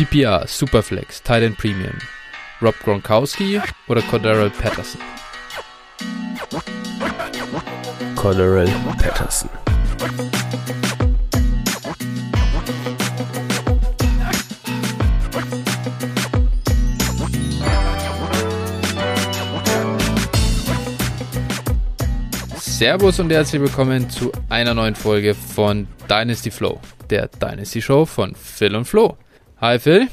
PPR, Superflex, Titan Premium. Rob Gronkowski oder Cordero Patterson? Cordero Patterson. Servus und herzlich willkommen zu einer neuen Folge von Dynasty Flow, der Dynasty Show von Phil und Flo. Hi Phil,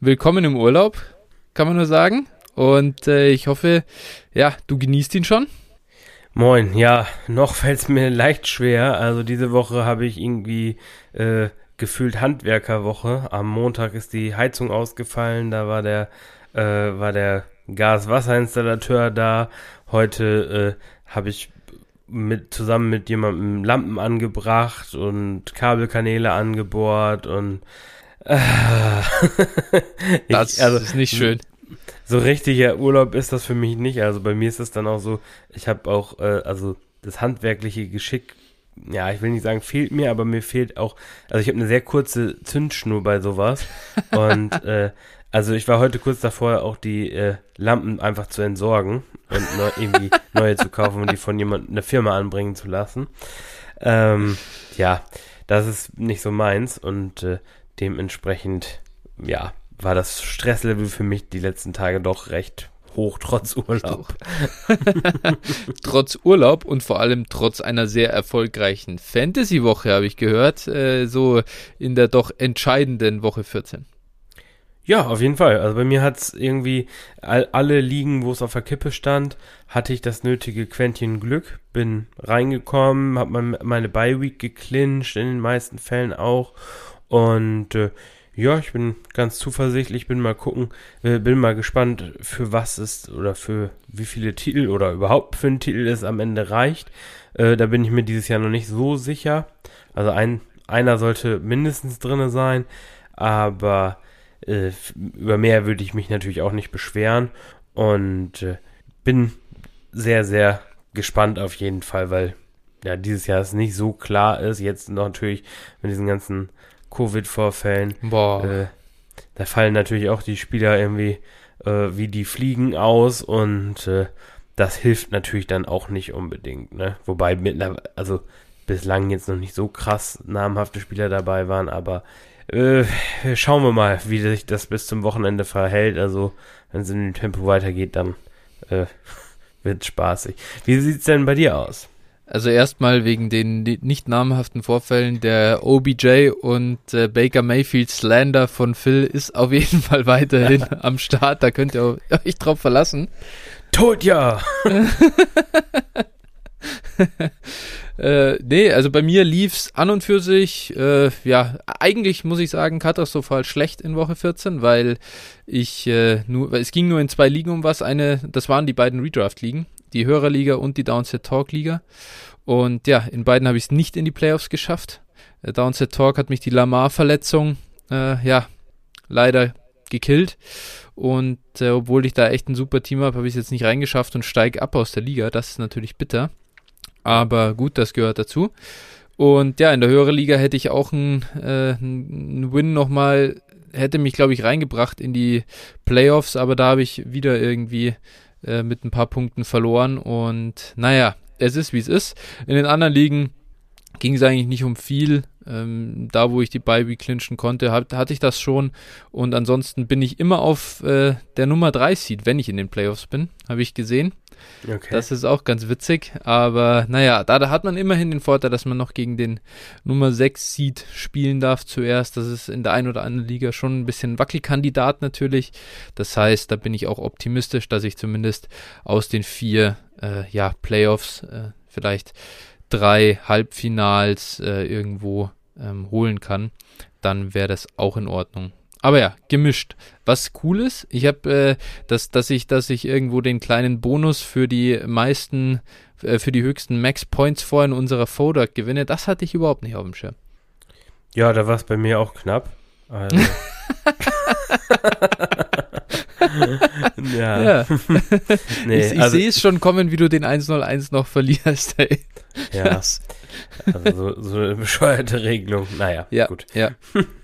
willkommen im Urlaub, kann man nur sagen. Und äh, ich hoffe, ja, du genießt ihn schon. Moin, ja, noch fällt es mir leicht schwer. Also diese Woche habe ich irgendwie äh, gefühlt Handwerkerwoche. Am Montag ist die Heizung ausgefallen, da war der, äh, war der Gas-Wasser-Installateur da. Heute äh, habe ich mit zusammen mit jemandem Lampen angebracht und Kabelkanäle angebohrt und äh, das ich, also, ist nicht schön. So richtiger Urlaub ist das für mich nicht. Also bei mir ist es dann auch so, ich habe auch, äh, also das handwerkliche Geschick, ja, ich will nicht sagen, fehlt mir, aber mir fehlt auch, also ich habe eine sehr kurze Zündschnur bei sowas. und äh, also ich war heute kurz davor, auch die äh, Lampen einfach zu entsorgen und neu, irgendwie neue zu kaufen und die von jemand eine Firma anbringen zu lassen. Ähm, ja, das ist nicht so meins und äh, dementsprechend, ja, war das Stresslevel für mich die letzten Tage doch recht hoch, trotz Urlaub. trotz Urlaub und vor allem trotz einer sehr erfolgreichen Fantasy-Woche, habe ich gehört, äh, so in der doch entscheidenden Woche 14. Ja, auf jeden Fall. Also bei mir hat's irgendwie all, alle Ligen, wo es auf der Kippe stand, hatte ich das nötige Quäntchen Glück, bin reingekommen, habe mein, meine Bye-Week geclincht, in den meisten Fällen auch. Und äh, ja, ich bin ganz zuversichtlich, bin mal gucken, äh, bin mal gespannt, für was es oder für wie viele Titel oder überhaupt für einen Titel es am Ende reicht. Äh, da bin ich mir dieses Jahr noch nicht so sicher. Also ein, einer sollte mindestens drinne sein, aber äh, über mehr würde ich mich natürlich auch nicht beschweren und äh, bin sehr, sehr gespannt auf jeden Fall, weil ja dieses Jahr es nicht so klar ist. Jetzt natürlich mit diesen ganzen Covid-Vorfällen. Boah. Äh, da fallen natürlich auch die Spieler irgendwie äh, wie die Fliegen aus und äh, das hilft natürlich dann auch nicht unbedingt. Ne? Wobei mittlerweile, also bislang jetzt noch nicht so krass namhafte Spieler dabei waren, aber äh, schauen wir mal, wie sich das bis zum Wochenende verhält. Also, wenn es in dem Tempo weitergeht, dann äh, wird spaßig. Wie sieht's denn bei dir aus? Also erstmal wegen den nicht namhaften Vorfällen der OBJ und äh, Baker Mayfield Slander von Phil ist auf jeden Fall weiterhin am Start. Da könnt ihr euch drauf verlassen. Tot ja! Äh, nee, also bei mir lief's an und für sich, äh, ja, eigentlich muss ich sagen, katastrophal schlecht in Woche 14, weil ich äh, nur, weil es ging nur in zwei Ligen um was. Eine, das waren die beiden Redraft-Ligen, die Hörerliga und die Downset Talk-Liga. Und ja, in beiden habe ich es nicht in die Playoffs geschafft. Äh, Downset Talk hat mich die Lamar-Verletzung, äh, ja, leider gekillt. Und äh, obwohl ich da echt ein super Team habe, habe ich es jetzt nicht reingeschafft und steige ab aus der Liga. Das ist natürlich bitter. Aber gut, das gehört dazu. Und ja, in der höheren Liga hätte ich auch einen, äh, einen Win nochmal, hätte mich, glaube ich, reingebracht in die Playoffs, aber da habe ich wieder irgendwie äh, mit ein paar Punkten verloren. Und naja, es ist, wie es ist. In den anderen Ligen ging es eigentlich nicht um viel. Ähm, da, wo ich die Bye clinchen konnte, hat, hatte ich das schon. Und ansonsten bin ich immer auf äh, der Nummer 3 Seed, wenn ich in den Playoffs bin, habe ich gesehen. Okay. Das ist auch ganz witzig. Aber naja, da, da hat man immerhin den Vorteil, dass man noch gegen den Nummer 6 Seed spielen darf zuerst. Das ist in der einen oder anderen Liga schon ein bisschen Wackelkandidat natürlich. Das heißt, da bin ich auch optimistisch, dass ich zumindest aus den vier äh, ja, Playoffs äh, vielleicht drei Halbfinals äh, irgendwo ähm, holen kann, dann wäre das auch in Ordnung. Aber ja, gemischt. Was cool ist, ich habe, äh, dass, dass ich, dass ich irgendwo den kleinen Bonus für die meisten, äh, für die höchsten Max Points vor in unserer Fodak gewinne, das hatte ich überhaupt nicht auf dem Schirm. Ja, da war es bei mir auch knapp. Also. Ja. Ja. Nee, ich ich also, sehe es schon kommen, wie du den 101 noch verlierst. Ey. ja, also so, so eine bescheuerte Regelung. Naja, Ja, gut. ja,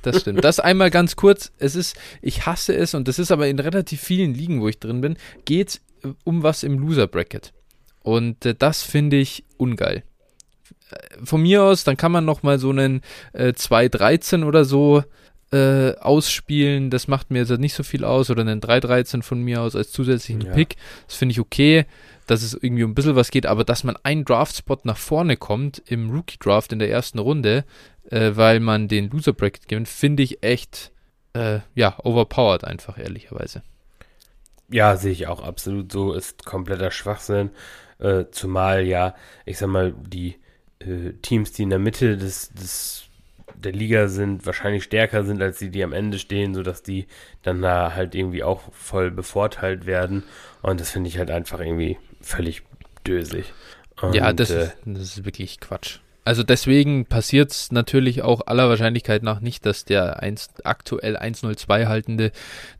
das stimmt. Das einmal ganz kurz. Es ist, ich hasse es und das ist aber in relativ vielen Ligen, wo ich drin bin, geht um was im Loser Bracket. Und äh, das finde ich ungeil. Äh, Von mir aus, dann kann man noch mal so einen äh, 2-13 oder so äh, ausspielen. Das macht mir jetzt nicht so viel aus. Oder einen 3-13 von mir aus als zusätzlichen Ja. Pick. Das finde ich okay, dass es irgendwie um ein bisschen was geht. Aber dass man einen Draft-Spot nach vorne kommt im Rookie-Draft in der ersten Runde, äh, weil man den Loser Bracket gewinnt, finde ich echt, äh, ja, overpowered einfach, ehrlicherweise. Ja, sehe ich auch absolut so. Ist kompletter Schwachsinn. Äh, zumal ja, ich sag mal, die äh, Teams, die in der Mitte des, des der Liga sind, wahrscheinlich stärker sind als die, die am Ende stehen, sodass die dann da halt irgendwie auch voll bevorteilt werden. Und das finde ich halt einfach irgendwie völlig dösig. Und, ja, das, äh, ist, das ist wirklich Quatsch. Also deswegen passiert es natürlich auch aller Wahrscheinlichkeit nach nicht, dass der 1, aktuell 1-0-2 haltende,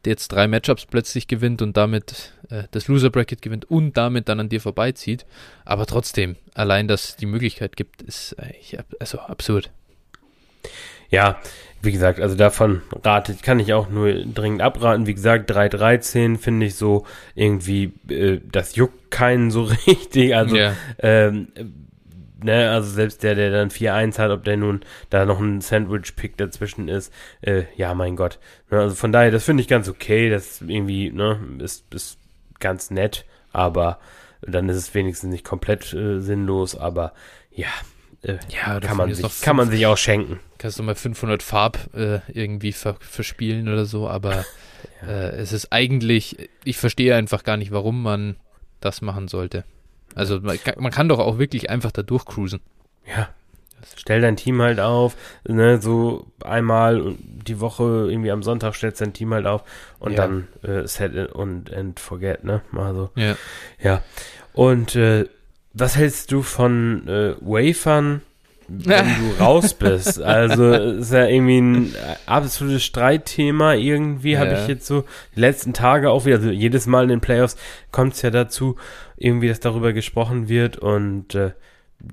der jetzt drei Matchups plötzlich gewinnt und damit äh, das Loser Bracket gewinnt und damit dann an dir vorbeizieht. Aber trotzdem, allein, dass es die Möglichkeit gibt, ist eigentlich ab- also absurd. Ja, wie gesagt, also davon rate ich, kann ich auch nur dringend abraten. Wie gesagt, 3.13 finde ich so irgendwie, äh, das juckt keinen so richtig. Also, ja. ähm, ne, also selbst der, der dann 4-1 hat, ob der nun da noch ein Sandwich-Pick dazwischen ist, äh, ja, mein Gott. Ne, also von daher, das finde ich ganz okay. Das irgendwie, ne, ist, ist ganz nett, aber dann ist es wenigstens nicht komplett äh, sinnlos, aber ja, äh, Ja, kann man sich, kann man sich auch schenken. kannst du mal 500 Farb äh, irgendwie ver verspielen oder so, aber Ja. äh, es ist eigentlich, ich verstehe einfach gar nicht, warum man das machen sollte. Also man, kann- man kann doch auch wirklich einfach da durchcruisen. Ja. Stell dein Team halt auf, ne, so einmal die Woche, irgendwie am Sonntag stellst dein Team halt auf und Ja. dann äh, set und and forget, ne? Also, Ja. ja. Und äh, was hältst du von äh, Wafern, wenn du raus bist? Also ist ja irgendwie ein absolutes Streitthema irgendwie, habe Ja. ich jetzt so die letzten Tage auch wieder, also jedes Mal in den Playoffs kommt es ja dazu, irgendwie, dass darüber gesprochen wird und äh,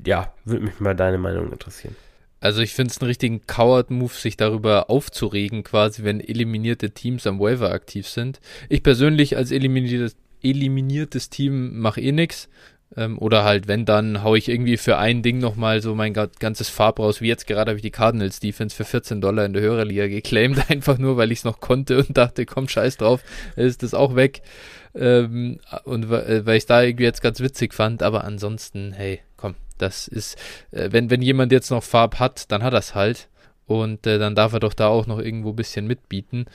ja, würde mich mal deine Meinung interessieren. Also ich finde es einen richtigen Coward-Move, sich darüber aufzuregen, quasi, wenn eliminierte Teams am Waiver aktiv sind. Ich persönlich als eliminiertes, eliminiertes Team mache eh nix. Ähm, oder halt, wenn, dann hau ich irgendwie für ein Ding nochmal so mein ga- ganzes Farb raus. Wie jetzt gerade habe ich die Cardinals Defense für 14 Dollar in der Hörerliga geclaimed, einfach nur, weil ich es noch konnte und dachte, komm, scheiß drauf, ist das auch weg. Ähm, und äh, weil ich da irgendwie jetzt ganz witzig fand, aber ansonsten, hey, komm, das ist, äh, wenn, wenn jemand jetzt noch Farb hat, dann hat er es halt. Und äh, dann darf er doch da auch noch irgendwo ein bisschen mitbieten.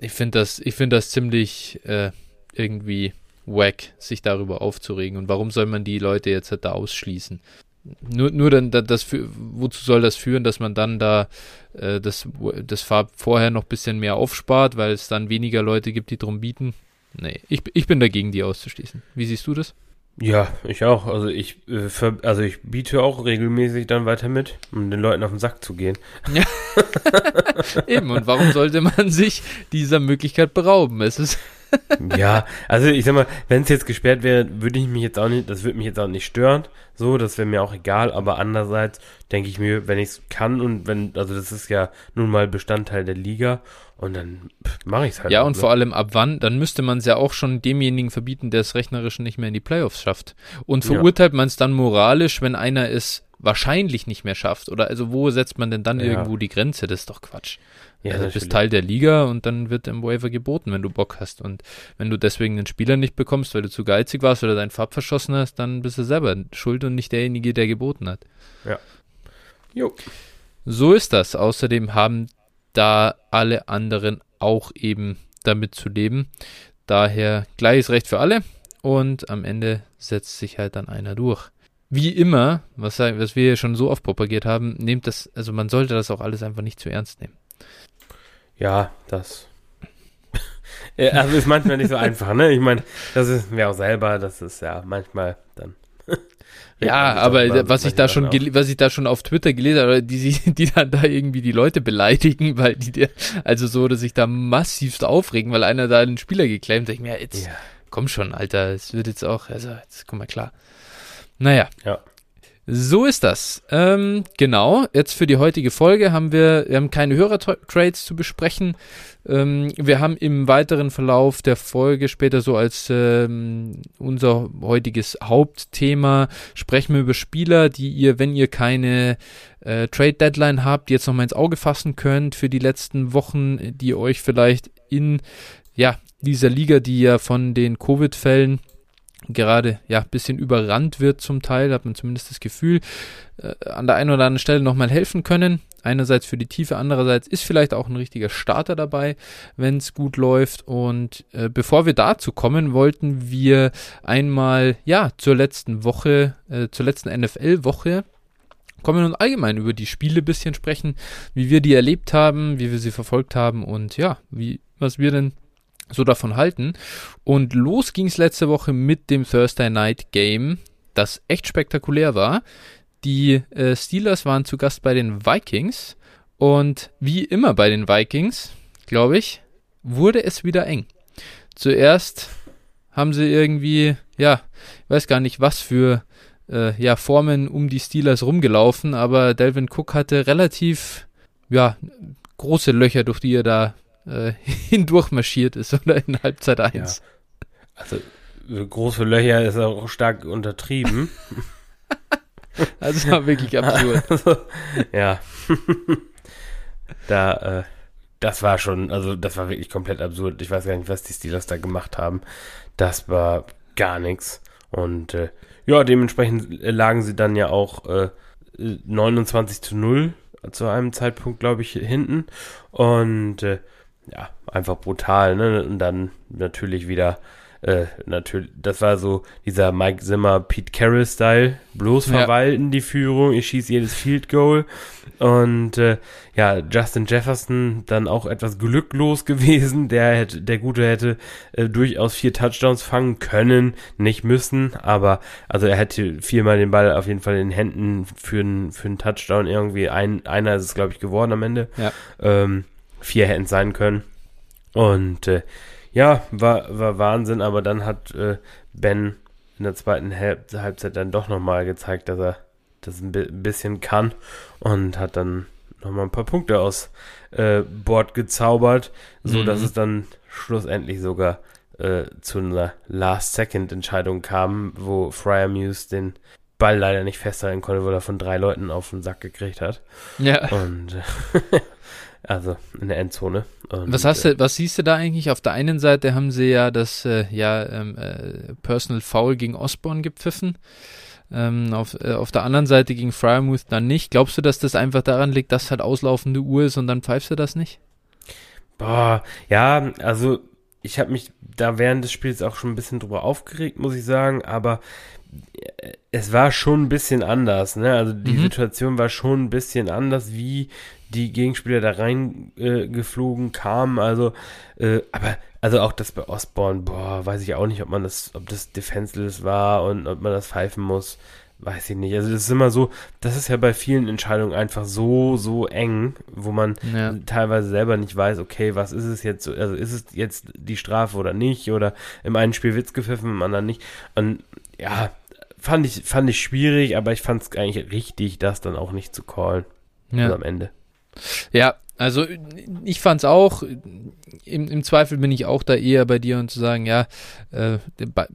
Ich finde das, ich finde das ziemlich äh, irgendwie wack, sich darüber aufzuregen. Und warum soll man die Leute jetzt halt da ausschließen? Nur, nur dann, da- das für, wozu soll das führen, dass man dann da äh, das, das Farb vorher noch ein bisschen mehr aufspart, weil es dann weniger Leute gibt, die drum bieten? Nee, ich, ich bin dagegen, die auszuschließen. Wie siehst du das? Ja, ich auch. Also ich, äh, ver also ich biete auch regelmäßig dann weiter mit, um den Leuten auf den Sack zu gehen. Eben, und warum sollte man sich dieser Möglichkeit berauben? Es ist ja, also ich sag mal, wenn es jetzt gesperrt wäre, würde ich mich jetzt auch nicht, das würde mich jetzt auch nicht stören. So, das wäre mir auch egal, aber andererseits denke ich mir, wenn ich es kann und wenn, also das ist ja nun mal Bestandteil der Liga und dann mache ich es halt. Ja, auch, und ne? vor allem ab wann? Dann müsste man es ja auch schon demjenigen verbieten, der es rechnerisch nicht mehr in die Playoffs schafft. Und Ja. verurteilt man es dann moralisch, wenn einer es wahrscheinlich nicht mehr schafft? Oder also wo setzt man denn dann Ja. irgendwo die Grenze? Das ist doch Quatsch. Ja, also du bist natürlich. Teil der Liga und dann wird im Waiver geboten, wenn du Bock hast. Und wenn du deswegen den Spieler nicht bekommst, weil du zu geizig warst oder deinen Farb verschossen hast, dann bist du selber schuld und nicht derjenige, der geboten hat. Jo. So ist das. Außerdem haben da alle anderen auch eben damit zu leben. Daher gleiches Recht für alle und am Ende setzt sich halt dann einer durch. Wie immer, was, was wir schon so oft propagiert haben, nehmt das, also man sollte das auch alles einfach nicht zu ernst nehmen. Ja, das. Ja, also ist manchmal nicht so einfach, ne? Ich meine, das ist mir auch selber, das ist ja manchmal dann. Ja, aber was ich da schon, was ich da schon auf Twitter gelesen habe, die, die dann da irgendwie die Leute beleidigen, weil die dir, also so, dass sich da massivst aufregen, weil einer da einen Spieler geclaimt hat. Ich mir, jetzt Ja. komm schon, Alter, es wird jetzt auch, also, jetzt komm mal klar. Naja. Ja. So ist das. Ähm, genau, jetzt für die heutige Folge haben wir, wir haben keine Hörertrades zu besprechen. Ähm, wir haben im weiteren Verlauf der Folge später so als ähm, unser heutiges Hauptthema sprechen wir über Spieler, die ihr, wenn ihr keine äh, Trade Deadline habt, jetzt nochmal ins Auge fassen könnt für die letzten Wochen, die euch vielleicht in ja, dieser Liga, die ja von den Covid-Fällen gerade ja ein bisschen überrannt wird zum Teil, hat man zumindest das Gefühl, äh, an der einen oder anderen Stelle nochmal helfen können. Einerseits für die Tiefe, andererseits ist vielleicht auch ein richtiger Starter dabei, wenn es gut läuft. Und äh, bevor wir dazu kommen, wollten wir einmal ja zur letzten Woche, äh, zur letzten NFL-Woche kommen und allgemein über die Spiele ein bisschen sprechen, wie wir die erlebt haben, wie wir sie verfolgt haben und ja, wie was wir denn so davon halten. Und los ging es letzte Woche mit dem Thursday Night Game, das echt spektakulär war. Die äh, Steelers waren zu Gast bei den Vikings und wie immer bei den Vikings, glaube ich, wurde es wieder eng. Zuerst haben sie irgendwie, ja, ich weiß gar nicht, was für äh, ja, Formen um die Steelers rumgelaufen, aber Delvin Cook hatte relativ, ja, große Löcher, durch die er da äh, hindurch marschiert ist oder in Halbzeit 1. Ja. Also große Löcher ist auch stark untertrieben. also war wirklich absurd. Also, ja. da, äh, das war schon, also das war wirklich komplett absurd. Ich weiß gar nicht, was die Steelers da gemacht haben. Das war gar nichts. Und äh, ja, dementsprechend lagen sie dann ja auch äh, 29 zu 0 zu einem Zeitpunkt, glaube ich, hinten. Und äh, ja, einfach brutal, ne? Und dann natürlich wieder, äh, natürlich, das war so dieser Mike Zimmer, Pete Carroll-Style, bloß verwalten ja. die Führung, ich schieße jedes Field Goal. Und äh, ja, Justin Jefferson dann auch etwas glücklos gewesen. Der hätte, der Gute hätte äh, durchaus vier Touchdowns fangen können, nicht müssen, aber also er hätte viermal den Ball auf jeden Fall in den Händen für einen für einen Touchdown irgendwie. Ein, einer ist es, glaube ich, geworden am Ende. Ja. Ähm, vier hätten sein können. Und äh, ja, war, war Wahnsinn, aber dann hat äh, Ben in der zweiten Halb Halbzeit dann doch nochmal gezeigt, dass er das ein bisschen kann und hat dann nochmal ein paar Punkte aus äh, Bord gezaubert, so mhm. dass es dann schlussendlich sogar äh, zu einer Last-Second-Entscheidung kam, wo Fryer Muse den Ball leider nicht festhalten konnte, weil er von drei Leuten auf den Sack gekriegt hat. Ja. Und Also in der Endzone. Und, was hast du, äh, was siehst du da eigentlich? Auf der einen Seite haben sie ja das äh, ja, ähm, äh, Personal Foul gegen Osborne gepfiffen. Ähm, auf, äh, auf der anderen Seite gegen Fryermuth dann nicht. Glaubst du, dass das einfach daran liegt, dass halt auslaufende Uhr ist und dann pfeifst du das nicht? Boah, ja, also ich habe mich da während des Spiels auch schon ein bisschen drüber aufgeregt, muss ich sagen, aber äh, es war schon ein bisschen anders, ne? Also die mhm. Situation war schon ein bisschen anders, wie die Gegenspieler da reingeflogen äh, kamen. Also, äh, aber also auch das bei Osborne, boah, weiß ich auch nicht, ob man das, ob das defenseless war und ob man das pfeifen muss. Weiß ich nicht. Also das ist immer so, das ist ja bei vielen Entscheidungen einfach so, so eng, wo man ja. teilweise selber nicht weiß, okay, was ist es jetzt, also ist es jetzt die Strafe oder nicht, oder im einen Spiel wird's gepfiffen, im anderen nicht. Und ja, fand ich, fand ich schwierig, aber ich fand es eigentlich richtig, das dann auch nicht zu callen. Ja. Also am Ende. Ja, also ich fand es auch, im, im, Zweifel bin ich auch da eher bei dir und zu sagen, ja, äh,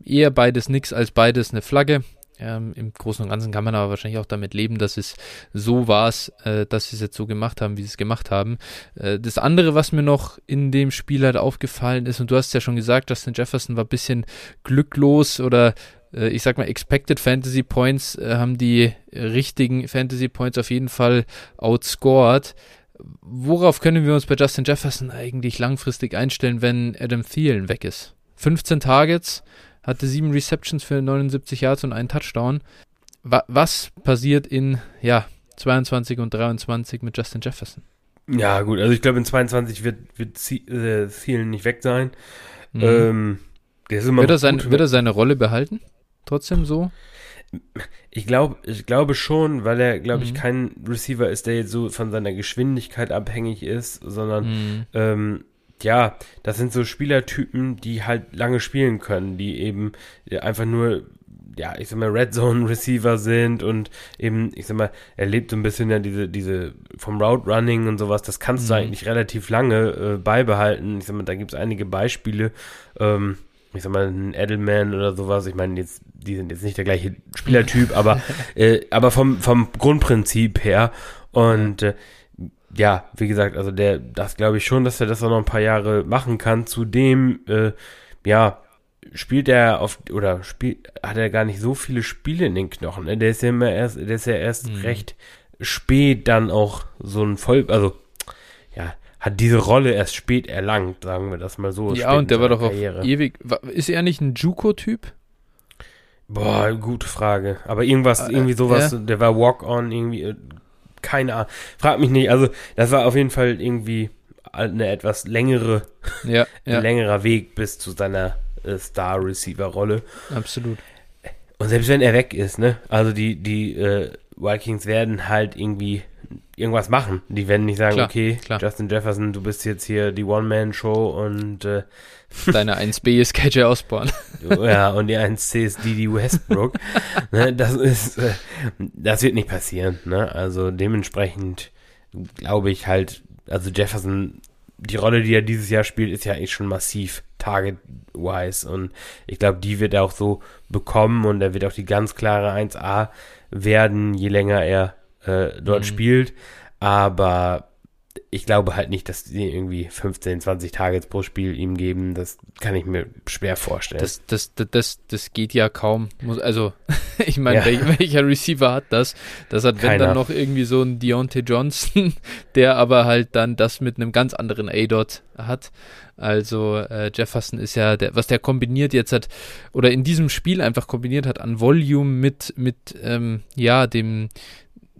eher beides nix als beides eine Flagge. Ähm, Im Großen und Ganzen kann man aber wahrscheinlich auch damit leben, dass es so war, äh, dass sie es jetzt so gemacht haben, wie sie es gemacht haben. Äh, das andere, was mir noch in dem Spiel halt aufgefallen ist, und du hast ja schon gesagt, Justin Jefferson war ein bisschen glücklos oder ich sag mal, Expected Fantasy Points äh, haben die richtigen Fantasy Points auf jeden Fall outscored. Worauf können wir uns bei Justin Jefferson eigentlich langfristig einstellen, wenn Adam Thielen weg ist? 15 Targets, hatte 7 Receptions für 79 Yards und einen Touchdown. Wa was passiert in ja, 22 und 23 mit Justin Jefferson? Ja, gut, also ich glaube, in 22 wird, wird äh, Thielen nicht weg sein. Mhm. Ähm, wird, er sein, wird er seine Rolle behalten? Trotzdem so? Ich glaube, ich glaube schon, weil er, glaube mhm. ich, kein Receiver ist, der jetzt so von seiner Geschwindigkeit abhängig ist, sondern mhm. ähm, ja, das sind so Spielertypen, die halt lange spielen können, die eben einfach nur ja, ich sag mal, Red Zone Receiver sind und eben, ich sag mal, er lebt so ein bisschen ja diese, diese vom Route Running und sowas, das kannst mhm. du eigentlich relativ lange äh, beibehalten. Ich sag mal, da gibt es einige Beispiele. Ähm, ich sag mal, ein Edelman oder sowas. Ich meine, jetzt, die sind jetzt nicht der gleiche Spielertyp, aber, äh, aber vom, vom Grundprinzip her. Und äh, ja, wie gesagt, also der, das glaube ich schon, dass er das auch noch ein paar Jahre machen kann. Zudem, äh, ja, spielt er auf oder spielt hat er gar nicht so viele Spiele in den Knochen. Ne? Der ist ja immer erst, der ist ja erst mhm. recht spät dann auch so ein Voll, also hat diese Rolle erst spät erlangt, sagen wir das mal so. Ja, und der war doch Karriere. auch ewig. Ist er nicht ein Juko-Typ? Boah, gute Frage. Aber irgendwas, äh, irgendwie sowas, ja. der war Walk-on, irgendwie, äh, keine Ahnung. Frag mich nicht. Also, das war auf jeden Fall irgendwie eine etwas längere, ja, ja. längerer Weg bis zu seiner äh, Star-Receiver-Rolle. Absolut. Und selbst wenn er weg ist, ne? Also die, die äh, Vikings werden halt irgendwie irgendwas machen. Die werden nicht sagen, klar, okay, klar. Justin Jefferson, du bist jetzt hier die One-Man-Show und äh, Deine 1B ist KJ Osborne. ja, und die 1C ist Didi Westbrook. ne, das ist, äh, das wird nicht passieren. Ne? Also dementsprechend glaube ich halt, also Jefferson, die Rolle, die er dieses Jahr spielt, ist ja echt schon massiv target-wise. Und ich glaube, die wird er auch so bekommen und er wird auch die ganz klare 1A werden, je länger er äh, dort mhm. spielt. Aber ich glaube halt nicht, dass die irgendwie 15, 20 Targets pro Spiel ihm geben. Das kann ich mir schwer vorstellen. Das, das, das, das, das geht ja kaum. also, ich meine, ja. welcher, Receiver hat das? Das hat, wenn Keiner. dann noch irgendwie so ein Deontay Johnson, der aber halt dann das mit einem ganz anderen A-Dot hat. Also äh, Jefferson ist ja, der, was der kombiniert jetzt hat, oder in diesem Spiel einfach kombiniert hat an Volume mit, mit ähm, ja, dem,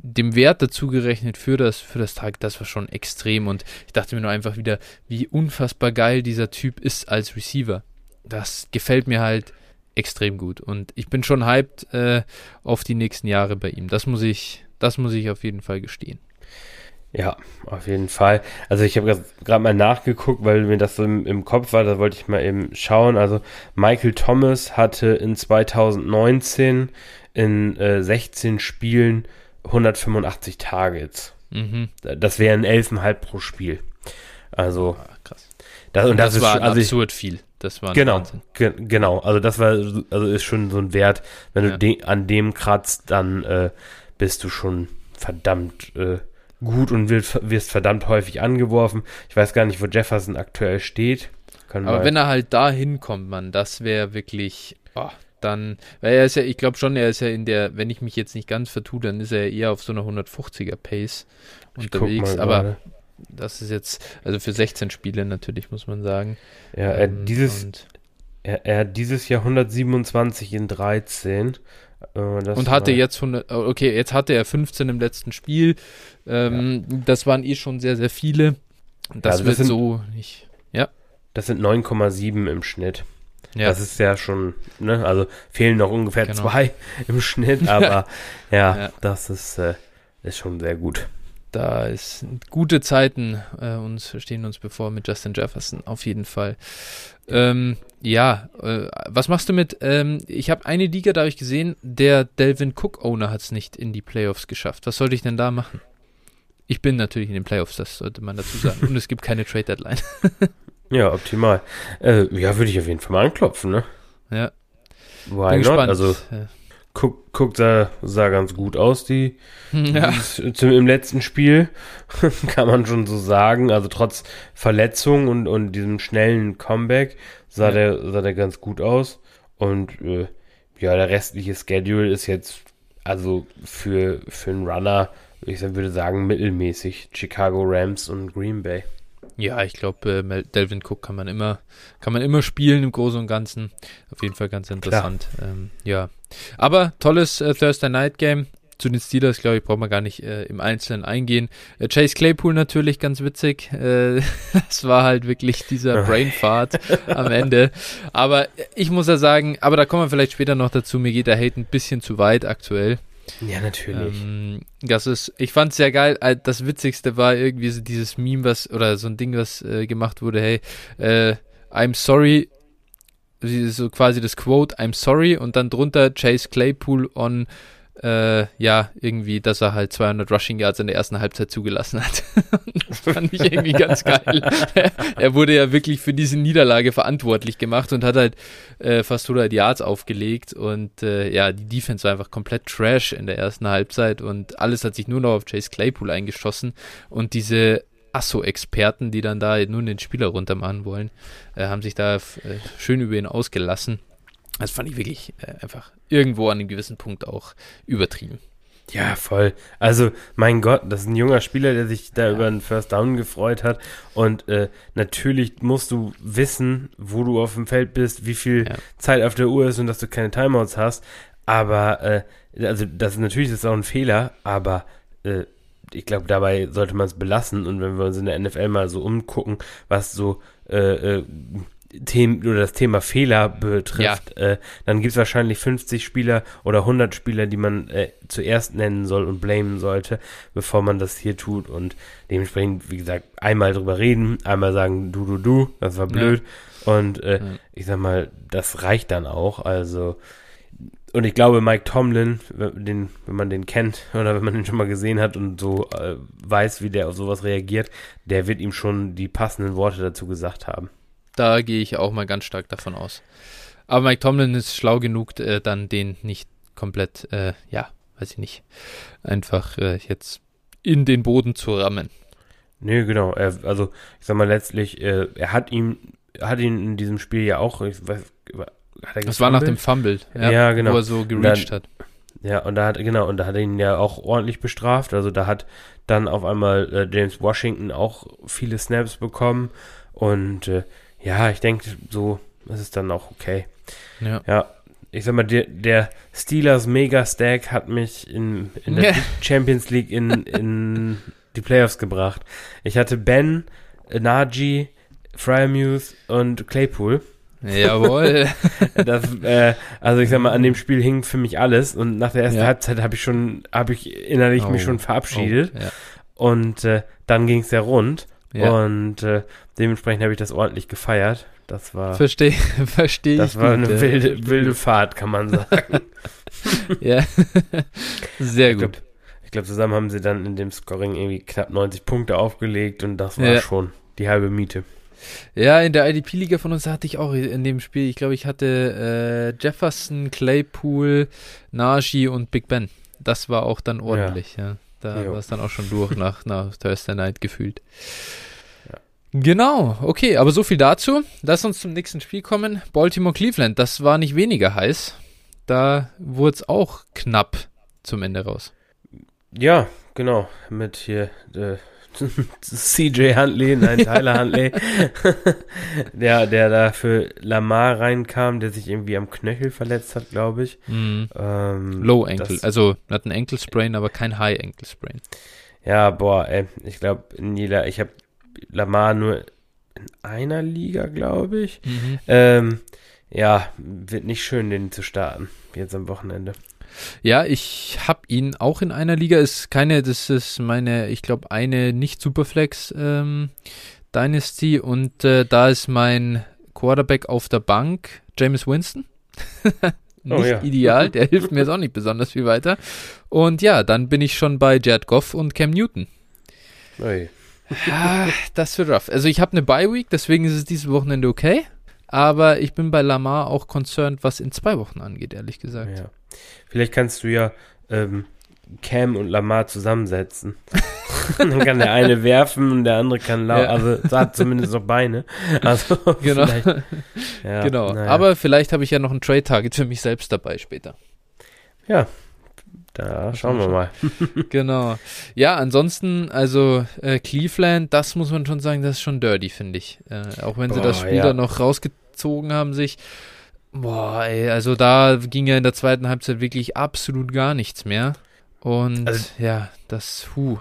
dem Wert dazu gerechnet für das, für das Tag, das war schon extrem. Und ich dachte mir nur einfach wieder, wie unfassbar geil dieser Typ ist als Receiver. Das gefällt mir halt extrem gut. Und ich bin schon hyped äh, auf die nächsten Jahre bei ihm. Das muss ich, das muss ich auf jeden Fall gestehen. Ja, auf jeden Fall. Also ich habe gerade mal nachgeguckt, weil mir das so im, im, Kopf war, da wollte ich mal eben schauen. Also Michael Thomas hatte in 2019 in äh, 16 Spielen 185 Targets. Mhm. Das wären 11,5 pro Spiel. Also ah, krass. Das, und, und das, das, ist war also absurd ich, viel. Das war genau, ge genau. Also das war also ist schon so ein Wert. Wenn ja. du de an dem kratzt, dann äh, bist du schon verdammt äh, gut und wirst, wirst verdammt häufig angeworfen. Ich weiß gar nicht, wo Jefferson aktuell steht. Können Aber wenn er halt da hinkommt, man, das wäre wirklich. Oh, dann, weil er ist ja, ich glaube schon, er ist ja in der, wenn ich mich jetzt nicht ganz vertue, dann ist er eher auf so einer 150er Pace unterwegs, aber das ist jetzt, also für 16 Spiele natürlich, muss man sagen. Ja, er ähm, dieses, er, er, hat dieses Jahr 127 in 13. Äh, und hatte jetzt 100, okay, jetzt hatte er 15 im letzten Spiel. Ähm, ja. Das waren eh schon sehr, sehr viele. Das, also das wird sind, so nicht, ja. Das sind 9,7 im Schnitt. Ja. Das ist ja schon, ne, also fehlen noch ungefähr genau. zwei im Schnitt, aber ja, ja, das ist, äh, ist schon sehr gut. Da ist gute Zeiten äh, uns stehen uns bevor mit Justin Jefferson auf jeden Fall. Ähm, ja, äh, was machst du mit? Ähm, ich habe eine Liga, da habe ich gesehen, der Delvin Cook Owner hat es nicht in die Playoffs geschafft. Was sollte ich denn da machen? Ich bin natürlich in den Playoffs, das sollte man dazu sagen. Und es gibt keine Trade Deadline. Ja, optimal. Äh, ja, würde ich auf jeden Fall mal anklopfen, ne? Ja. Why Bin not? Gespannt. Also, ja. guckt, guckt sah, sah ganz gut aus, die, ja. zum, im letzten Spiel. Kann man schon so sagen. Also, trotz Verletzung und, und diesem schnellen Comeback sah, ja. der, sah der ganz gut aus. Und, äh, ja, der restliche Schedule ist jetzt, also für, für einen Runner, ich würde sagen, mittelmäßig. Chicago Rams und Green Bay. Ja, ich glaube, äh, Delvin Cook kann man immer, kann man immer spielen im Großen und Ganzen. Auf jeden Fall ganz interessant. Ähm, ja. Aber tolles äh, Thursday Night Game. Zu den Steelers, glaube ich, braucht man gar nicht äh, im Einzelnen eingehen. Äh, Chase Claypool natürlich ganz witzig. Äh, das war halt wirklich dieser Brainfart am Ende. Aber ich muss ja sagen, aber da kommen wir vielleicht später noch dazu. Mir geht der Hate ein bisschen zu weit aktuell. Ja, natürlich. Ähm, das ist, ich fand es sehr geil. Das Witzigste war irgendwie so dieses Meme, was, oder so ein Ding, was äh, gemacht wurde, hey, äh, I'm sorry, so quasi das Quote, I'm sorry, und dann drunter Chase Claypool on, äh, ja, irgendwie, dass er halt 200 Rushing Yards in der ersten Halbzeit zugelassen hat. das fand ich irgendwie ganz geil. er wurde ja wirklich für diese Niederlage verantwortlich gemacht und hat halt äh, fast 100 Yards aufgelegt und äh, ja, die Defense war einfach komplett trash in der ersten Halbzeit und alles hat sich nur noch auf Chase Claypool eingeschossen und diese Asso-Experten, die dann da nun den Spieler runtermachen wollen, äh, haben sich da äh, schön über ihn ausgelassen. Das fand ich wirklich äh, einfach irgendwo an einem gewissen Punkt auch übertrieben. Ja, voll. Also, mein Gott, das ist ein junger Spieler, der sich da Ja. über einen First Down gefreut hat. Und äh, natürlich musst du wissen, wo du auf dem Feld bist, wie viel Ja. Zeit auf der Uhr ist und dass du keine Timeouts hast. Aber, äh, also, das ist natürlich das ist auch ein Fehler, aber äh, ich glaube, dabei sollte man es belassen. Und wenn wir uns in der NFL mal so umgucken, was so äh, äh, Themen oder das Thema Fehler betrifft, äh, dann gibt es wahrscheinlich 50 Spieler oder 100 Spieler, die man äh, zuerst nennen soll und blamen sollte, bevor man das hier tut. Und dementsprechend, wie gesagt, einmal drüber reden, einmal sagen, du, du, du, das war blöd. Und äh, Ja. ich sag mal, das reicht dann auch. Also, und ich glaube, Mike Tomlin, wenn- den, wenn man den kennt oder wenn man den schon mal gesehen hat und so äh, weiß, wie der auf sowas reagiert, der wird ihm schon die passenden Worte dazu gesagt haben. Da gehe ich auch mal ganz stark davon aus. Aber Mike Tomlin ist schlau genug, äh, dann den nicht komplett, äh, ja, weiß ich nicht, einfach äh, jetzt in den Boden zu rammen. Nee, genau. Er, also, ich sag mal, letztlich, äh, er hat ihm, hat ihn in diesem Spiel ja auch, ich weiß, hat er Das war nach dem? Fumble, Ja, genau. wo er so gereached hat. Ja, und da hat, genau, und da hat er ihn ja auch ordentlich bestraft. Also da hat dann auf einmal äh, James Washington auch viele Snaps bekommen. Und äh, ja, ich denke, so ist es dann auch okay. Ja. Ja, ich sag mal, der, der Steelers Mega Stack hat mich in, in der. Champions League in, in die Playoffs gebracht. Ich hatte Ben, Najee, Fryermuth und Claypool. Jawohl. Das, äh, also ich sag mal, an dem Spiel hing für mich alles und nach der ersten Ja. Halbzeit habe ich schon, habe ich innerlich mich Oh. schon verabschiedet Oh, ja. und äh, dann ging es ja rund Ja. und äh, dementsprechend habe ich das ordentlich gefeiert. Das war, Verstehe, verstehe ich. das war gut, eine ja. wilde, wilde Fahrt, kann man sagen. Ja. Sehr glaub, gut. Ich glaube, zusammen haben sie dann in dem Scoring irgendwie knapp 90 Punkte aufgelegt und das war Ja. schon die halbe Miete. Ja, in der IDP-Liga von uns hatte ich auch in dem Spiel, ich glaube, ich hatte äh, Jefferson, Claypool, Najee und Big Ben. Das war auch dann ordentlich, ja. Da Jo. war es dann auch schon durch nach, nach Thursday Night gefühlt. Ja. Genau, okay, aber so viel dazu. Lass uns zum nächsten Spiel kommen. Baltimore Cleveland, das war nicht weniger heiß. Da wurde es auch knapp zum Ende raus. Ja, genau. Mit hier äh, CJ Huntley, nein, Tyler Huntley, der, der da für Lamar reinkam, der sich irgendwie am Knöchel verletzt hat, glaube ich. Mhm. Ähm, Low Ankle, also hat ein Ankle Sprain, aber kein High Ankle Sprain. Ja, boah, ey, ich glaube, jeder, ich habe Lamar nur in einer Liga, glaube ich. Mhm. Ähm, ja, wird nicht schön, den zu starten, jetzt am Wochenende. Ja, ich habe ihn auch in einer Liga. Ist keine, das ist meine, ich glaube, eine nicht Superflex ähm, Dynasty und äh, da ist mein Quarterback auf der Bank, James Winston. nicht Oh ja. ideal, der hilft mir jetzt auch nicht besonders viel weiter. Und ja, dann bin ich schon bei Jared Goff und Cam Newton. Ui. Ah, das wird rough. Also ich habe eine Bye Week, deswegen ist es dieses Wochenende okay. Aber ich bin bei Lamar auch concerned, was in zwei Wochen angeht, ehrlich gesagt. Ja. Vielleicht kannst du ja ähm, Cam und Lamar zusammensetzen. Dann kann der eine werfen und der andere kann lau Ja. also hat zumindest noch Beine. Also Genau. ja, genau. naja. Aber vielleicht habe ich ja noch ein Trade-Target für mich selbst dabei später. ja, da schauen wir mal. genau. Ja, ansonsten, also äh, Cleveland, das muss man schon sagen, das ist schon dirty, finde ich. Äh, auch wenn sie Boah, das Spiel ja. dann noch rausgezogen haben, sich. Boah, ey, also da ging ja in der zweiten Halbzeit wirklich absolut gar nichts mehr. Und Also- ja, das, huh,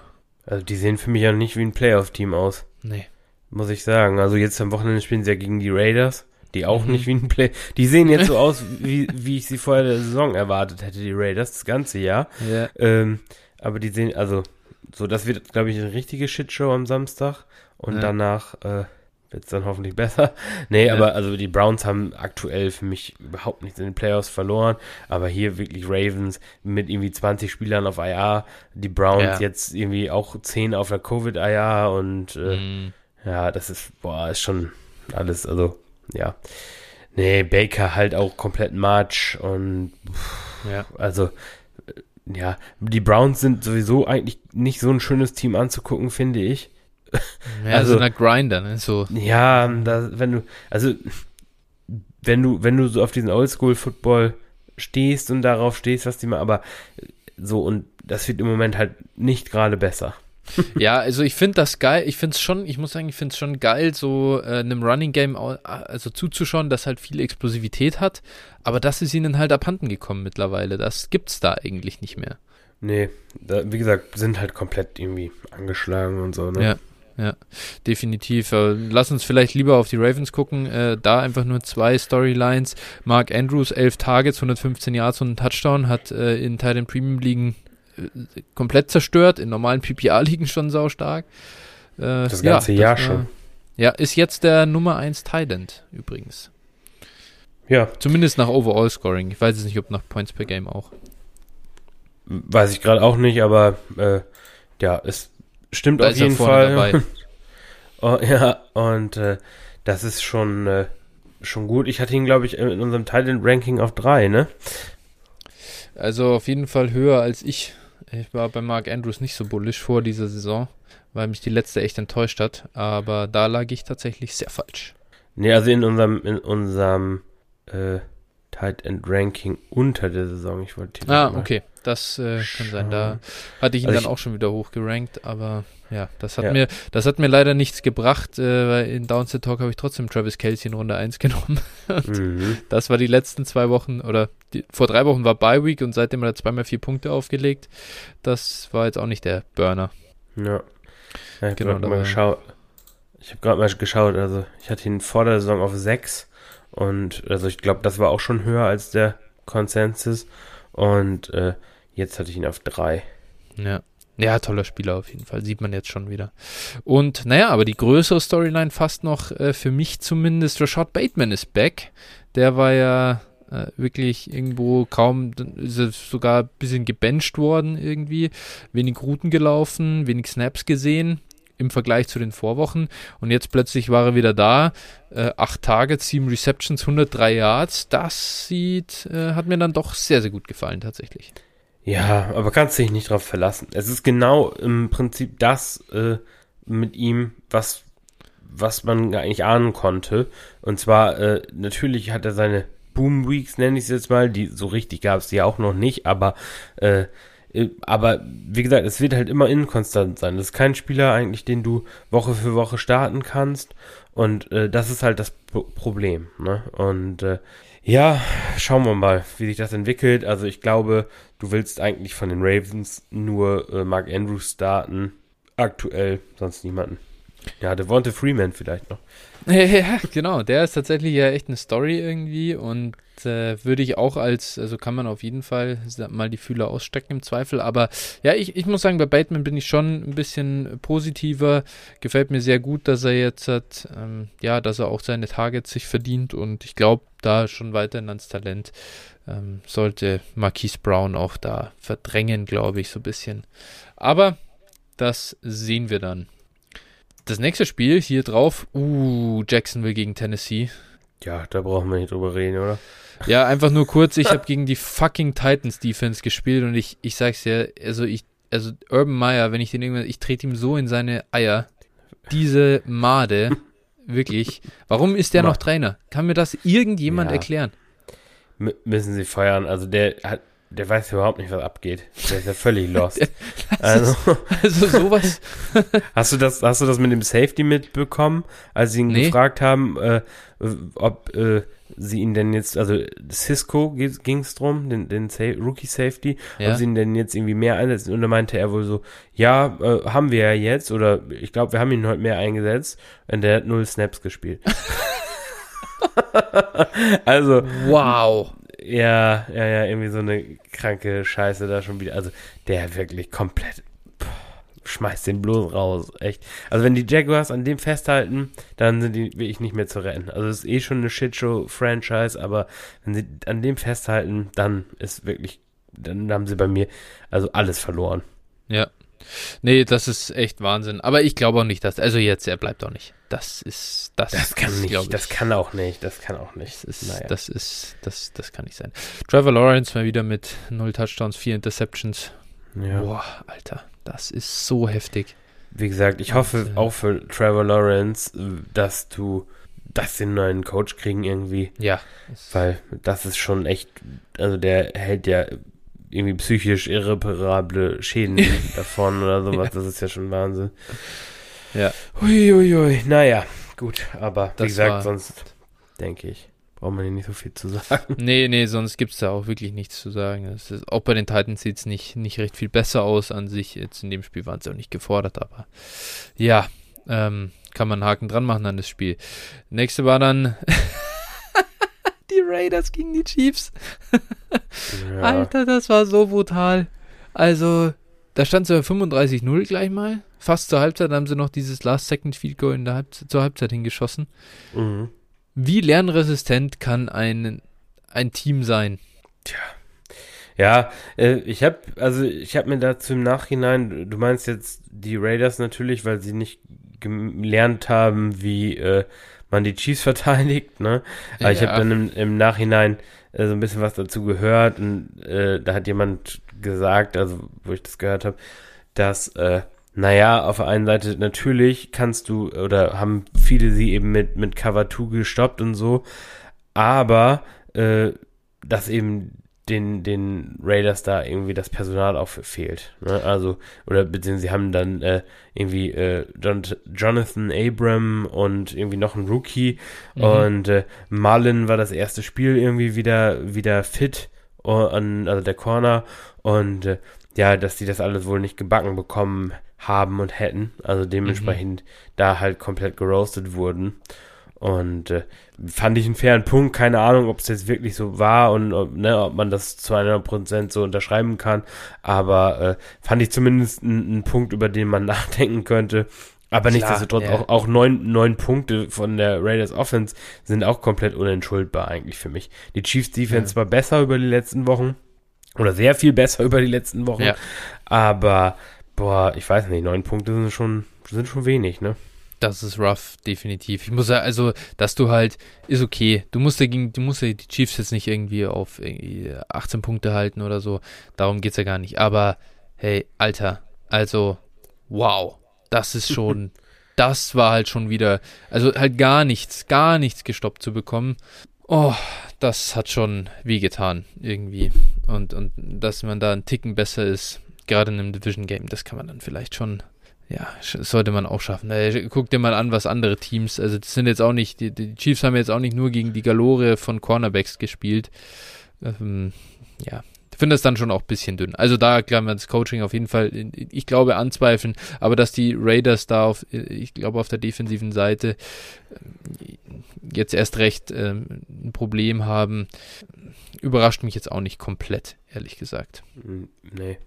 Also die sehen für mich ja nicht wie ein Playoff-Team aus, nee. muss ich sagen. Also jetzt am Wochenende spielen sie ja gegen die Raiders. die auch Mhm. nicht wie ein Play. Die sehen jetzt so aus, wie, wie ich sie vorher der Saison erwartet hätte, die Raiders, das ganze Jahr. Ja. Ähm, aber die sehen, also, so, das wird, glaube ich, eine richtige Shitshow am Samstag. Und Ja. danach äh, wird es dann hoffentlich besser. Nee, Ja. aber also die Browns haben aktuell für mich überhaupt nichts in den Playoffs verloren. Aber hier wirklich Ravens mit irgendwie 20 Spielern auf IR. Die Browns Ja. jetzt irgendwie auch 10 auf der Covid-IR. Und äh, Mhm. ja, das ist, boah, ist schon alles, also, ja. Nee, Baker halt auch komplett March und ja. also, äh, ja, die Browns sind sowieso eigentlich nicht so ein schönes Team anzugucken, finde ich. Ja, Also- so eine Grinder, ne? So. Ja, da, wenn du, also, wenn du, wenn du so auf diesen Oldschool-Football stehst und darauf stehst, was die mal, aber so, und das wird im Moment halt nicht gerade besser. Ja, also ich finde das geil. Ich finde es schon, ich muss sagen, ich finde es schon geil, so äh, einem Running Game also zuzuschauen, das halt viel Explosivität hat. Aber das ist ihnen halt abhanden gekommen mittlerweile. Das gibt's da eigentlich nicht mehr. Nee, da, wie gesagt, sind halt komplett irgendwie angeschlagen und so, ne? Ja. Ja, definitiv. Äh, Lass uns vielleicht lieber auf die Ravens gucken. Äh, da einfach nur zwei Storylines. Mark Andrews, 11 Targets, 115 Yards und einen Touchdown, hat äh, in Titan Premium Ligen äh, komplett zerstört. In normalen PPA-Ligen schon saustark. Äh, Das ganze Jahr war- schon. Ja, ist jetzt der Nummer 1 Tident übrigens. Ja, Zumindest nach Overall Scoring. Ich weiß jetzt nicht, ob nach Points per Game auch. weiß ich gerade auch nicht, aber äh, ja, es stimmt Da auf jeden Fall. dabei. oh, ja, und äh, das ist schon, äh, schon gut. Ich hatte ihn, glaube ich, in unserem Titan-Ranking auf drei, ne? Also auf jeden Fall höher als ich. Ich war bei Mark Andrews nicht so bullish vor dieser Saison, weil mich die letzte echt enttäuscht hat. Aber da lag ich tatsächlich sehr falsch. Nee, also in unserem, in unserem äh, Tight End Ranking unter der Saison. Ich wollte Ah, okay. Das äh, kann sein. Da hatte ich ihn Also dann ich- auch schon wieder hochgerankt, aber ja, das hat Ja. mir, das hat mir leider nichts gebracht, äh, weil in Downset Talk habe ich trotzdem Travis Kelsey in Runde 1 genommen. Mhm. Das war die letzten zwei Wochen oder die, vor drei Wochen war Bye Week und seitdem hat er zweimal vier Punkte aufgelegt. Das war jetzt auch nicht der Burner. Ja. ja ich habe Genau, mal geschaut. Ich habe gerade mal geschaut, also ich hatte ihn vor der Saison auf 6 und also ich glaube, das war auch schon höher als der Consensus und äh, jetzt hatte ich ihn auf 3. Ja. Ja, toller Spieler auf jeden Fall, sieht man jetzt schon wieder. Und naja, aber die größere Storyline fast noch äh, für mich zumindest, Rashad Bateman ist back. Der war ja äh, wirklich irgendwo kaum, sogar ein bisschen gebencht worden irgendwie. Wenig Routen gelaufen, wenig Snaps gesehen im Vergleich zu den Vorwochen. Und jetzt plötzlich war er wieder da. Äh, acht Targets, sieben Receptions, 103 Yards. Das sieht, äh, hat mir dann doch sehr, sehr gut gefallen tatsächlich. Ja, aber kannst dich nicht drauf verlassen. Es ist genau im Prinzip das äh, mit ihm, was, was man eigentlich ahnen konnte. Und zwar, äh, natürlich hat er seine Boom Weeks, nenne ich es jetzt mal, die so richtig gab es die auch noch nicht, aber äh, aber wie gesagt, es wird halt immer inkonstant sein. Das ist kein Spieler eigentlich, den du Woche für Woche starten kannst. Und äh, das ist halt das Pro Problem. Ne? Und äh, ja, schauen wir mal, wie sich das entwickelt. Also ich glaube, du willst eigentlich von den Ravens nur äh, Mark Andrews starten. Aktuell sonst niemanden. Ja, Devonta Freeman vielleicht noch. Ja, genau. Der ist tatsächlich ja echt eine Story irgendwie und äh, würde ich auch als, also kann man auf jeden Fall mal die Fühler ausstecken im Zweifel. Aber ja, ich, ich muss sagen, bei Bateman bin ich schon ein bisschen positiver. Gefällt mir sehr gut, dass er jetzt hat, ähm, ja, dass er auch seine Targets sich verdient und ich glaube, da schon weiterhin ans Talent ähm, sollte Marquise Brown auch da verdrängen, glaube ich, so ein bisschen. Aber das sehen wir dann. Das nächste Spiel hier drauf, uh, Jacksonville gegen Tennessee. Ja, da brauchen wir nicht drüber reden, oder? Ja, einfach nur kurz, ich habe gegen die fucking Titans Defense gespielt und ich, ich sag's dir, also ich, also Urban Meyer, wenn ich den irgendwann, ich trete ihm so in seine Eier. Diese Made, wirklich. Warum ist der noch Trainer? Kann mir das irgendjemand Ja. erklären? M müssen sie feuern. Also der hat, der weiß überhaupt nicht, was abgeht. Der ist ja völlig lost. also, Also sowas. hast du das, hast du das mit dem Safety mitbekommen, als sie ihn Nee. gefragt haben, äh, ob äh, sie ihn denn jetzt, also Cisco ging es drum, den, den Sa Rookie Safety, Ja. ob sie ihn denn jetzt irgendwie mehr einsetzen. Und da meinte er wohl so, ja, äh, haben wir ja jetzt, oder ich glaube, wir haben ihn heute mehr eingesetzt, und der hat null Snaps gespielt. also. Wow. Ja, ja, ja, irgendwie so eine kranke Scheiße da schon wieder. Also, der wirklich komplett schmeißt den bloß raus. Echt. Also wenn die Jaguars an dem festhalten, dann sind die wirklich nicht mehr zu retten. Also es ist eh schon eine Shitshow-Franchise, aber wenn sie an dem festhalten, dann ist wirklich, dann haben sie bei mir also alles verloren. Ja. Nee, das ist echt Wahnsinn. Aber ich glaube auch nicht, dass, also jetzt, er bleibt auch nicht. Das ist, das, das kann ist, nicht, ich, das kann auch nicht, das kann auch nicht. Das ist, naja. das ist, das, das kann nicht sein. Trevor Lawrence mal wieder mit null Touchdowns, vier Interceptions. Ja. Boah, Alter. Das ist so heftig. Wie gesagt, ich hoffe äh, auch für Trevor Lawrence, dass du, dass den neuen Coach kriegen irgendwie. Ja. Weil das ist schon echt, also der hält ja irgendwie psychisch irreparable Schäden davon oder sowas. Ja. Das ist ja schon Wahnsinn. Ja. Huiuiui. Naja, gut. Aber das wie gesagt, sonst denke ich braucht man hier nicht so viel zu sagen. Nee, nee, sonst gibt es da auch wirklich nichts zu sagen. Ist, auch bei den Titans sieht es nicht, nicht recht viel besser aus an sich. Jetzt in dem Spiel waren sie auch nicht gefordert, aber ja, ähm, kann man einen Haken dran machen an das Spiel. Nächste war dann Raiders gegen die Chiefs. ja. Alter, das war so brutal. Also, da stand so 35-0 gleich mal. Fast zur Halbzeit haben sie noch dieses Last-Second-Field-Goal in der Halbzeit, zur Halbzeit hingeschossen. Mhm. Wie lernresistent kann ein, ein Team sein? Tja. Ja, äh, ich habe also ich habe mir dazu im Nachhinein, du meinst jetzt die Raiders natürlich, weil sie nicht gelernt haben, wie äh, man die Chiefs verteidigt, ne? Aber ja. ich habe dann im, im Nachhinein äh, so ein bisschen was dazu gehört und äh, da hat jemand gesagt, also wo ich das gehört habe, dass äh, naja, auf der einen Seite natürlich kannst du, oder haben viele sie eben mit, mit Cover 2 gestoppt und so, aber äh, dass eben den, den Raiders da irgendwie das Personal auch fehlt. Ne? Also, oder beziehungsweise sie haben dann äh, irgendwie äh, John, Jonathan Abram und irgendwie noch ein Rookie mhm. und äh, Marlin war das erste Spiel irgendwie wieder, wieder fit, und, also der Corner und äh, ja, dass die das alles wohl nicht gebacken bekommen haben und hätten. Also dementsprechend mhm. da halt komplett geroastet wurden. Und äh, fand ich einen fairen Punkt. Keine Ahnung, ob es jetzt wirklich so war und ob, ne, ob man das zu 100% so unterschreiben kann. Aber äh, fand ich zumindest einen Punkt, über den man nachdenken könnte. Aber nichtsdestotrotz, ja. auch, auch neun, neun Punkte von der Raiders Offense sind auch komplett unentschuldbar eigentlich für mich. Die Chiefs Defense ja. war besser über die letzten Wochen. Oder sehr viel besser über die letzten Wochen. Ja. Aber Boah, ich weiß nicht, neun Punkte sind schon, sind schon wenig, ne? Das ist rough, definitiv. Ich muss ja, also, dass du halt, ist okay. Du musst dagegen, du musst ja die Chiefs jetzt nicht irgendwie auf irgendwie 18 Punkte halten oder so. Darum geht's ja gar nicht. Aber, hey, Alter, also, wow. Das ist schon, das war halt schon wieder, also halt gar nichts, gar nichts gestoppt zu bekommen. Oh, das hat schon wehgetan, irgendwie. Und, und dass man da einen Ticken besser ist, gerade in einem Division Game, das kann man dann vielleicht schon, ja, sollte man auch schaffen. Äh, guck dir mal an, was andere Teams, also das sind jetzt auch nicht, die, die Chiefs haben jetzt auch nicht nur gegen die Galore von Cornerbacks gespielt. Ähm, ja, ich finde das dann schon auch ein bisschen dünn. Also da kann man das Coaching auf jeden Fall, ich glaube, anzweifeln, aber dass die Raiders da auf, ich glaube, auf der defensiven Seite äh, jetzt erst recht ähm, ein Problem haben, überrascht mich jetzt auch nicht komplett, ehrlich gesagt. Nee.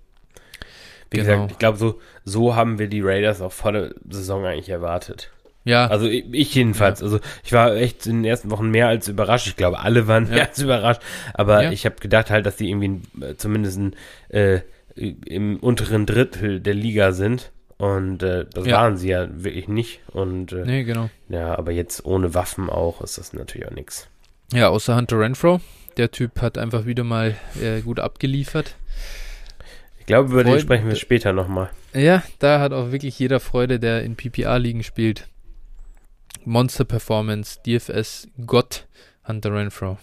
Wie genau. gesagt, ich glaube, so, so haben wir die Raiders auch vor der Saison eigentlich erwartet. Ja. Also ich jedenfalls. Ja. Also ich war echt in den ersten Wochen mehr als überrascht. Ich glaube, alle waren ja. mehr als überrascht. Aber ja. ich habe gedacht halt, dass die irgendwie äh, zumindest äh, im unteren Drittel der Liga sind. Und äh, das waren sie ja wirklich nicht. Und äh, nee, genau. Ja, aber jetzt ohne Waffen auch ist das natürlich auch nichts. Ja, außer Hunter Renfro. Der Typ hat einfach wieder mal äh, gut abgeliefert. Ich glaube, über Freude, den sprechen wir später nochmal. Ja, da hat auch wirklich jeder Freude, der in PPA-Ligen spielt. Monster Performance, DFS Gott, Hunter Renfro.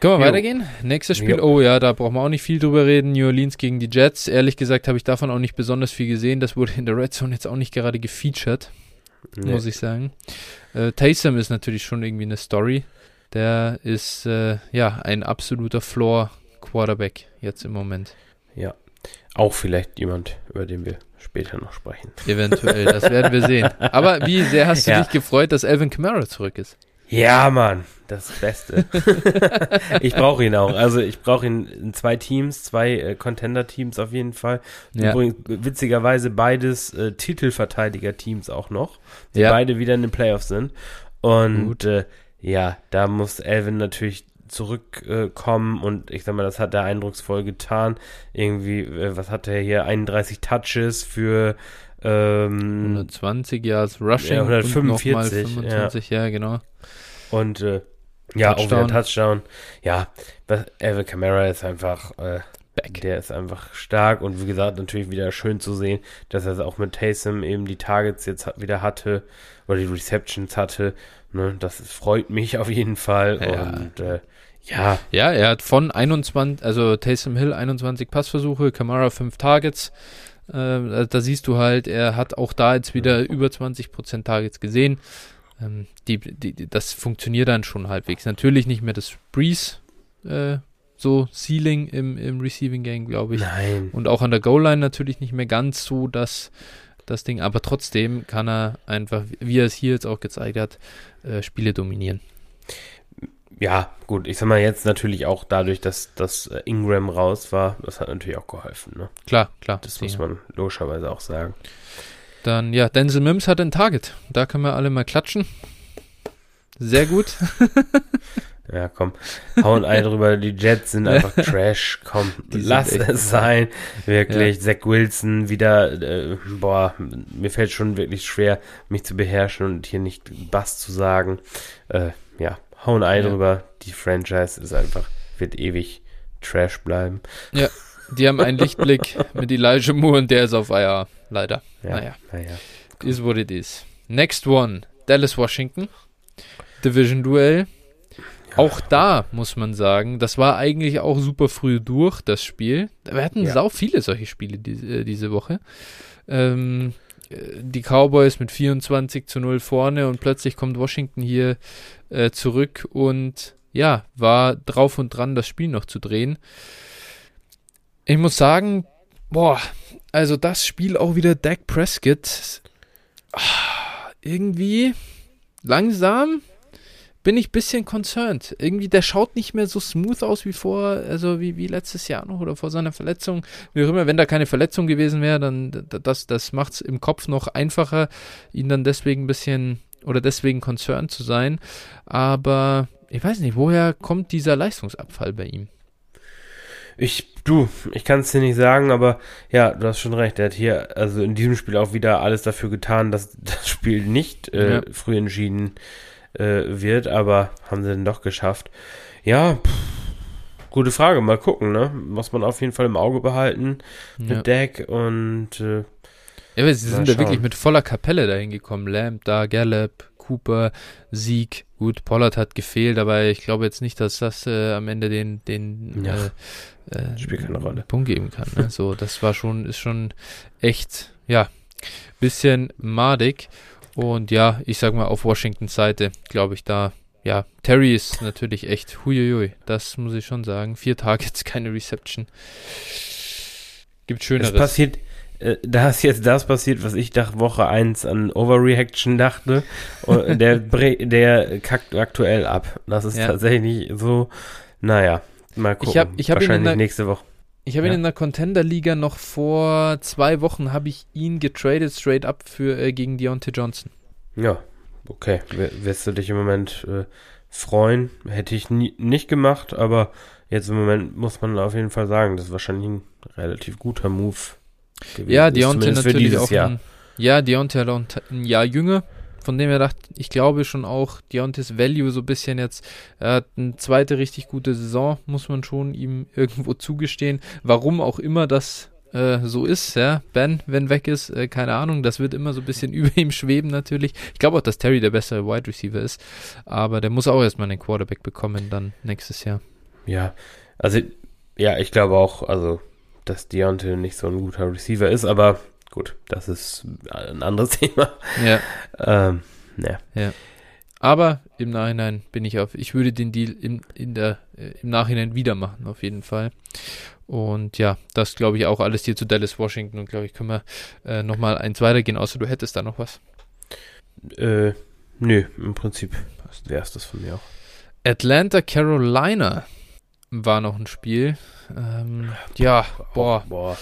Können wir jo. weitergehen? Nächstes Spiel. Jo. Oh ja, da brauchen wir auch nicht viel drüber reden. New Orleans gegen die Jets. Ehrlich gesagt habe ich davon auch nicht besonders viel gesehen. Das wurde in der Red Zone jetzt auch nicht gerade gefeatured, nee. muss ich sagen. Äh, Taysom ist natürlich schon irgendwie eine Story. Der ist äh, ja ein absoluter Floor Quarterback jetzt im Moment. Ja, Auch vielleicht jemand, über den wir später noch sprechen. Eventuell, das werden wir sehen. Aber wie sehr hast du Ja. dich gefreut, dass Alvin Kamara zurück ist? Ja, Mann, das Beste. ich brauche ihn auch. Also ich brauche ihn in zwei Teams, zwei äh, Contender-Teams auf jeden Fall. Ja. Übrigens, witzigerweise beides äh, Titelverteidiger-Teams auch noch, die Ja. beide wieder in den Playoffs sind. Und äh, ja, da muss Elvin natürlich zurückkommen kommen und ich sag mal, das hat er eindrucksvoll getan. Irgendwie, äh, was hat er hier? 31 Touches für ähm, 120 Yards Rushing Ja, und nochmal 145, 25, ja, genau. Und äh, ja, auch Touchdown. wieder Touchdown. Ja, was, Alvin Kamara ist einfach, äh, Back. der ist einfach stark und wie gesagt, natürlich wieder schön zu sehen, dass er auch mit Taysom eben die Targets jetzt wieder hatte oder die Receptions hatte. Ne, das freut mich auf jeden Fall. Ja. Und äh, ja, Ja, er hat von 21, also Taysom Hill 21 Passversuche, Kamara 5 Targets. Äh, da siehst du halt, er hat auch da jetzt wieder über 20% Targets gesehen. Ähm, die, die, das funktioniert dann schon halbwegs. Natürlich nicht mehr das Breeze, äh, so Ceiling im, im Receiving Game, glaube ich. nein. Und auch an der Goal-Line natürlich nicht mehr ganz so das, das Ding. Aber trotzdem kann er einfach, wie er es hier jetzt auch gezeigt hat, äh, Spiele dominieren. Ja, gut, ich sag mal jetzt natürlich auch dadurch, dass, dass äh, Ingram raus war, das hat natürlich auch geholfen. Ne? Klar, klar. Das muss man logischerweise auch sagen. Dann, ja, Denzel Mims hat ein Target. Da können wir alle mal klatschen. Sehr gut. Ja, komm, hauen ein drüber, die Jets sind einfach Trash, komm, lass es sein, wirklich, Zach Wilson wieder, äh, boah, mir fällt schon wirklich schwer, mich zu beherrschen und hier nicht Bass zu sagen, äh, ja, hauen ein Ja. drüber, die Franchise ist einfach, wird ewig Trash bleiben, Die haben einen Lichtblick mit Elijah Moore und der ist auf IR. Leider. ja, Naja. naja, Is what it is. Next one. Dallas Washington. Division Duell. Auch da muss man sagen, das war eigentlich auch super früh durch, das Spiel. Wir hatten Ja. sau viele solche Spiele diese, äh, diese Woche. Ähm, äh, die Cowboys mit 24 zu 0 vorne und plötzlich kommt Washington hier äh, zurück und ja, war drauf und dran, das Spiel noch zu drehen. Ich muss sagen, boah, also das Spiel auch wieder Dak Prescott. Ah, irgendwie langsam bin ich ein bisschen concerned. Irgendwie, der schaut nicht mehr so smooth aus wie vor, also wie, wie letztes Jahr noch oder vor seiner Verletzung. Wie auch immer, wenn da keine Verletzung gewesen wäre, dann das, das macht es im Kopf noch einfacher, ihn dann deswegen ein bisschen oder deswegen concerned zu sein. Aber ich weiß nicht, woher kommt dieser Leistungsabfall bei ihm? Ich, du, ich kann es dir nicht sagen, aber ja, du hast schon recht. Er hat hier, also in diesem Spiel auch wieder alles dafür getan, dass das Spiel nicht äh, Ja. früh entschieden äh, wird, aber haben sie dann doch geschafft. Ja, pff, gute Frage, mal gucken, ne? Muss man auf jeden Fall im Auge behalten mit Ja. Deck und äh, Ja, aber sie sind da wirklich schauen. mit voller Kapelle dahin gekommen. Lamb da, Gallup, Cooper, Sieg. Gut, Pollard hat gefehlt, aber ich glaube jetzt nicht, dass das äh, am Ende den, den Ja, äh, äh, spielt keine Rolle. Punkt geben kann. Ne? So, das war schon, ist schon echt, ja, bisschen madig. Und ja, ich sag mal, auf Washingtons Seite, glaube ich, da, ja, Terry ist natürlich echt, huiuiui, das muss ich schon sagen. Vier Targets, keine Reception. Gibt es Schöneres. passiert, äh, da ist jetzt das passiert, was ich nach Woche 1 an Overreaction dachte. Und der, der kackt aktuell ab. Das ist Ja. tatsächlich so, naja, mal gucken. Ich hab- ich hab Wahrscheinlich der- nächste Woche. Ich habe ihn Ja. in der Contender-Liga noch vor zwei Wochen, habe ich ihn getradet straight up für, äh, gegen Deontay Johnson. Ja, okay. Wirst du dich im Moment äh, freuen? Hätte ich nie, nicht gemacht, aber jetzt im Moment muss man auf jeden Fall sagen, das ist wahrscheinlich ein relativ guter Move gewesen. Ja, Deontay natürlich auch ein, ja, Deontay auch ein, ein Jahr jünger, von dem er dachte, ich glaube schon auch Deontays Value so ein bisschen jetzt, er hat eine zweite richtig gute Saison, muss man schon ihm irgendwo zugestehen. Warum auch immer das äh, so ist, ja, Ben, wenn weg ist, äh, keine Ahnung, das wird immer so ein bisschen über ihm schweben natürlich. Ich glaube auch, dass Terry der bessere Wide Receiver ist, aber der muss auch erstmal einen Quarterback bekommen dann nächstes Jahr. Ja, also, ja, ich glaube auch, also, dass Deontay nicht so ein guter Receiver ist, aber gut, das ist ein anderes Thema. Ja. Ähm, ne. Aber im Nachhinein bin ich auf, ich würde den Deal im, in der, äh, im Nachhinein wieder machen, auf jeden Fall. Und ja, das glaube ich auch alles hier zu Dallas, Washington. Und glaube ich, können wir äh, nochmal eins weitergehen, außer du hättest da noch was. Äh, nö, im Prinzip wäre es das von mir auch. Atlanta, Carolina war noch ein Spiel. Ähm, ja, boah. boah.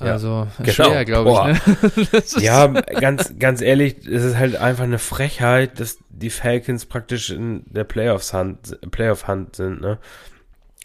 Also Genau, schwer, glaube ich. Ne? Ja, ganz, ganz ehrlich, es ist halt einfach eine Frechheit, dass die Falcons praktisch in der Playoffs-Hand, Playoff-Hand sind, ne?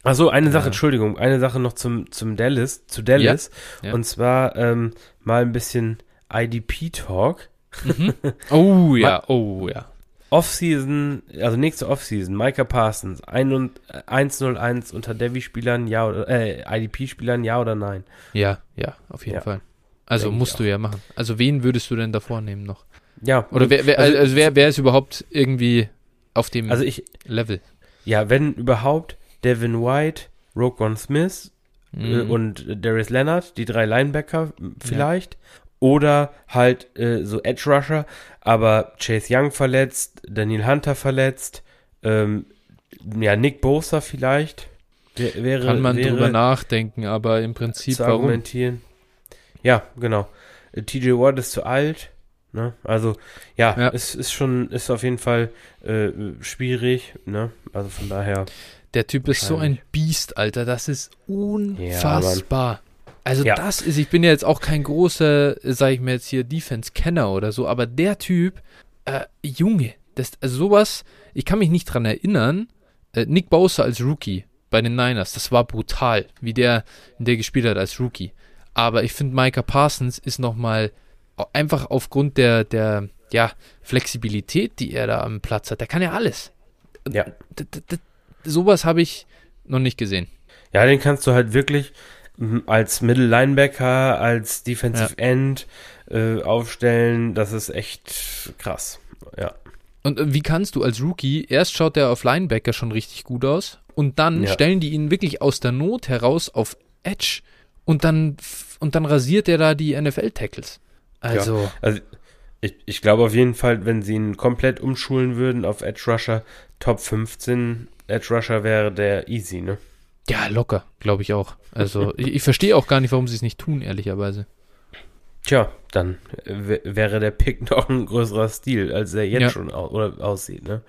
Achso, eine Sache, Ja. Entschuldigung, eine Sache noch zum, zum Dallas, zu Dallas. Ja. Und zwar, ähm, mal ein bisschen IDP-Talk. Mhm. Oh ja, oh ja. Offseason, also nächste Offseason, Micah Parsons, 1 und- äh, 101 unter Devi-Spielern, ja oder, äh, IDP-Spielern, ja oder nein? Ja, ja, auf jeden Ja. Fall. Also Denk musst du ja machen. Also wen würdest du denn davor nehmen noch? Ja. Oder wer, wer, also, also, wer, wer ist überhaupt irgendwie auf dem also ich, Level? ja, wenn überhaupt, Devin White, Roquan Smith, äh, Mhm. und Darius Leonard, die drei Linebacker vielleicht. Oder halt äh, so Edge Rusher, aber Chase Young verletzt, Daniel Hunter verletzt, ähm, ja, Nick Bosa vielleicht. Wär, wäre, Kann man wäre drüber nachdenken, aber im Prinzip zu warum? argumentieren. Ja, genau. Äh, TJ Watt ist zu alt. Ne? Also, ja, Ja. es ist schon, ist auf jeden Fall äh, schwierig. Ne? Also von daher. Der Typ ist so ein. Biest, Alter. Das ist unfassbar. Also Ja. das ist, ich bin ja jetzt auch kein großer, sag ich mir jetzt hier, Defense-Kenner oder so, aber der Typ, äh, Junge, das, also sowas, ich kann mich nicht dran erinnern, äh, Nick Bosa als Rookie bei den Niners, das war brutal, wie der, der gespielt hat als Rookie. Aber ich finde, Micah Parsons ist nochmal einfach aufgrund der, der, ja, Flexibilität, die er da am Platz hat, der kann ja alles. Ja. D sowas habe ich noch nicht gesehen. Ja, den kannst du halt wirklich als Middle Linebacker, als Defensive End äh, aufstellen. Das ist echt krass. Ja. Und äh, wie kannst du als Rookie, erst schaut er auf Linebacker schon richtig gut aus und dann Ja. stellen die ihn wirklich aus der Not heraus auf Edge und dann, und dann rasiert er da die NFL-Tackles. Also, Also ich, ich glaube auf jeden Fall, wenn sie ihn komplett umschulen würden auf Edge Rusher, Top 15 Edge Rusher wäre der easy, ne? Ja, locker, glaube ich auch. Also, ich, ich verstehe auch gar nicht, warum sie es nicht tun, ehrlicherweise. Tja, dann äh, wär- wäre der Pick noch ein größerer Stil, als er jetzt Ja. schon au oder aussieht, ne?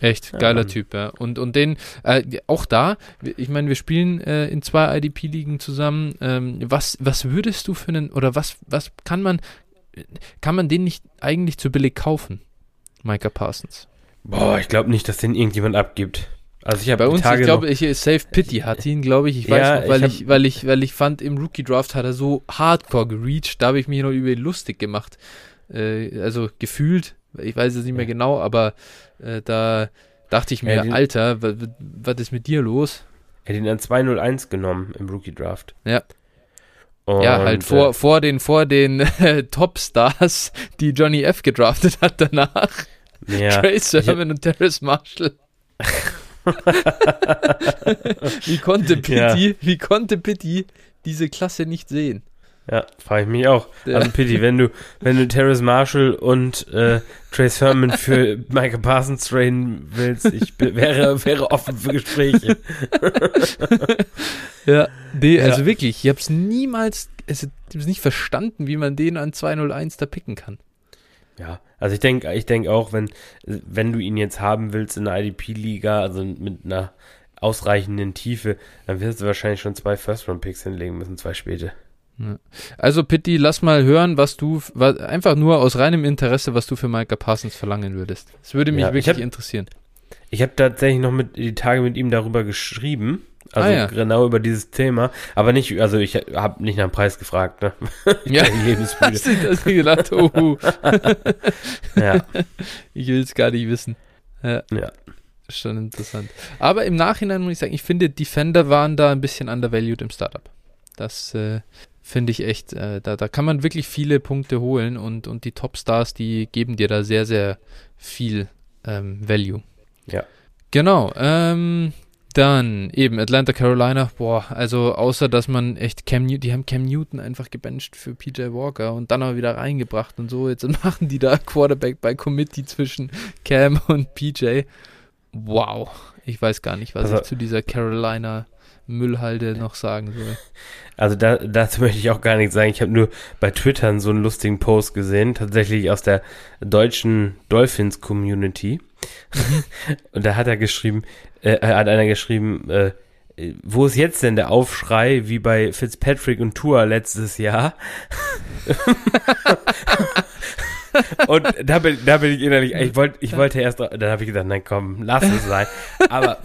Echt, Ja, geiler Mann. Typ, ja. Und, und den, äh, auch da, ich meine, wir spielen äh, in zwei IDP-Ligen zusammen. Ähm, was, was würdest du für einen, oder was, was kann man, kann man den nicht eigentlich zu billig kaufen? Micah Parsons. Boah, ich glaube nicht, dass den irgendjemand abgibt. Also ich habe Bei uns, Tage ich glaube, ich, Safe Pity hat ihn, glaube ich. Ich weiß Ja, noch, weil ich ich, weil ich, weil ich, fand, im Rookie Draft hat er so hardcore gereached, da habe ich mich noch über ihn lustig gemacht. Äh, also gefühlt, ich weiß es nicht mehr genau, aber äh, da dachte ich mir, Alter, wa- wa- was ist mit dir los? er hat ihn an 201 genommen im Rookie Draft. Ja. Und, ja, halt vor, äh, vor den, vor den Topstars, die Johnny F. gedraftet hat danach. ja, Trey Sermon und Terrace Marshall. wie konnte Ja. Pitti, wie konnte Pitti diese Klasse nicht sehen? Ja, frage ich mich auch. Ja. Also Pity, wenn du, wenn du Terrace Marshall und äh, Trace Herman für Michael Parsons trainen willst, ich wäre, wäre offen für Gespräche. Ja, nee, Ja. also wirklich, ich habe es niemals, also, ich hab's nicht verstanden, wie man den an 201 da picken kann. Ja, also ich denke, ich denke auch, wenn, wenn du ihn jetzt haben willst in der IDP-Liga, also mit einer ausreichenden Tiefe, dann wirst du wahrscheinlich schon zwei First-Round-Picks hinlegen müssen, zwei späte. Also Pitti, lass mal hören, was du, wa- einfach nur aus reinem Interesse, was du für Micah Parsons verlangen würdest. Das würde mich Ja, ich wirklich hab- interessieren. Ich habe tatsächlich noch mit die Tage mit ihm darüber geschrieben. Also Ah, ja. genau über dieses Thema. Aber nicht, also ich habe nicht nach dem Preis gefragt, ne? Ja. lebensmüde. Hast du das gedacht? Oh, ja, ich will es gar nicht wissen. Ja. Ja. Schon interessant. Aber im Nachhinein muss ich sagen, ich finde, Defender waren da ein bisschen undervalued im Startup. Das äh, finde ich echt, äh, da, da kann man wirklich viele Punkte holen und, und die Topstars, die geben dir da sehr, sehr viel ähm, Value. Ja. Genau. Ähm, dann eben Atlanta, Carolina. Boah, also außer dass man echt Cam Newton, die haben Cam Newton einfach gebencht für PJ Walker und dann aber wieder reingebracht und so. Jetzt machen die da Quarterback bei Committee zwischen Cam und PJ. Wow. Ich weiß gar nicht, was Also- ich zu dieser Carolina Müllhalde noch sagen soll. Also da, dazu möchte ich auch gar nichts sagen. Ich habe nur bei Twitter so einen lustigen Post gesehen, tatsächlich aus der deutschen Dolphins-Community. Und da hat er geschrieben, äh, hat einer geschrieben, äh, wo ist jetzt denn der Aufschrei, wie bei Fitzpatrick und Tour letztes Jahr? und da bin, da bin ich innerlich, ich wollte, ich wollte erst, dann habe ich gesagt, nein, komm, lass es sein. Aber,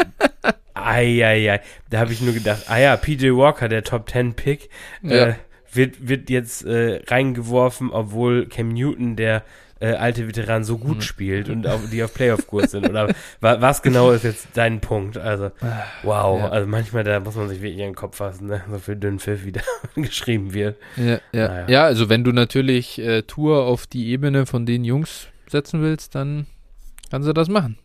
ei, ei, ei, da habe ich nur gedacht, ah ja, PJ Walker, der Top 10 Pick, Ja. äh, wird, wird jetzt äh, reingeworfen, obwohl Cam Newton, der äh, alte Veteran, so gut Mhm. spielt und auf, die auf Playoff-Kurs sind. Oder wa, was genau ist jetzt dein Punkt? Also, wow, Ja. also manchmal, da muss man sich wirklich den Kopf fassen, ne? so viel dünn Pfiff wieder geschrieben wird. Ja, ja. Naja. ja, also wenn du natürlich äh, Tour auf die Ebene von den Jungs setzen willst, dann kannst du das machen.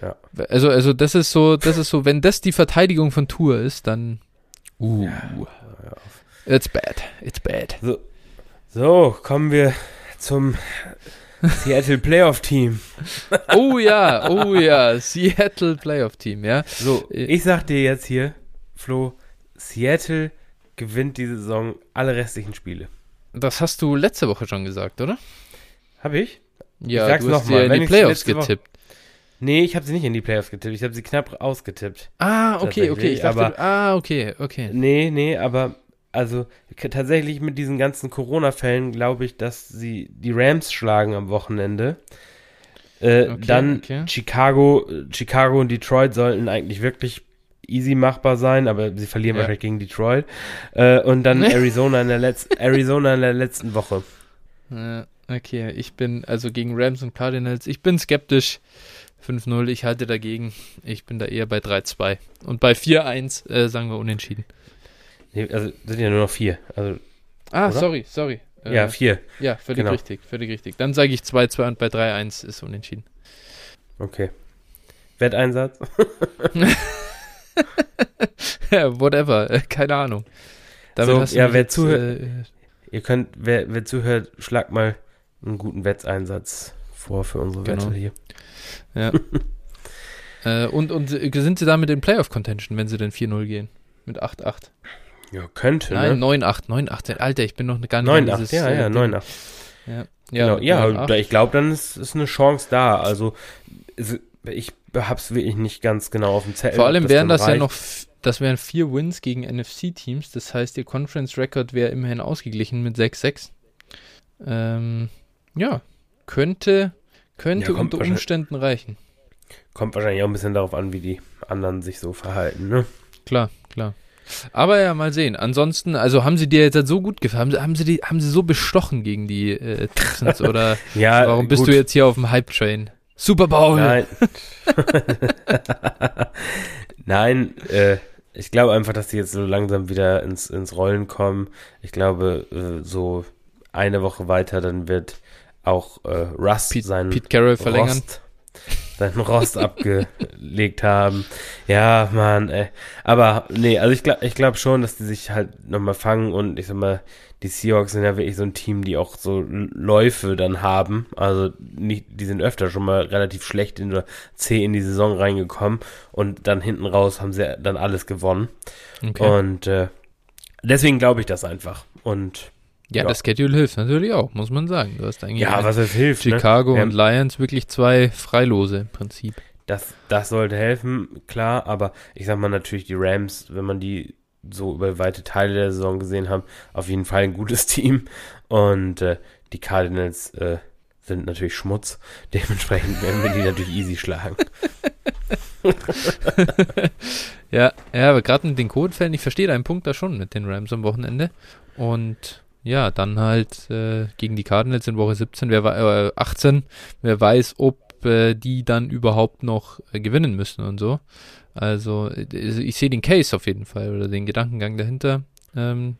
Ja. Also, also das ist so, das ist so, wenn das die Verteidigung von Tour ist, dann uh, it's bad, it's bad. So, so, kommen wir zum Seattle Playoff Team. Oh ja, oh ja, Seattle Playoff Team, ja. So, Äh. ich sag dir jetzt hier, Flo, Seattle gewinnt die Saison alle restlichen Spiele. Das hast du letzte Woche schon gesagt, oder? Hab ich? Ja, sag's du hast dir in die Playoffs letzte Woche- getippt. Nee, ich habe sie nicht in die Playoffs getippt. Ich habe sie knapp ausgetippt. Ah, okay, okay. Ich dachte, aber- ah, okay, okay. Nee, nee, aber also tatsächlich mit diesen ganzen Corona-Fällen glaube ich, dass sie die Rams schlagen am Wochenende. Äh, Okay, dann okay. Chicago, Chicago und Detroit sollten eigentlich wirklich easy machbar sein, aber sie verlieren Ja. wahrscheinlich gegen Detroit. Äh, und dann Arizona in der letzten Arizona in der letzten Woche. Ja, okay, ich bin also gegen Rams und Cardinals. Ich bin skeptisch. 5-0, ich halte dagegen. Ich bin da eher bei 3-2. Und bei 4-1 äh, sagen wir unentschieden. Nee, also sind ja nur noch vier. Also Ah, Oder? sorry, sorry. Äh, ja, vier. ja, völlig genau. richtig, völlig richtig. Dann sage ich 2-2 und bei 3-1 ist unentschieden. Okay. Wetteinsatz? Ja, Whatever, äh, keine Ahnung. Damit So, ja, wer jetzt, zuhört- äh, Ihr könnt, wer, wer zuhört, schlag mal einen guten Wetteinsatz vor für unsere Genau. Wette hier. äh, und, und sind sie damit in Playoff-Contention, wenn sie denn 4-0 gehen? Mit 8-8. Ja, könnte, Nein, ne? 9-8, 9-8. Alter, ich bin noch gar nicht an 9-8, dieses, ja, äh, ja, Ding. 9-8. Ja, Genau, ja, 9-8. da- ich glaube, dann ist, ist eine Chance da. Also, es- ich hab's wirklich nicht ganz genau auf dem Zettel. Vor allem wären dann das ja noch, das wären vier Wins gegen NFC-Teams. Das heißt, ihr Conference-Record wäre immerhin ausgeglichen mit 6-6. Ähm, ja, könnte, könnte Ja, unter Umständen reichen. Kommt wahrscheinlich auch ein bisschen darauf an, wie die anderen sich so verhalten, ne? Klar, klar. Aber ja, mal sehen. Ansonsten, also haben sie dir jetzt so gut gefallen? Haben sie, haben sie, die, haben sie so bestochen gegen die äh, Texans? oder Ja, warum bist gut. du jetzt hier auf dem Hype-Train? Super Bowl! Nein. Nein, äh, ich glaube einfach, dass die jetzt so langsam wieder ins, ins Rollen kommen. Ich glaube, äh, so eine Woche weiter, dann wird auch äh, Russ Pete, seinen Pete Carroll verlängern. Rost, seinen Rost abgelegt haben. Ja, Mann, ey. Aber nee, also ich glaube ich glaub schon, dass die sich halt nochmal fangen und ich sag mal, die Seahawks sind ja wirklich so ein Team, die auch so Läufe dann haben. Also nicht, die sind öfter schon mal relativ schlecht in der C in die Saison reingekommen und dann hinten raus haben sie dann alles gewonnen. Okay. Und äh, deswegen glaube ich das einfach. Und ja, ja. das Schedule hilft natürlich auch, muss man sagen. Du hast eigentlich ja, was es hilft. Ne? Chicago Wir und Lions wirklich zwei Freilose im Prinzip. Das, das sollte helfen, klar, aber ich sag mal natürlich die Rams, wenn man die so über weite Teile der Saison gesehen haben, auf jeden Fall ein gutes Team. Und äh, die Cardinals äh, sind natürlich Schmutz. Dementsprechend werden wir die natürlich easy schlagen. Ja, ja, aber gerade mit den Codefällen, ich verstehe deinen Punkt da schon mit den Rams am Wochenende. Und ja, dann halt äh, gegen die Cardinals in Woche 17, wer äh, 18, wer weiß, ob äh, die dann überhaupt noch äh, gewinnen müssen und so. Also äh, ich sehe den Case auf jeden Fall oder den Gedankengang dahinter. Ähm,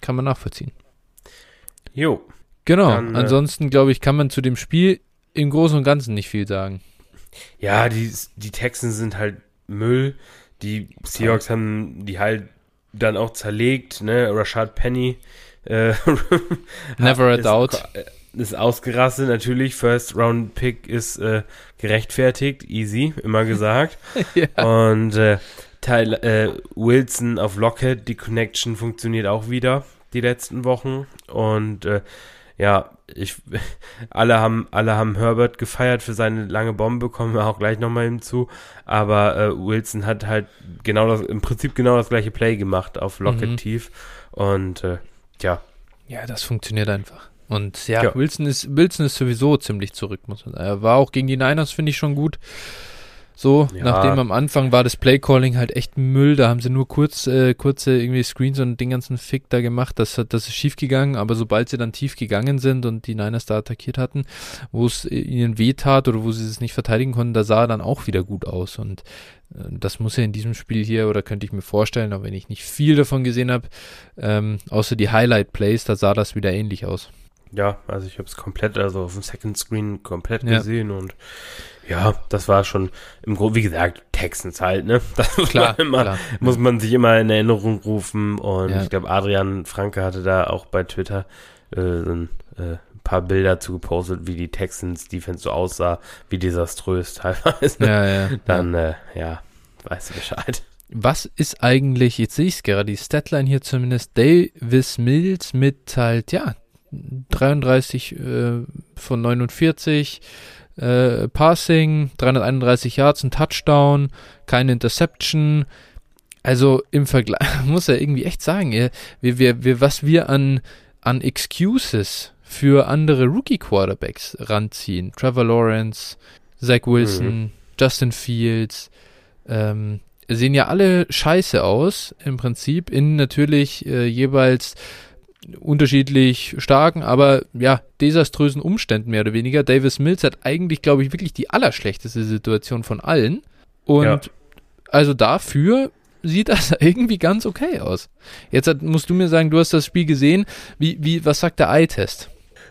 kann man nachvollziehen. Jo, Genau, Dann, äh, ansonsten glaube ich, kann man zu dem Spiel im Großen und Ganzen nicht viel sagen. ja, die, die Texans sind halt Müll. Die Seahawks haben die halt dann auch zerlegt, ne? Rashad Penny. Äh, Never a doubt. Ist ausgerastet, natürlich. First Round Pick ist äh, gerechtfertigt, easy, immer gesagt. ja. Und äh, Teil, äh, Wilson auf Lockett, die Connection funktioniert auch wieder die letzten Wochen. Und äh, ja, ich, alle haben, alle haben Herbert gefeiert für seine lange Bombe, kommen wir auch gleich nochmal hinzu. Aber äh, Wilson hat halt genau das, im Prinzip genau das gleiche Play gemacht auf Lockett mhm. tief. Und äh, ja. Ja, das funktioniert einfach. Und ja, ja, Wilson ist, Wilson ist sowieso ziemlich zurück, muss man sagen. Er war auch gegen die Niners, finde ich schon gut. So, ja. nachdem am Anfang war das Playcalling halt echt Müll, da haben sie nur kurz, äh, kurze irgendwie Screens und den ganzen Fick da gemacht, das, das ist schief gegangen, aber sobald sie dann tief gegangen sind und die Niners da attackiert hatten, wo es ihnen weh tat oder wo sie es nicht verteidigen konnten, da sah er dann auch wieder gut aus und äh, das muss ja in diesem Spiel hier, oder könnte ich mir vorstellen, auch wenn ich nicht viel davon gesehen habe, ähm, außer die Highlight-Plays, da sah das wieder ähnlich aus. Ja, also ich habe es komplett, also auf dem Second Screen komplett ja. gesehen und ja, das war schon im Grunde, wie gesagt, Texans halt, ne? Das muss, klar, man, immer, klar. muss man sich immer in Erinnerung rufen. Und ja. ich glaube, Adrian Franke hatte da auch bei Twitter äh, ein äh, paar Bilder zu gepostet, wie die Texans Defense so aussah, wie desaströs teilweise. Ja, ja. Dann, ja, äh, ja weißt du Bescheid. Was ist eigentlich, jetzt sehe ich es gerade, die Statline hier zumindest, Davis Mills mit halt, ja, 33 äh, von 49, äh, Passing, 331 Yards, ein Touchdown, keine Interception. Also im Vergleich, muss er irgendwie echt sagen, wir, wir, wir, was wir an, an Excuses für andere Rookie-Quarterbacks ranziehen. Trevor Lawrence, Zach Wilson, mhm. Justin Fields, ähm, sehen ja alle scheiße aus, im Prinzip, in natürlich äh, jeweils unterschiedlich starken, aber ja, desaströsen Umständen mehr oder weniger. Davis Mills hat eigentlich, glaube ich, wirklich die allerschlechteste Situation von allen. Und ja. also dafür sieht das irgendwie ganz okay aus. Jetzt hat, musst du mir sagen, du hast das Spiel gesehen. Wie, wie, was sagt der Eye-Test?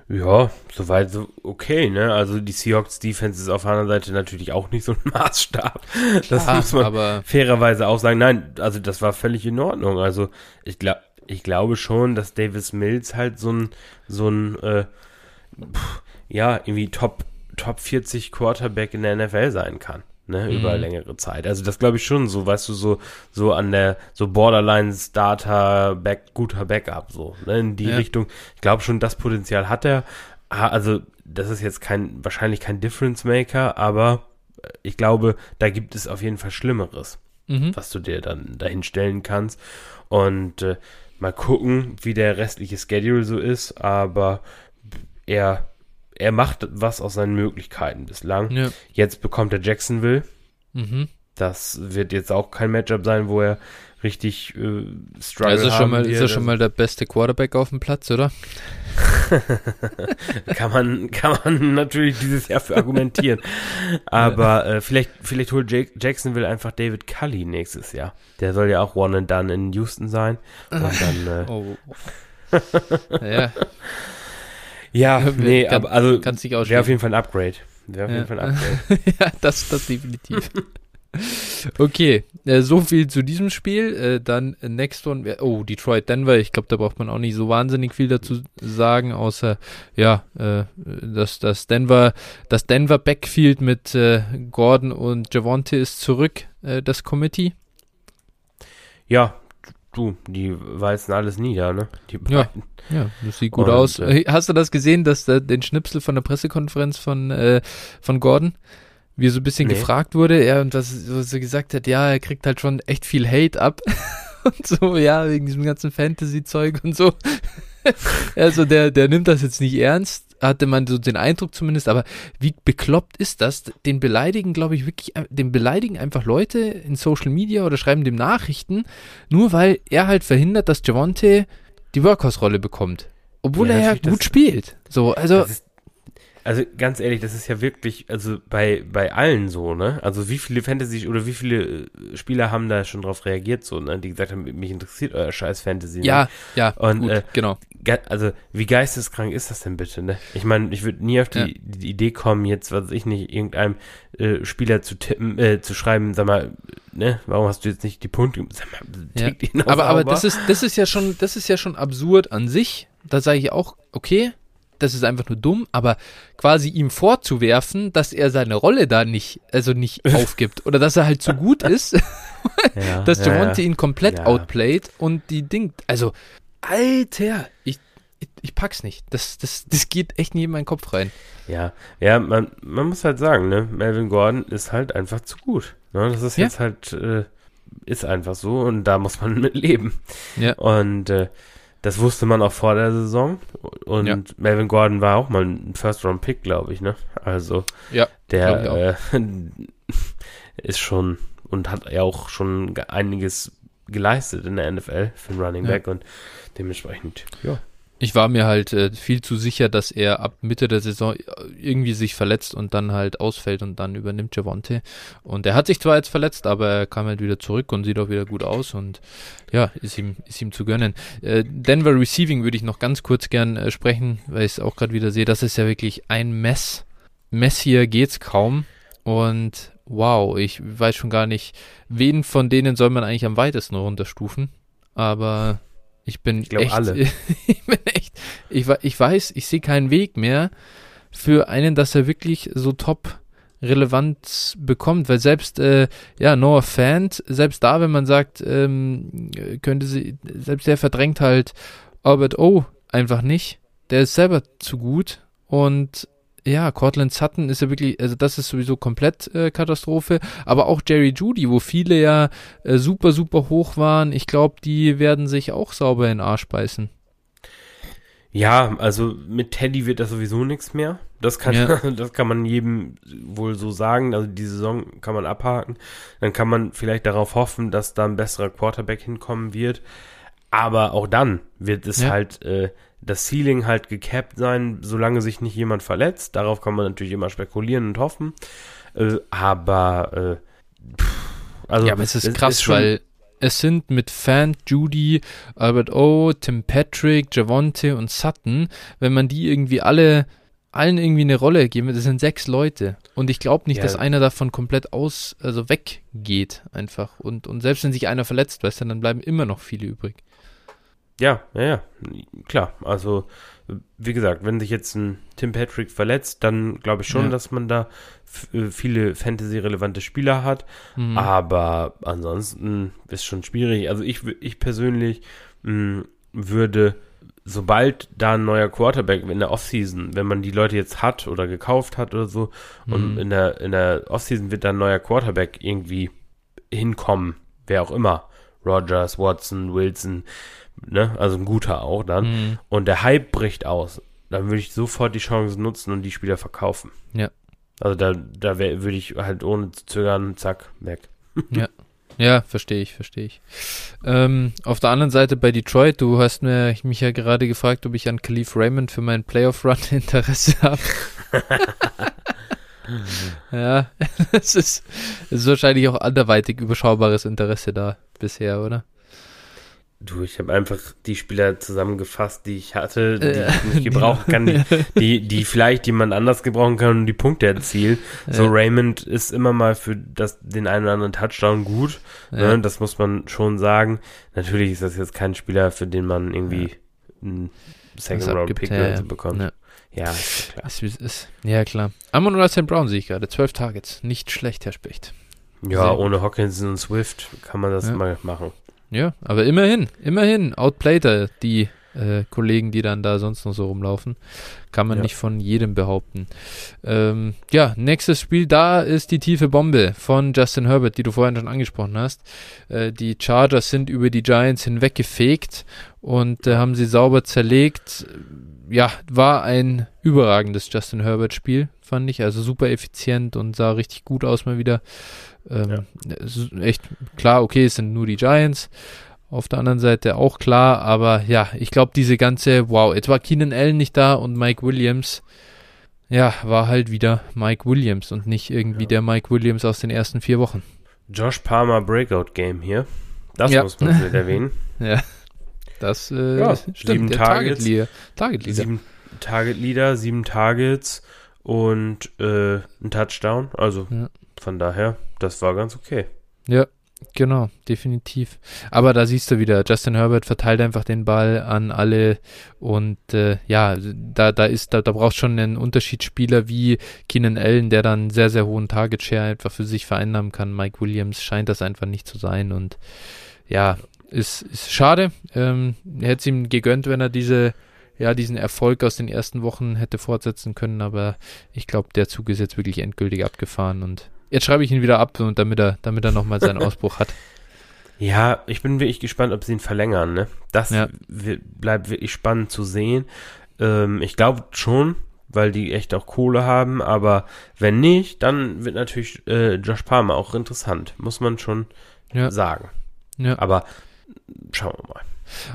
Ja, soweit so okay, ne? Also die Seahawks Defense ist auf der anderen Seite natürlich auch nicht so ein Maßstab. Das Klar, muss man fairerweise auch sagen. Nein, also das war völlig in Ordnung. Also ich glaube, ich glaube schon, dass Davis Mills halt so ein, so ein, äh, pff, ja, irgendwie Top, Top 40 Quarterback in der NFL sein kann. Ne, mhm. über längere Zeit. Also das glaube ich schon, so weißt du, so, so an der, so Borderline Starter, Back, guter Backup, so, ne, in die ja. Richtung. Ich glaube schon, das Potenzial hat er. Also, das ist jetzt kein, wahrscheinlich kein Difference Maker, aber ich glaube, da gibt es auf jeden Fall Schlimmeres, mhm. was du dir dann dahin stellen kannst. Und äh, Mal gucken, wie der restliche Schedule so ist, aber er, er macht was aus seinen Möglichkeiten bislang. Ja. Jetzt bekommt er Jacksonville. Mhm. Das wird jetzt auch kein Matchup sein, wo er richtig äh, struggle also schon mal, Ist er schon mal der beste Quarterback auf dem Platz, oder? kann man kann man natürlich dieses Jahr für argumentieren. Aber äh, vielleicht vielleicht holt Jake, Jacksonville einfach David Cully nächstes Jahr. Der soll ja auch one and done in Houston sein. Und dann äh, oh. ja. Ja, nee, kann, aber also wäre auf jeden Fall ein Upgrade. Wäre auf ja. jeden Fall ein Upgrade. ja, das das definitiv. Okay, äh, so viel zu diesem Spiel. Äh, dann äh, next one. Oh, Detroit Denver. Ich glaube, da braucht man auch nicht so wahnsinnig viel dazu sagen, außer ja, äh, dass das Denver, das Denver Backfield mit Gordon und Javonte ist zurück. Das Committee. Ja, du, die weisen alles nieder, ne? Ja, ja, das sieht gut und, aus. Hast du das gesehen, dass den Schnipsel von der Pressekonferenz von von Gordon? Wie er so ein bisschen nee. gefragt wurde, er und was so gesagt hat, ja, er kriegt halt schon echt viel Hate ab und so, ja, wegen diesem ganzen Fantasy-Zeug und so. also der, der nimmt das jetzt nicht ernst, hatte man so den Eindruck zumindest, aber wie bekloppt ist das? Den beleidigen, glaube ich, wirklich, den beleidigen einfach Leute in Social Media oder schreiben dem Nachrichten, nur weil er halt verhindert, dass Javonte die Workhouse-Rolle bekommt. Obwohl ja, er ja gut spielt. So, also. Das ist, also ganz ehrlich, das ist ja wirklich, also bei, bei allen so, ne? Also wie viele Fantasy oder wie viele äh, Spieler haben da schon drauf reagiert, so, ne? Die gesagt haben, mich interessiert euer scheiß Fantasy. Ja, ne? ja, und gut, äh, genau. Also wie geisteskrank ist das denn bitte, ne? Ich meine, ich würde nie auf die, ja. die, Idee kommen, jetzt, was ich nicht, irgendeinem äh, Spieler zu tippen, äh, zu schreiben, sag mal, ne, warum hast du jetzt nicht die Punkte? Sag mal, ja. ihn aber, aber das ist, das ist ja schon, das ist ja schon absurd an sich. Da sage ich auch, okay, das ist einfach nur dumm, aber quasi ihm vorzuwerfen, dass er seine Rolle da nicht, also nicht aufgibt oder dass er halt zu gut ist, ja, dass Javonte ja, ihn komplett outplayt und die Ding, also, Alter, ich, ich, ich, pack's nicht. Das, das, das geht echt nie in meinen Kopf rein. Ja, ja, man, man muss halt sagen, ne, Melvin Gordon ist halt einfach zu gut. Ne? Das ist jetzt halt, äh, ist einfach so und da muss man mit leben. Ja. Und äh, das wusste man auch vor der Saison. Und ja. Melvin Gordon war auch mal ein First-Round-Pick, glaube ich, ne? Also, ja, der äh, ist schon und hat ja auch schon einiges geleistet in der NFL für einen Running Back ja. und dementsprechend, ja. Ich war mir halt äh, viel zu sicher, dass er ab Mitte der Saison irgendwie sich verletzt und dann halt ausfällt und dann übernimmt Javonte. Und er hat sich zwar jetzt verletzt, aber er kam halt wieder zurück und sieht auch wieder gut aus und ja, ist ihm, ist ihm zu gönnen. Äh, Denver Receiving würde ich noch ganz kurz gern äh, sprechen, weil ich es auch gerade wieder sehe. Das ist ja wirklich ein Mess. Messier geht's kaum. Und wow, ich weiß schon gar nicht, wen von denen soll man eigentlich am weitesten runterstufen. Aber ich bin ich glaube alle. ich bin echt, ich, ich weiß, ich sehe keinen Weg mehr für einen, dass er wirklich so top Relevanz bekommt, weil selbst, äh, ja, Noah Fant, selbst da, wenn man sagt, ähm, könnte sie, selbst der verdrängt halt Albert O einfach nicht. Der ist selber zu gut und ja, Cortland Sutton ist ja wirklich, also das ist sowieso komplett äh, Katastrophe, aber auch Jerry Judy, wo viele ja äh, super, super hoch waren, ich glaube, die werden sich auch sauber in den Arsch beißen. Ja, also mit Teddy wird das sowieso nichts mehr. Das kann, ja. das kann man jedem wohl so sagen. Also die Saison kann man abhaken. Dann kann man vielleicht darauf hoffen, dass da ein besserer Quarterback hinkommen wird. Aber auch dann wird es ja. halt äh, das Ceiling halt gecapped sein, solange sich nicht jemand verletzt. Darauf kann man natürlich immer spekulieren und hoffen. Äh, aber äh, pff, also ja, aber es ist krass, ist weil es sind mit Fan, Judy, Albert O, Tim Patrick, Javonte und Sutton, wenn man die irgendwie alle allen irgendwie eine Rolle geben, das sind sechs Leute. Und ich glaube nicht, ja. dass einer davon komplett aus, also weggeht einfach. Und, und selbst wenn sich einer verletzt, weißt du, dann bleiben immer noch viele übrig. Ja, ja, ja, klar. Also, wie gesagt, wenn sich jetzt ein Tim Patrick verletzt, dann glaube ich schon, ja. dass man da äh, viele Fantasy-relevante Spieler hat. Mhm. Aber ansonsten ist schon schwierig. Also, ich, ich persönlich mh, hm, würde, sobald da ein neuer Quarterback in der Offseason, wenn man die Leute jetzt hat oder gekauft hat oder so, mhm. und in der, in der Offseason wird da ein neuer Quarterback irgendwie hinkommen, wer auch immer. Rogers, Watson, Wilson, ne? Also ein guter auch dann. Mhm. Und der Hype bricht aus. Dann würde ich sofort die Chance nutzen und die Spieler verkaufen. Ja. Also da, da würde ich halt ohne zu zögern, zack, weg. Ja. Ja, verstehe ich, verstehe ich. Ähm, auf der anderen Seite bei Detroit, du hast mir, mich ja gerade gefragt, ob ich an Khalif Raymond für meinen Playoff-Run Interesse habe. ja, es ist, ist wahrscheinlich auch anderweitig überschaubares Interesse da bisher, oder? Du, ich habe einfach die Spieler zusammengefasst, die ich hatte, die äh, ich nicht gebrauchen kann, die, die, die vielleicht jemand anders gebrauchen kann und die Punkte erzielen. So ja. Raymond ist immer mal für das, den einen oder anderen Touchdown gut. Ne? Ja. Ne? Das muss man schon sagen. Natürlich ist das jetzt kein Spieler, für den man irgendwie ja. einen Second Round Pick ja, bekommt. Ja. Ja, ist klar. Ist, ist, ja, klar. Amon St. Brown sehe ich gerade. Zwölf Targets. Nicht schlecht, Herr Specht. Ja, Sehr ohne Hawkinson und Swift kann man das mal machen. Ja, aber immerhin, immerhin outplayed er die äh, Kollegen, die dann da sonst noch so rumlaufen. Kann man ja. nicht von jedem behaupten. Ähm, ja, nächstes Spiel, da ist die tiefe Bombe von Justin Herbert, die du vorhin schon angesprochen hast. Äh, die Chargers sind über die Giants hinweggefegt und äh, haben sie sauber zerlegt. Ja, war ein überragendes Justin Herbert-Spiel, fand ich. Also super effizient und sah richtig gut aus mal wieder. Ähm, ja. echt klar, okay, es sind nur die Giants. Auf der anderen Seite auch klar, aber ja, ich glaube, diese ganze, wow, jetzt war Keenan Allen nicht da und Mike Williams, ja, war halt wieder Mike Williams und nicht irgendwie ja. der Mike Williams aus den ersten vier Wochen. Josh Palmer Breakout Game hier. Das ja. muss man erwähnen. ja, das äh, ja, stimmt. Sieben Targets, Target Leader. Target Leader. Sieben Target Leader, sieben Targets und äh, ein Touchdown. Also ja. von daher, das war ganz okay. Ja, Genau, definitiv. Aber da siehst du wieder, Justin Herbert verteilt einfach den Ball an alle und äh, ja, da, da ist, da, da braucht schon einen Unterschiedsspieler wie Keenan Allen, der dann sehr, sehr hohen Target Share einfach für sich vereinnahmen kann. Mike Williams scheint das einfach nicht zu sein und ja, ist, ist schade. Ähm, hätte es ihm gegönnt, wenn er diese, ja, diesen Erfolg aus den ersten Wochen hätte fortsetzen können, aber ich glaube, der Zug ist jetzt wirklich endgültig abgefahren und Jetzt schreibe ich ihn wieder ab, und damit er, damit er nochmal seinen Ausbruch hat. Ja, ich bin wirklich gespannt, ob sie ihn verlängern. Ne? Das Ja. bleibt wirklich spannend zu sehen. Ähm, ich glaube schon, weil die echt auch Kohle haben, aber wenn nicht, dann wird natürlich äh, Josh Palmer auch interessant, muss man schon Ja. sagen. Ja. Aber schauen wir mal.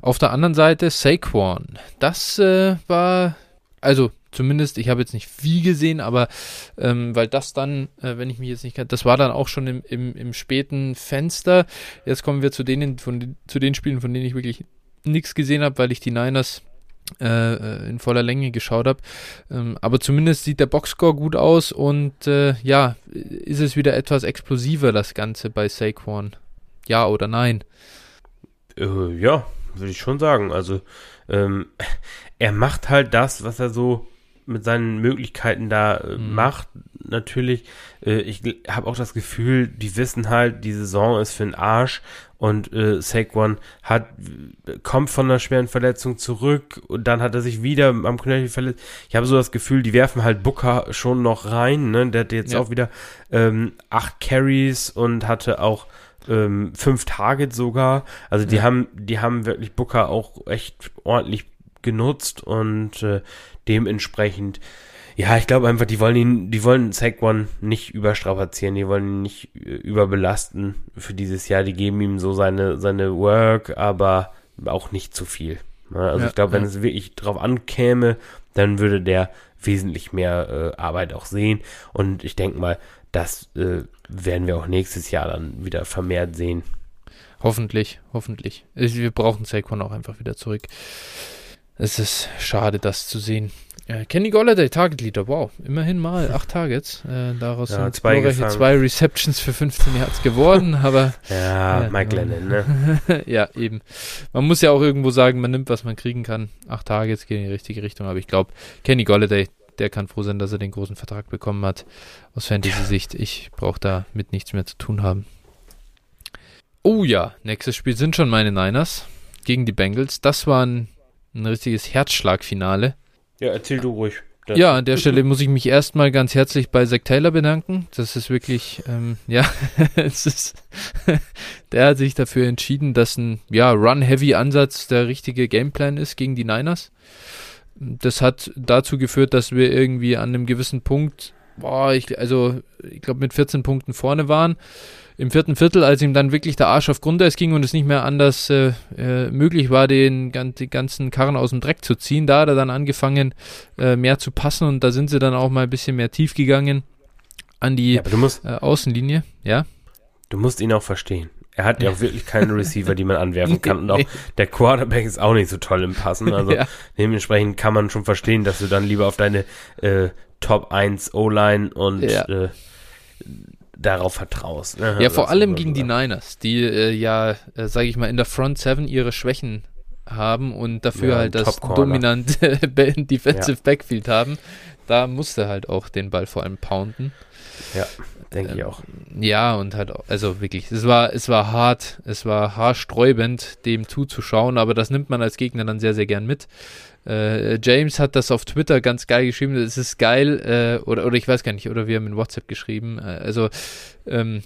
Auf der anderen Seite Saquon. Das äh, war, also zumindest, ich habe jetzt nicht viel gesehen, aber ähm, weil das dann, äh, wenn ich mich jetzt nicht kann, das war dann auch schon im, im, im späten Fenster. Jetzt kommen wir zu denen, von, zu den Spielen, von denen ich wirklich nichts gesehen habe, weil ich die Niners äh, äh, in voller Länge geschaut habe. Ähm, aber zumindest sieht der Boxscore gut aus und äh, ja, ist es wieder etwas explosiver, das Ganze bei Saquon. Ja oder nein? Äh, ja, würde ich schon sagen. Also, ähm, er macht halt das, was er so mit seinen Möglichkeiten da äh, Mhm. macht. Natürlich, äh, ich habe auch das Gefühl, die wissen halt, die Saison ist für den Arsch und äh, Saquon hat, kommt von einer schweren Verletzung zurück und dann hat er sich wieder am Knöchel verletzt. Ich habe so das Gefühl, die werfen halt Booker schon noch rein. Ne? Der hat jetzt Ja. auch wieder ähm, acht Carries und hatte auch ähm, fünf Targets sogar. Also die Ja. haben, die haben wirklich Booker auch echt ordentlich genutzt und äh, dementsprechend, ja, ich glaube einfach, die wollen ihn, die wollen Saquon nicht überstrapazieren, die wollen ihn nicht äh, überbelasten für dieses Jahr. Die geben ihm so seine, seine Work, aber auch nicht zu viel. Ne? Also Ja, ich glaube, wenn ja. es wirklich drauf ankäme, dann würde der wesentlich mehr äh, Arbeit auch sehen. Und ich denke mal, das äh, werden wir auch nächstes Jahr dann wieder vermehrt sehen. Hoffentlich, hoffentlich. Ich- Wir brauchen Saquon auch einfach wieder zurück. Es ist schade, das zu sehen. Äh, Kenny Golladay, Target Leader, wow, immerhin mal acht Targets. Äh, daraus Ja, sind zwei zwei Receptions für 15 Yards geworden, aber Ja, Ja, Mike. Lennon, ne? ja, eben. Man muss ja auch irgendwo sagen, man nimmt, was man kriegen kann. Acht Targets gehen in die richtige Richtung, aber ich glaube, Kenny Golladay, der kann froh sein, dass er den großen Vertrag bekommen hat. Aus Fantasy-Sicht, ich brauche da mit nichts mehr zu tun haben. Oh ja, nächstes Spiel sind schon meine Niners gegen die Bengals. Das war ein, ein richtiges Herzschlagfinale. Ja, erzähl du ruhig. Das- Ja, an der Stelle muss ich mich erstmal ganz herzlich bei Zack Taylor bedanken. Das ist wirklich, ähm, ja, es ist, der hat sich dafür entschieden, dass ein, ja, Run-Heavy-Ansatz der richtige Gameplan ist gegen die Niners. Das hat dazu geführt, dass wir irgendwie an einem gewissen Punkt, boah, ich, also, ich glaube, mit 14 Punkten vorne waren. Im vierten Viertel, als ihm dann wirklich der Arsch auf Grundeis ging und es nicht mehr anders äh, äh, möglich war, den, die ganzen Karren aus dem Dreck zu ziehen, da hat er dann angefangen, äh, mehr zu passen und da sind sie dann auch mal ein bisschen mehr tief gegangen an die Ja, musst, äh, Außenlinie. Ja, du musst ihn auch verstehen. Er hat ja auch wirklich keine Receiver, die man anwerfen kann. Und auch der Quarterback ist auch nicht so toll im Passen. Also ja, dementsprechend kann man schon verstehen, dass du dann lieber auf deine äh, Top 1 O-Line und Ja. Äh, darauf vertraust. Ne? ja vor allem gegen die. Niners, die äh, ja, äh, sage ich mal, in der Front Seven ihre Schwächen haben und dafür Ja, halt das dominante Defensive Backfield haben. Da musste halt auch den Ball vor allem pounden. Denke ich Ähm, auch. Ja, und halt, auch- also wirklich, es war, es war hart, es war haarsträubend, dem zuzuschauen, aber das nimmt man als Gegner dann sehr, sehr gern mit. Äh, James hat das auf Twitter ganz geil geschrieben, es ist geil, äh, oder, oder ich weiß gar nicht, oder wir haben in WhatsApp geschrieben, äh, also, ähm,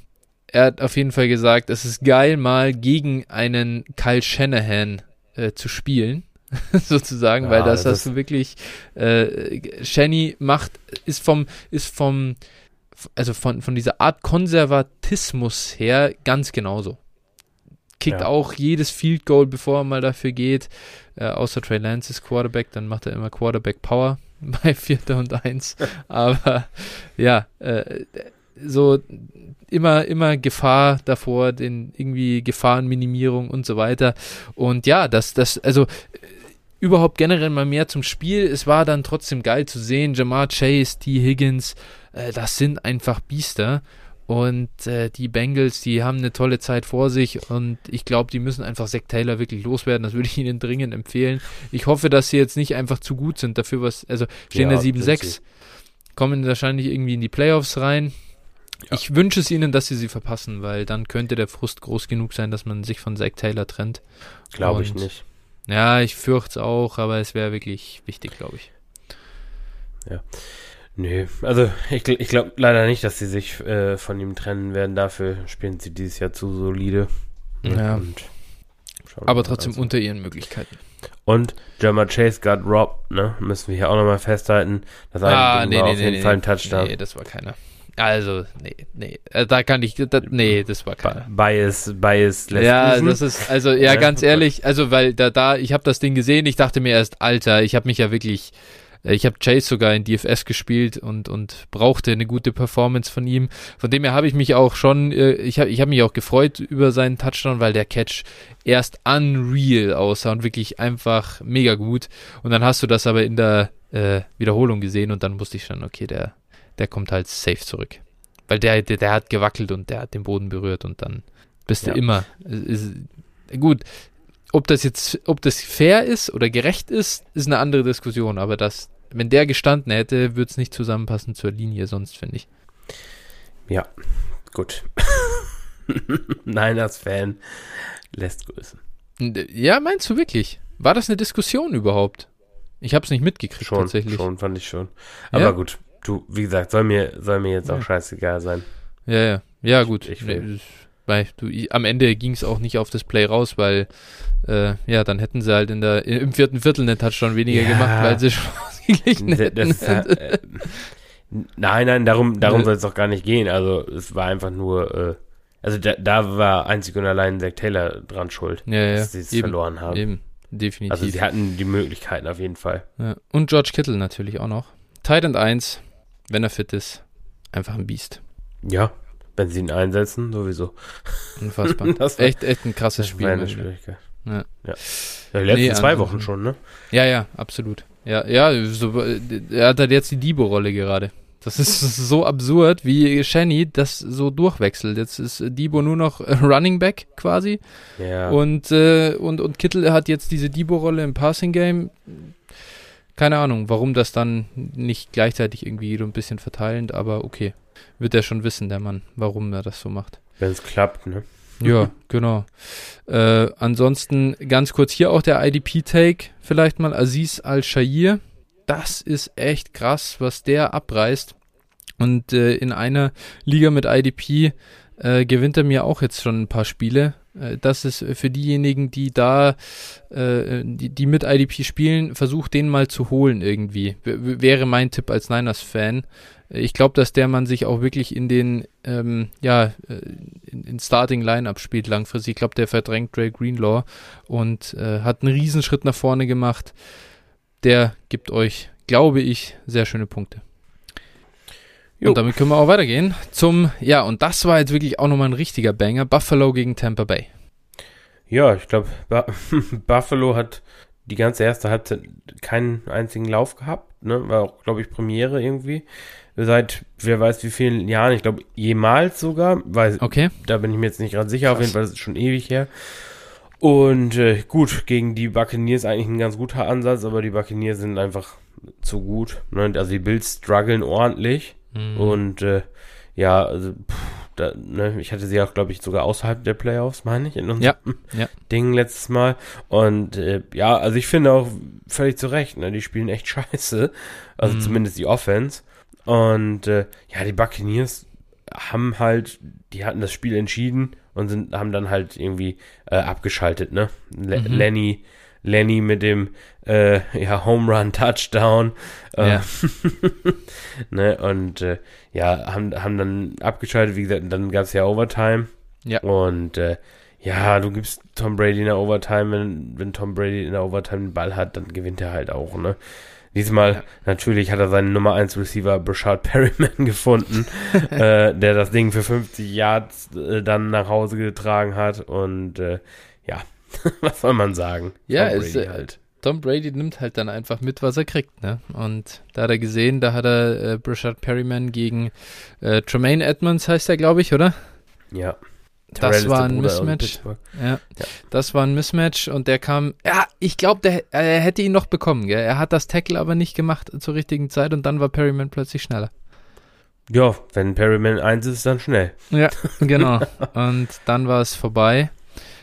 er hat auf jeden Fall gesagt, es ist geil, mal gegen einen Kyle Shanahan äh, zu spielen, sozusagen, Ja, weil das, das hast du wirklich, Shanny macht, ist vom, ist vom, also von, von dieser Art Konservatismus her ganz genauso. Kickt Ja. auch jedes Field Goal, bevor er mal dafür geht. Äh, außer Trey Lance ist Quarterback, dann macht er immer Quarterback Power bei Vierter und Eins. Aber ja, äh, so immer, immer Gefahr davor, den irgendwie Gefahrenminimierung und so weiter. Und ja, das, das, also äh, überhaupt generell mal mehr zum Spiel. Es war dann trotzdem geil zu sehen. Jamar Chase, T. Higgins, äh, das sind einfach Biester. Und äh, die Bengals, die haben eine tolle Zeit vor sich und ich glaube, die müssen einfach Zach Taylor wirklich loswerden. Das würde ich ihnen dringend empfehlen. Ich hoffe, dass sie jetzt nicht einfach zu gut sind dafür, was, also stehen Ja, da 7-6, kommen wahrscheinlich irgendwie in die Playoffs rein. Ich wünsche es ihnen, dass sie sie verpassen, weil dann könnte der Frust groß genug sein, dass man sich von Zach Taylor trennt. Glaube ich nicht. Ja, ich fürchte es auch, aber es wäre wirklich wichtig, glaube ich. Nö, also ich, ich glaube leider nicht, dass sie sich äh, von ihm trennen werden. Dafür spielen sie dieses Jahr zu solide. Ja. Und Aber trotzdem Also- unter ihren Möglichkeiten. Und Jammer Chase got robbed, ne? Müssen wir hier auch nochmal festhalten. Das eine Ding war auf jeden Fall ein Touchdown. Ah, Nee, das war keiner. Also, nee, nee. Äh, Da kann ich, da, nee, das war keiner. Bias, Bias lässt Ja, grüßen. das ist, also, ja, Ja. ganz ehrlich, also, weil da, da, ich habe das Ding gesehen, ich dachte mir erst, Alter, ich habe mich ja wirklich, ich habe Chase sogar in DFS gespielt und, und brauchte eine gute Performance von ihm. Von dem her habe ich mich auch schon, äh, ich habe ich hab mich auch gefreut über seinen Touchdown, weil der Catch erst unreal aussah und wirklich einfach mega gut. Und dann hast du das aber in der äh, Wiederholung gesehen und dann wusste ich schon, okay, der, der kommt halt safe zurück. Weil der, der, der hat gewackelt und der hat den Boden berührt und dann bist Ja. du immer. Ist, gut, ob das jetzt, ob das fair ist oder gerecht ist, ist eine andere Diskussion. Aber das, wenn der gestanden hätte, würde es nicht zusammenpassen zur Linie, sonst finde ich. Gut. Niners-Fan lässt grüßen. Und, äh, Ja, meinst du wirklich? War das eine Diskussion überhaupt? Ich habe es nicht mitgekriegt Schon, tatsächlich. schon, fand ich schon. Aber Ja? gut, du, wie gesagt, soll mir, soll mir jetzt auch Ja. scheißegal sein. Ja, ja. Ja, gut. Ich das- weil du, ich, am Ende ging es auch nicht auf das Play raus, weil äh, ja, dann hätten sie halt in der im vierten Viertel einen Touchdown weniger Ja. gemacht, weil sie schon ausgeglichen Das, hätten. das, äh, nein, nein, darum, darum Nö. soll es doch gar nicht gehen. Also es war einfach nur, äh, also da, da war einzig und allein Zack Taylor dran schuld, ja, ja, dass sie es verloren haben. eben, definitiv. Also sie hatten die Möglichkeiten auf jeden Fall. ja. Und George Kittle natürlich auch noch. Titan 1, wenn er fit ist, einfach ein Biest. Ja, wenn sie ihn einsetzen, sowieso. Unfassbar. Das war- echt, echt ein krasses Das Spiel. war eine mal wieder. Schwierigkeit. Ja. Ja. ja die letzten Nee, zwei ansonsten- Wochen schon, ne? Ja, ja, absolut. Ja, ja, so, äh, er hat halt jetzt die Debo-Rolle gerade. Das ist so absurd, wie Shanny das so durchwechselt. Jetzt ist Debo nur noch äh, Running Back quasi Ja. und, äh, und, und Kittel hat jetzt diese Debo-Rolle im Passing-Game. Keine Ahnung, warum das dann nicht gleichzeitig irgendwie so ein bisschen verteilend, aber okay. Wird er schon wissen, der Mann, warum er das so macht. wenn es klappt, ne? Ja, genau. Äh, ansonsten ganz kurz hier auch der IDP-Take, vielleicht mal Aziz Al-Shair. Das ist echt krass, was der abreißt. Und äh, in einer Liga mit IDP äh, gewinnt er mir auch jetzt schon ein paar Spiele. Äh, das ist für diejenigen, die da, äh, die, die mit IDP spielen, versucht den mal zu holen irgendwie. W- wäre mein Tipp als Niners-Fan. Ich glaube, dass der man sich auch wirklich in den, ähm, ja, äh, in, in Starting Lineup spielt langfristig. Ich glaube, der verdrängt Dre Greenlaw und äh, hat einen Riesenschritt nach vorne gemacht. Der gibt euch, glaube ich, sehr schöne Punkte. Jo. Und damit können wir auch weitergehen zum, ja, und das war jetzt wirklich auch nochmal ein richtiger Banger. Buffalo gegen Tampa Bay. Ja, ich glaube, Buffalo hat die ganze erste Halbzeit keinen einzigen Lauf gehabt. Ne? War auch, glaube ich, Premiere irgendwie. Seit wer weiß wie vielen Jahren, ich glaube jemals sogar, weil Okay. da bin ich mir jetzt nicht gerade sicher, auf Krass. jeden Fall, das ist schon ewig her. Und äh, gut, gegen die Buccaneers eigentlich ein ganz guter Ansatz, aber die Buccaneers sind einfach zu gut. Ne? Also die Bills strugglen ordentlich. Mhm. Und äh, ja, also, pff, da, ne, ich hatte sie auch, glaube ich, sogar außerhalb der Playoffs, meine ich, in unserem Ja, ja. Ding letztes Mal. Und äh, ja, also ich finde auch völlig zu Recht, ne, die spielen echt scheiße. Also Mhm. zumindest die Offense. Und äh, ja, die Buccaneers haben halt, die hatten das Spiel entschieden und sind, haben dann halt irgendwie äh, abgeschaltet, ne? Le Mhm. Lenny, Lenny mit dem äh, ja, Home Run Touchdown. Äh, Ja. ne? Und äh, ja, haben, haben dann abgeschaltet, wie gesagt, und dann gab es ja Overtime. Ja. Und äh, ja, du gibst Tom Brady in der Overtime, wenn, wenn Tom Brady in der Overtime den Ball hat, dann gewinnt er halt auch, ne? Diesmal, natürlich hat er seinen Nummer 1 Receiver Brashard Perryman gefunden, äh, der das Ding für 50 Yards äh, dann nach Hause getragen hat und äh, ja, was soll man sagen? Ja, Tom Brady äh, halt. Tom Brady nimmt halt dann einfach mit, was er kriegt, ne? Und da hat er gesehen, da hat er äh, Brashard Perryman gegen äh, Tremaine Edmonds, heißt er, glaube ich, oder? Ja. Das war ein Mismatch. Ja. ja. das war ein Mismatch und der kam, ja, ich glaube, er hätte ihn noch bekommen, gell? Er hat das Tackle aber nicht gemacht zur richtigen Zeit und dann war Perryman plötzlich schneller. Ja, wenn Perryman eins ist, dann schnell. Ja, genau. und dann war es vorbei.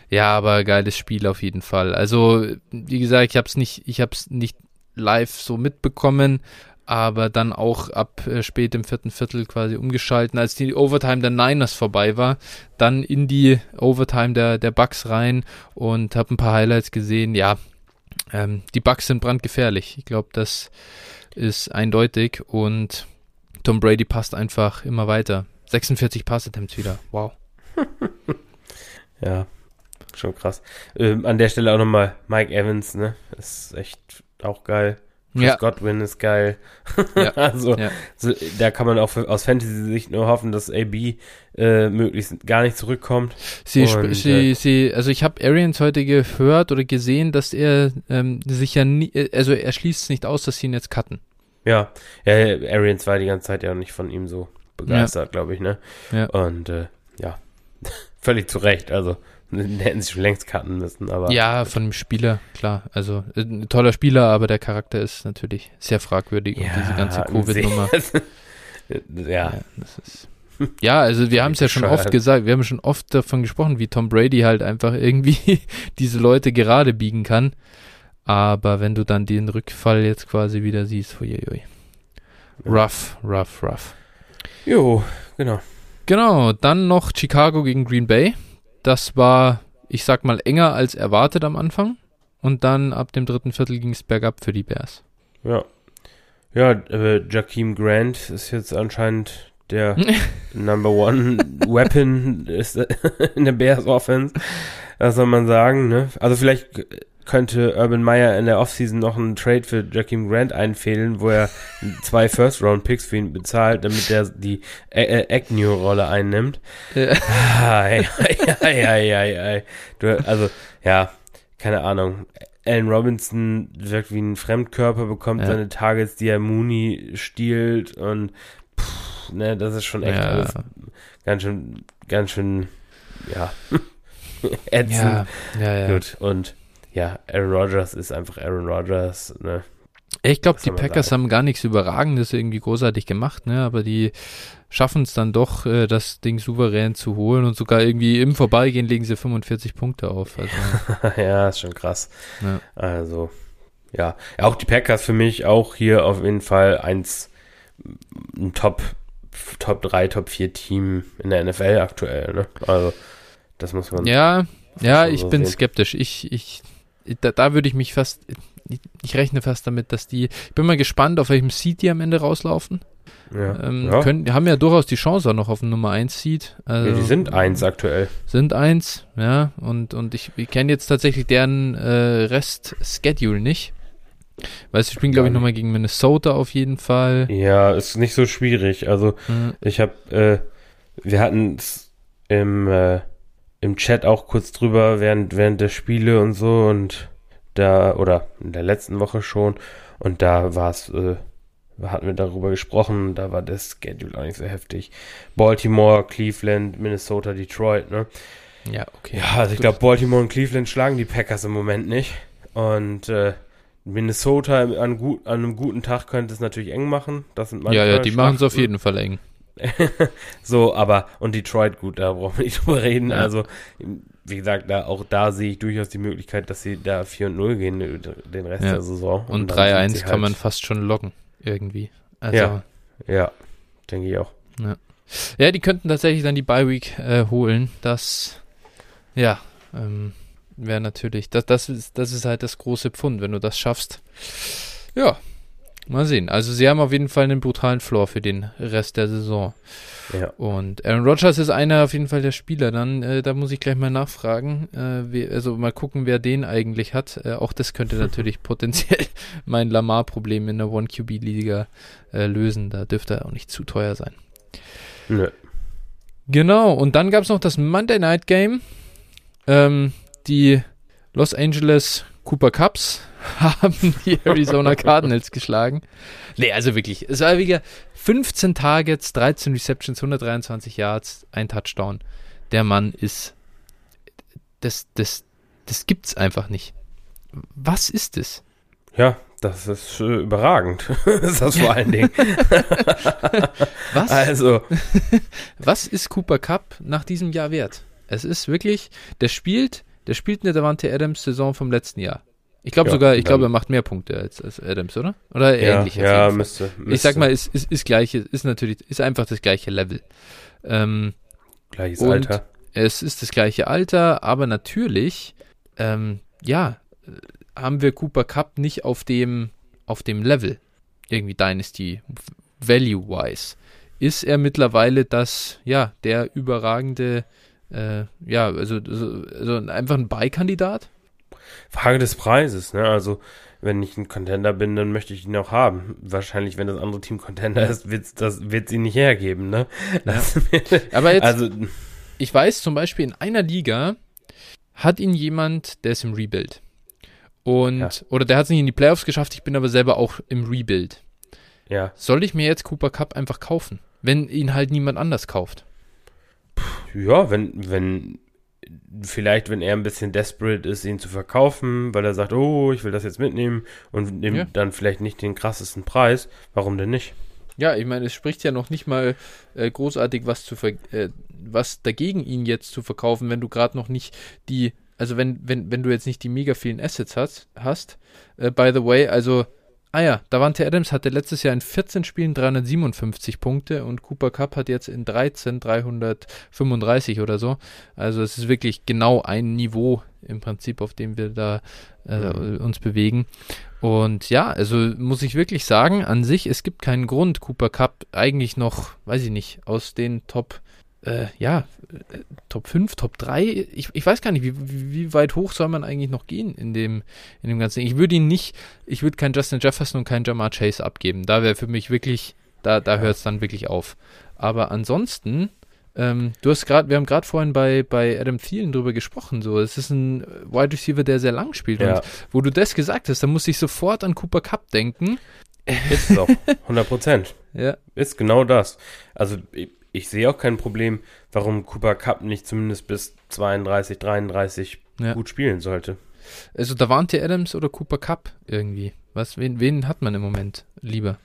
Ja, aber geiles Spiel auf jeden Fall. Also, wie gesagt, ich habe es nicht, ich habe es nicht live so mitbekommen, aber dann auch ab äh, spät im vierten Viertel quasi umgeschalten, als die Overtime der Niners vorbei war, dann in die Overtime der, der Bucks rein und habe ein paar Highlights gesehen. Ja, ähm, die Bucks sind brandgefährlich. Ich glaube, das ist eindeutig und Tom Brady passt einfach immer weiter. 46 Pass-Attempts wieder. Wow. ja, schon krass. Ähm, an der Stelle auch nochmal Mike Evans, ne? Ist echt auch geil. Chris ja. Godwin ist geil. Ja. also, ja. So, da kann man auch für, aus Fantasy-Sicht nur hoffen, dass AB äh, möglichst gar nicht zurückkommt. Sie, Und, sie, äh, sie, also ich habe Arians heute gehört oder gesehen, dass er ähm, sich ja nie, äh, also er schließt es nicht aus, dass sie ihn jetzt cutten. Ja, ja, Arians war die ganze Zeit ja nicht von ihm so begeistert, glaube ich, ne? Ja. Und äh, ja, völlig zu Recht. Also hätten sie schon längst cutten müssen, aber. Ja, von dem Spieler, klar. Also ein toller Spieler, aber der Charakter ist natürlich sehr fragwürdig ja, und diese ganze Covid-Nummer. ja. ja. Ja, also wir haben es ja schon oft gesagt, wir haben schon oft davon gesprochen, wie Tom Brady halt einfach irgendwie diese Leute gerade biegen kann. Aber wenn du dann den Rückfall jetzt quasi wieder siehst, huiuiui. Rough, rough, rough. Jo, genau. Genau, dann noch Chicago gegen Green Bay. Das war, ich sag mal, enger als erwartet am Anfang. Und dann ab dem dritten Viertel ging es bergab für die Bears. Ja. Ja, äh, Jakeem Grant ist jetzt anscheinend der Number One Weapon in der Bears Offense. Das soll man sagen, ne? Also vielleicht könnte Urban Meyer in der Offseason noch einen Trade für Jakeem Grant einfädeln, wo er zwei First-Round-Picks für ihn bezahlt, damit er die Agnew-Rolle einnimmt. Ja. Ai, ai, ai. Du, also, ja, keine Ahnung. Allen Robinson wirkt wie ein Fremdkörper, bekommt ja. seine Targets, die er Mooney stiehlt und pff, ne, das ist schon echt ja. alles ganz schön, ganz schön, ja, ätzend. Ja, ja, ja. Gut, und ja, Aaron Rodgers ist einfach Aaron Rodgers, ne? Ich glaube, die Packers sagen? haben gar nichts Überragendes irgendwie großartig gemacht, ne? Aber die schaffen es dann doch, äh, das Ding souverän zu holen und sogar irgendwie im Vorbeigehen legen sie 45 Punkte auf. Also. ja, ist schon krass. Ja. Also, ja. Auch die Packers für mich auch hier auf jeden Fall eins, ein Top, Top 3, Top 4 Team in der NFL aktuell, ne? Also, das muss man. Ja, ja, ich so bin sehen. skeptisch. Ich, ich da, da würde ich mich fast, ich, rechne fast damit, dass die, ich bin mal gespannt, auf welchem Seed die am Ende rauslaufen. Ja. Ähm, ja. Können, haben ja durchaus die Chance auch noch auf einen Nummer 1 Seed. Also, ja, die sind 1 aktuell. Sind 1, ja. Und, und ich, ich kenne jetzt tatsächlich deren äh, Rest-Schedule nicht. Weil sie spielen, glaube ich, nochmal gegen Minnesota auf jeden Fall. Ja, ist nicht so schwierig. Also, mhm. ich habe, äh, wir hatten es im, äh, im Chat auch kurz drüber während, während der Spiele und so und da, oder in der letzten Woche schon, und da war es, äh, hatten wir darüber gesprochen, da war das Schedule auch nicht so heftig. Baltimore, Cleveland, Minnesota, Detroit, ne? Ja, okay. Ja, also ich glaube, Baltimore und Cleveland schlagen die Packers im Moment nicht. Und äh, Minnesota an, gut, an einem guten Tag könnte es natürlich eng machen. Das sind ja, ja, die machen es auf jeden Fall eng. so, aber, und Detroit, gut, da brauchen wir nicht drüber reden. Ja. Also, wie gesagt, da, auch da sehe ich durchaus die Möglichkeit, dass sie da 4 und 0 gehen, den Rest ja. der Saison. Und, und 3-1 kann halt man fast schon locken, irgendwie. Also, ja, ja, denke ich auch. Ja. ja, die könnten tatsächlich dann die Bye-Week äh, holen. Das, ja, ähm, wäre natürlich, das, das, ist, das ist halt das große Pfund, wenn du das schaffst. Ja, Mal sehen. Also sie haben auf jeden Fall einen brutalen Floor für den Rest der Saison. Ja. Und Aaron Rodgers ist einer auf jeden Fall der Spieler. Dann, äh, da muss ich gleich mal nachfragen. Äh, wie, also mal gucken, wer den eigentlich hat. Äh, auch das könnte natürlich potenziell mein Lamar-Problem in der One-QB-Liga äh, lösen. Da dürfte er auch nicht zu teuer sein. Nö. Genau. Und dann gab es noch das Monday Night Game. Ähm, die Los Angeles Cooper Cups haben die Arizona Cardinals geschlagen. Nee, also wirklich, es war wieder 15 Targets, 13 Receptions, 123 Yards, ein Touchdown. Der Mann ist, das, das, das gibt's einfach nicht. Was ist es? Ja, das ist äh, überragend. ist das vor allen Dingen. Was? Also, Was ist Cooper Cup nach diesem Jahr wert? Es ist wirklich, der spielt, der spielt eine Davante Adams Saison vom letzten Jahr. Ich glaube Ja, sogar, ich glaube, er macht mehr Punkte als, als Adams, oder? Oder ja, ähnlich. ja müsste, müsste. Ich sag mal, ist, ist, ist gleiche, ist natürlich, ist einfach das gleiche Level. Ähm, Gleiches Alter. es ist das gleiche Alter, aber natürlich, ähm, ja, äh, haben wir Cooper Cup nicht auf dem, auf dem Level. Irgendwie Dynasty, value-wise. Ist er mittlerweile das, ja, der überragende, äh, ja, also, also, also einfach ein Beikandidat? Frage des Preises, ne? Also, wenn ich ein Contender bin, dann möchte ich ihn auch haben. Wahrscheinlich, wenn das andere Team Contender ist, wird's, das wird sie nicht hergeben, ne? Das, Aber jetzt, also, ich weiß zum Beispiel, in einer Liga hat ihn jemand, der ist im Rebuild. Und, Ja. oder der hat es nicht in die Playoffs geschafft, ich bin aber selber auch im Rebuild. ja. Soll ich mir jetzt Cooper Cup einfach kaufen, wenn ihn halt niemand anders kauft? Ja, wenn, wenn, vielleicht, wenn er ein bisschen desperate ist, ihn zu verkaufen, weil er sagt, oh, ich will das jetzt mitnehmen und nimmt Ja. dann vielleicht nicht den krassesten Preis, warum denn nicht? Ja, ich meine, es spricht ja noch nicht mal äh, großartig was zu ver äh, was dagegen ihn jetzt zu verkaufen, wenn du gerade noch nicht die, also wenn, wenn, wenn du jetzt nicht die mega vielen Assets hast, hast. Äh, by the way, also, ah ja, Davante Adams hatte letztes Jahr in 14 Spielen 357 Punkte und Cooper Cup hat jetzt in 13 335 oder so. Also es ist wirklich genau ein Niveau im Prinzip, auf dem wir da äh, uns bewegen. Und ja, also muss ich wirklich sagen, an sich, es gibt keinen Grund, Cooper Cup eigentlich noch, weiß ich nicht, aus den Top, äh, ja, äh, Top 5, Top 3, ich, ich weiß gar nicht, wie, wie weit hoch soll man eigentlich noch gehen in dem, in dem ganzen Ding. Ich würde ihn nicht, ich würde keinen Justin Jefferson und keinen Jamar Chase abgeben. Da wäre für mich wirklich, da, da hört es dann wirklich auf. Aber ansonsten, ähm, du hast gerade, wir haben gerade vorhin bei, bei Adam Thielen drüber gesprochen, so, es ist ein Wide Receiver, der sehr lang spielt. Ja, Und wo du das gesagt hast, da musste ich sofort an Cooper Cup denken. ist es auch. 100 Prozent. Ja, Ist genau das. Also, ich, sehe auch kein Problem, warum Cooper Cup nicht zumindest bis 32, 33 Ja. gut spielen sollte. also Davante Adams oder Cooper Cup irgendwie. Was, wen, wen hat man im Moment lieber?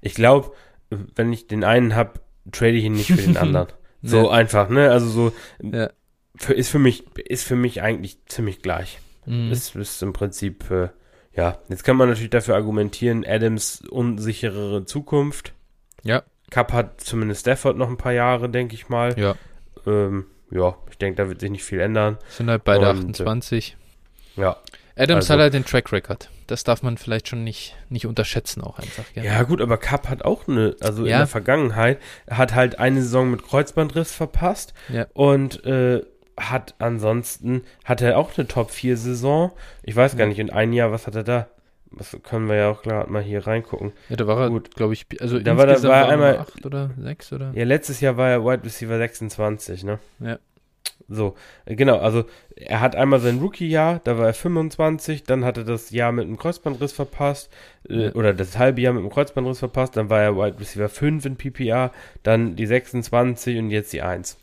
Ich glaube, wenn ich den einen habe, trade ich ihn nicht für den anderen. So Ja. einfach, ne? Also so Ja. für, ist für mich ist für mich eigentlich ziemlich gleich. Mhm. Ist, ist im Prinzip äh, ja. Jetzt kann man natürlich dafür argumentieren, Adams unsicherere Zukunft. Ja. Cup hat zumindest Stafford noch ein paar Jahre, denke ich mal. Ja, Ähm, ja, ich denke, da wird sich nicht viel ändern. sind halt beide Und, äh, 28. Ja. Adams also- hat halt den Track Record. Das darf man vielleicht schon nicht, nicht unterschätzen auch einfach. gell? Ja, gut, aber Cup hat auch eine, also in Ja. der Vergangenheit, hat halt eine Saison mit Kreuzbandriss verpasst Ja. und äh, hat ansonsten, hat er auch eine Top-4-Saison. Ich weiß gar Ja. nicht, in einem Jahr, was hat er da? Das können wir ja auch gerade mal hier reingucken. Ja, da war er, Gut. glaube ich, also Da war insgesamt war er einmal- wir acht oder sechs oder? Ja, letztes Jahr war er Wide Receiver 26, ne? Ja. So, äh, genau, also er hat einmal sein Rookie-Jahr, da war er 25, dann hat er das Jahr mit einem Kreuzbandriss verpasst, äh, Ja. oder das halbe Jahr mit einem Kreuzbandriss verpasst, dann war er Wide Receiver 5 in PPR, dann die 26 und jetzt die 1.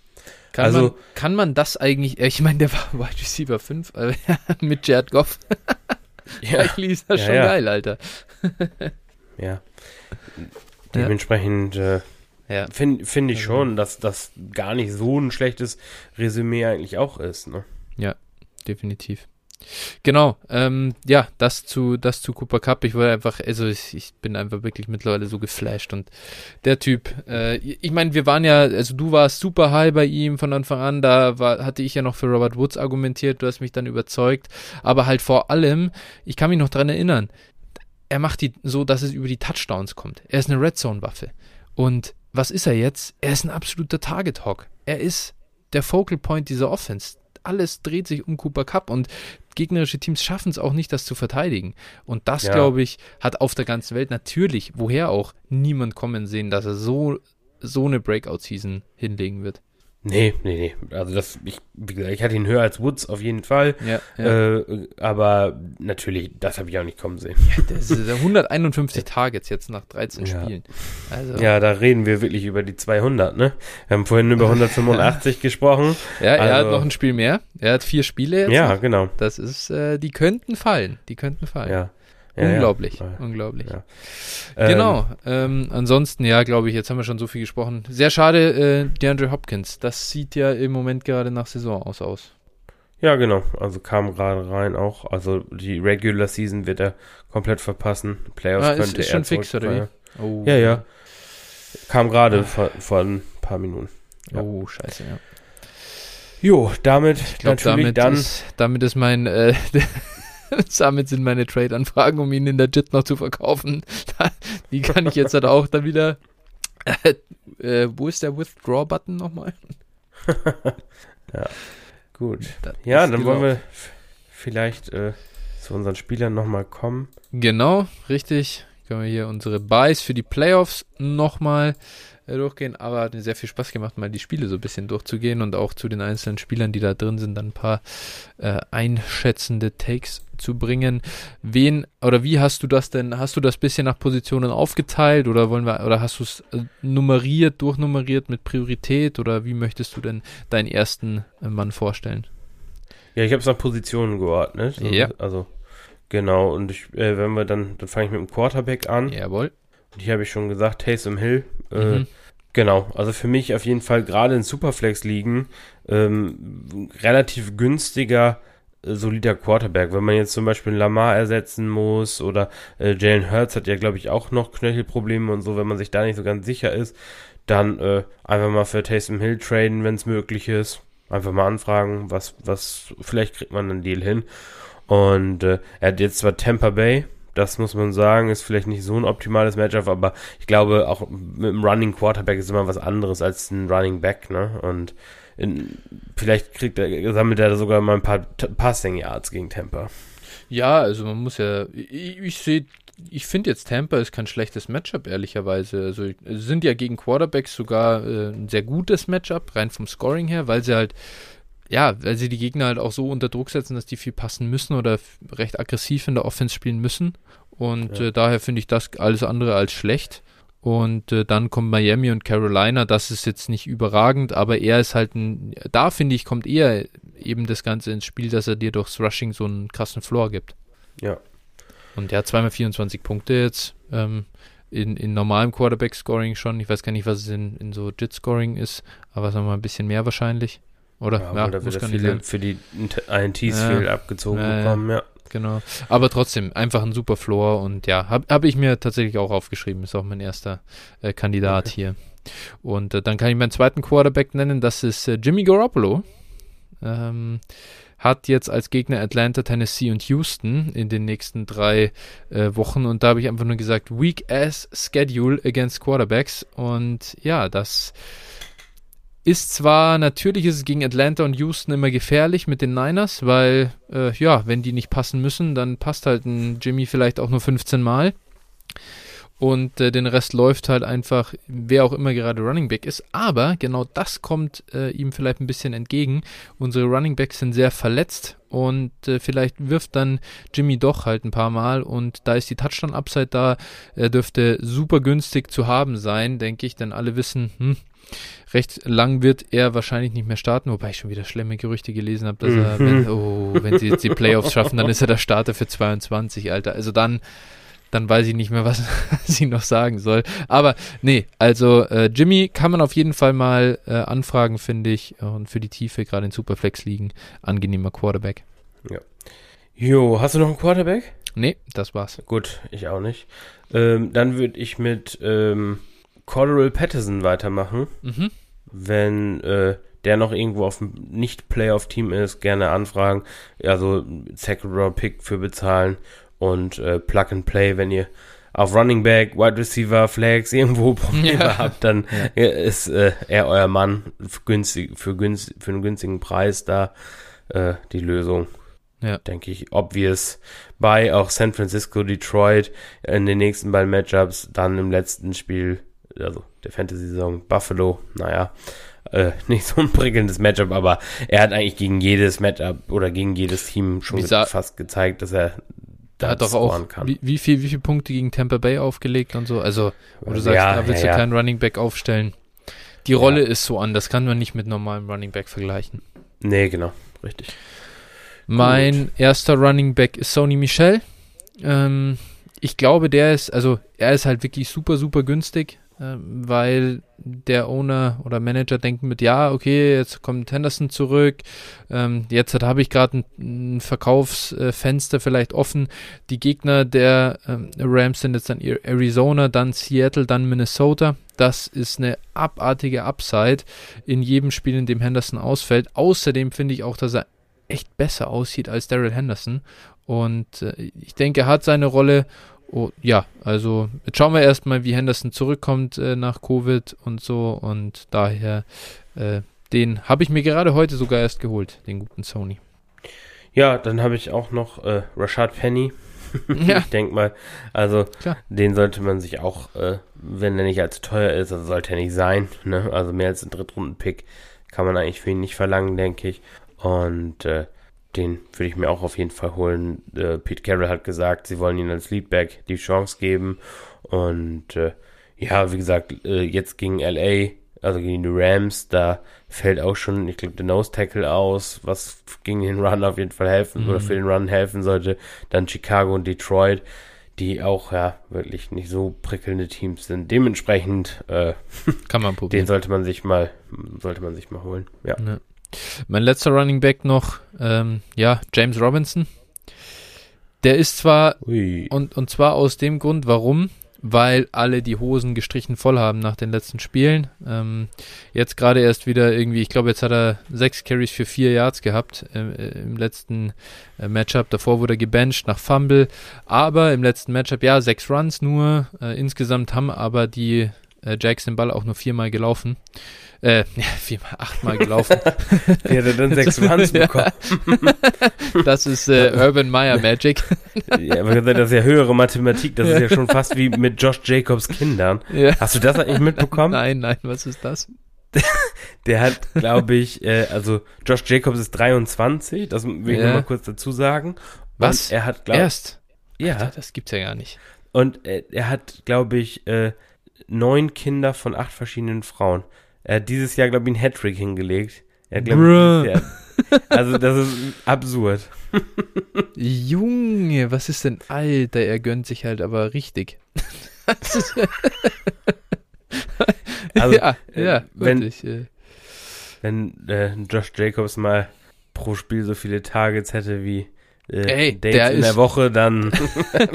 Kann, Also- man, kann man das eigentlich, ich meine, der war Wide Receiver 5 äh, mit Jared Goff. Ja, Eigentlich ist das Ja, schon ja. geil, Alter. ja. Dementsprechend äh, Ja. finde find ich Also- schon, dass das gar nicht so ein schlechtes Resümee eigentlich auch ist, ne? definitiv. Genau, ähm, ja, das zu, das zu Cooper Cup. Ich wollte einfach, also ich, ich bin einfach wirklich mittlerweile so geflasht und der Typ, äh, ich meine, wir waren ja, also du warst super high bei ihm von Anfang an, da war, hatte ich ja noch für Robert Woods argumentiert, du hast mich dann überzeugt, aber halt vor allem, ich kann mich noch dran erinnern, er macht die so, dass es über die Touchdowns kommt. Er ist eine Red Zone Waffe. Und was ist er jetzt? Er ist ein absoluter Target Hawk. Er ist der Focal Point dieser Offense. Alles dreht sich um Cooper Cup und gegnerische Teams schaffen es auch nicht, das zu verteidigen. Und das, Ja. glaube ich, hat auf der ganzen Welt natürlich, woher auch, niemand kommen sehen, dass er so, so eine Breakout-Season hinlegen wird. Nee, nee, nee. Also das, ich, wie gesagt, ich hatte ihn höher als Woods auf jeden Fall. Ja, ja. Äh, aber natürlich, das habe ich auch nicht kommen sehen. Das ist 151 Targets jetzt nach 13 Ja. Spielen. Also, Ja, da reden wir wirklich über die 200, ne? Wir haben vorhin über 185 gesprochen. ja, er hat also- noch ein Spiel mehr. Er hat vier Spiele jetzt. Ja, noch. genau. Das ist, äh, die könnten fallen. Die könnten fallen. Ja. Ja. Unglaublich, Ja. unglaublich. Ja. Ähm, Genau. Ähm, ansonsten, ja, glaube ich, jetzt haben wir schon so viel gesprochen. Sehr schade, äh, DeAndre Hopkins. Das sieht ja im Moment gerade nach Saison aus aus. Ja, genau. Also kam gerade rein auch. Also die Regular Season wird er komplett verpassen. Playoffs Ah, ist- könnte ist er schon fix, oder zurückfeiern. Oh. Ja, ja. Kam gerade vor, vor ein paar Minuten. Oh, scheiße, ja. Jo, damit Ich glaube, natürlich damit, dann. ist, damit ist mein, äh, damit sind meine Trade-Anfragen, um ihn in der JIT noch zu verkaufen. Die kann ich jetzt halt auch dann wieder. Äh, äh, wo ist der Withdraw-Button nochmal? Gut. Das Ja, dann wollen wir f- vielleicht äh, zu unseren Spielern nochmal kommen. Genau, richtig. Können wir hier unsere Buys für die Playoffs nochmal äh, durchgehen. Aber hat mir sehr viel Spaß gemacht, mal die Spiele so ein bisschen durchzugehen und auch zu den einzelnen Spielern, die da drin sind, dann ein paar äh, einschätzende Takes zu bringen. Wen oder wie hast du das denn? Hast du das bisschen nach Positionen aufgeteilt oder wollen wir oder hast du es äh, nummeriert, durchnummeriert mit Priorität oder wie möchtest du denn deinen ersten äh, Mann vorstellen? Ja, ich habe es nach Positionen geordnet. So, Ja. Also, genau. Und ich, äh, wenn wir dann, dann fange ich mit dem Quarterback an. Jawohl. Und hier habe ich schon gesagt, Taysom Hill. Äh, Mhm. Genau, also für mich auf jeden Fall gerade in Superflex-Ligen ähm, relativ günstiger, solider Quarterback. Wenn man jetzt zum Beispiel Lamar ersetzen muss oder äh, Jalen Hurts hat ja, glaube ich, auch noch Knöchelprobleme und so, wenn man sich da nicht so ganz sicher ist, dann äh, einfach mal für Taysom Hill traden, wenn es möglich ist. Einfach mal anfragen, was, was, vielleicht kriegt man einen Deal hin. Und äh, er hat jetzt zwar Tampa Bay, das muss man sagen, ist vielleicht nicht so ein optimales Matchup, aber ich glaube, auch mit einem Running Quarterback ist immer was anderes als ein Running Back, ne? Und in, vielleicht kriegt er, sammelt er sogar mal ein paar Passing Yards gegen Tampa. Ja, also man muss ja, ich, ich sehe, ich finde jetzt Tampa ist kein schlechtes Matchup, ehrlicherweise. Also sind ja gegen Quarterbacks sogar äh, ein sehr gutes Matchup, rein vom Scoring her, weil sie halt, ja, weil sie die Gegner halt auch so unter Druck setzen, dass die viel passen müssen oder recht aggressiv in der Offense spielen müssen. Und Ja. äh, daher finde ich das alles andere als schlecht. Und äh, dann kommt Miami und Carolina, das ist jetzt nicht überragend, aber er ist halt ein, da finde ich, kommt eher eben das Ganze ins Spiel, dass er dir durchs Rushing so einen krassen Floor gibt. Ja. Und der hat zweimal 24 Punkte jetzt ähm, in, in normalem Quarterback-Scoring schon. Ich weiß gar nicht, was es in, in so JIT-Scoring ist, aber sagen wir mal ein bisschen mehr wahrscheinlich. Oder? Ja, ja da wird er gar nicht viele sein. für die INTs Ja. viel abgezogen ja. bekommen, ja. Genau. Aber trotzdem, einfach ein super Floor und ja, habe hab ich mir tatsächlich auch aufgeschrieben. Ist auch mein erster äh, Kandidat Okay. hier. Und äh, dann kann ich meinen zweiten Quarterback nennen, das ist äh, Jimmy Garoppolo. Ähm, hat jetzt als Gegner Atlanta, Tennessee und Houston in den nächsten drei äh, Wochen und da habe ich einfach nur gesagt, weak ass schedule against Quarterbacks und ja, das ist zwar, natürlich ist es gegen Atlanta und Houston immer gefährlich mit den Niners, weil, äh, ja, wenn die nicht passen müssen, dann passt halt ein Jimmy vielleicht auch nur 15 Mal. Und äh, den Rest läuft halt einfach, wer auch immer gerade Running Back ist. Aber genau das kommt äh, ihm vielleicht ein bisschen entgegen. Unsere Running Backs sind sehr verletzt und äh, vielleicht wirft dann Jimmy doch halt ein paar Mal und da ist die Touchdown-Upside da. Er dürfte super günstig zu haben sein, denke ich, denn alle wissen, hm, recht lang wird er wahrscheinlich nicht mehr starten, wobei ich schon wieder schlimme Gerüchte gelesen habe, dass er, wenn, oh, wenn sie jetzt die Playoffs schaffen, dann ist er der Starter für 22, Alter. Also dann, dann weiß ich nicht mehr, was, ich noch sagen soll. Aber nee, also äh, Jimmy kann man auf jeden Fall mal äh, anfragen, finde ich. Und für die Tiefe, gerade in Superflex liegen, angenehmer Quarterback. Jo, hast du noch einen Quarterback? Nee, das war's. Gut, ich auch nicht. Ähm, dann würde ich mit ähm, Cordero Patterson weitermachen. Mhm. Wenn äh, der noch irgendwo auf dem Nicht-Playoff-Team ist, gerne anfragen. Also Second-Round-Pick für bezahlen und äh, Plug and Play, wenn ihr auf Running Back, Wide Receiver, Flags irgendwo Probleme Ja. habt, dann ist äh, er euer Mann für, günstig, für, günst, für einen günstigen Preis da äh, die Lösung. Ja. Denke ich, obvious. Bei auch San Francisco, Detroit in den nächsten beiden Matchups, dann im letzten Spiel, also der Fantasy-Saison, Buffalo, naja. äh, nicht so ein prickelndes Matchup, aber er hat eigentlich gegen jedes Matchup oder gegen jedes Team schon sa- fast gezeigt, dass er Da hat doch auch, kann. wie, wie, viel, wie viele Punkte gegen Tampa Bay aufgelegt und so. Also, wo du sagst, Ja, da willst ja, du ja. keinen Running Back aufstellen. Die Rolle ist so an, das kann man nicht mit normalem Running Back vergleichen. Nee, genau, richtig. Mein erster Running Back ist Sony Michel. Ähm, ich glaube, der ist, also er ist halt wirklich super, super günstig, weil der Owner oder Manager denken mit, ja, okay, jetzt kommt Henderson zurück, ähm, jetzt habe ich gerade ein, ein Verkaufsfenster vielleicht offen. Die Gegner der ähm, Rams sind jetzt dann Arizona, dann Seattle, dann Minnesota. Das ist eine abartige Upside in jedem Spiel, in dem Henderson ausfällt. Außerdem finde ich auch, dass er echt besser aussieht als Daryl Henderson. Und äh, ich denke, er hat seine Rolle. Oh, ja, also jetzt schauen wir erstmal, wie Henderson zurückkommt äh, nach Covid und so. Und daher, äh, den habe ich mir gerade heute sogar erst geholt, den guten Sony. Ja, dann habe ich auch noch äh, Rashad Penny. Ja. Ich denke mal, also Klar. den sollte man sich auch, äh, wenn er nicht allzu teuer ist, also sollte er nicht sein. Ne? Also mehr als ein Drittrunden-Pick kann man eigentlich für ihn nicht verlangen, denke ich. Und äh, den würde ich mir auch auf jeden Fall holen. Äh, Pete Carroll hat gesagt, sie wollen ihn als Leadback die Chance geben. Und äh, ja, wie gesagt, äh, jetzt gegen LA, also gegen die Rams, da fällt auch schon, ich glaube, der Nose Tackle aus, was gegen den Run auf jeden Fall helfen Mhm. oder für den Run helfen sollte. Dann Chicago und Detroit, die auch ja wirklich nicht so prickelnde Teams sind. Dementsprechend, äh, Kann man den probieren. sollte man sich mal, sollte man sich mal holen. Ja. Ja. Mein letzter Running Back noch, ähm, ja, James Robinson. Der ist zwar Ui. Und, und zwar aus dem Grund, warum? Weil alle die Hosen gestrichen voll haben nach den letzten Spielen. Ähm, jetzt gerade erst wieder irgendwie, ich glaube, jetzt hat er sechs Carries für vier Yards gehabt äh, äh, im letzten äh, Matchup. Davor wurde er gebencht nach Fumble. Aber im letzten Matchup, ja, sechs Runs nur. Äh, insgesamt haben aber die äh, Jacks den Ball auch nur viermal gelaufen. Äh, ja, viermal, achtmal gelaufen. Der hat dann sechs Runs bekommen. Das ist äh, Urban Meyer Magic. Ja, aber das ist ja höhere Mathematik. Das ist ja schon fast wie mit Josh Jacobs Kindern. ja. Hast du das eigentlich mitbekommen? Nein, nein, was ist das? Der hat, glaube ich, äh, also Josh Jacobs ist 23, das will ich Ja. mal kurz dazu sagen. Was? Und er hat, glaube Erst? ja, Alter, das gibt's ja gar nicht. und äh, er hat, glaube ich, äh, neun Kinder von acht verschiedenen Frauen. Er hat dieses Jahr, glaube ich, einen Hattrick hingelegt. Er hat, glaub Bruh. ich, dieses Jahr, also das ist absurd. Junge, was ist denn? Alter, er gönnt sich halt aber richtig. Also, ja, äh, ja, wenn- wirklich. Äh, Wenn äh, Josh Jacobs mal pro Spiel so viele Targets hätte wie äh, Ey, Dates der in der ist- Woche, dann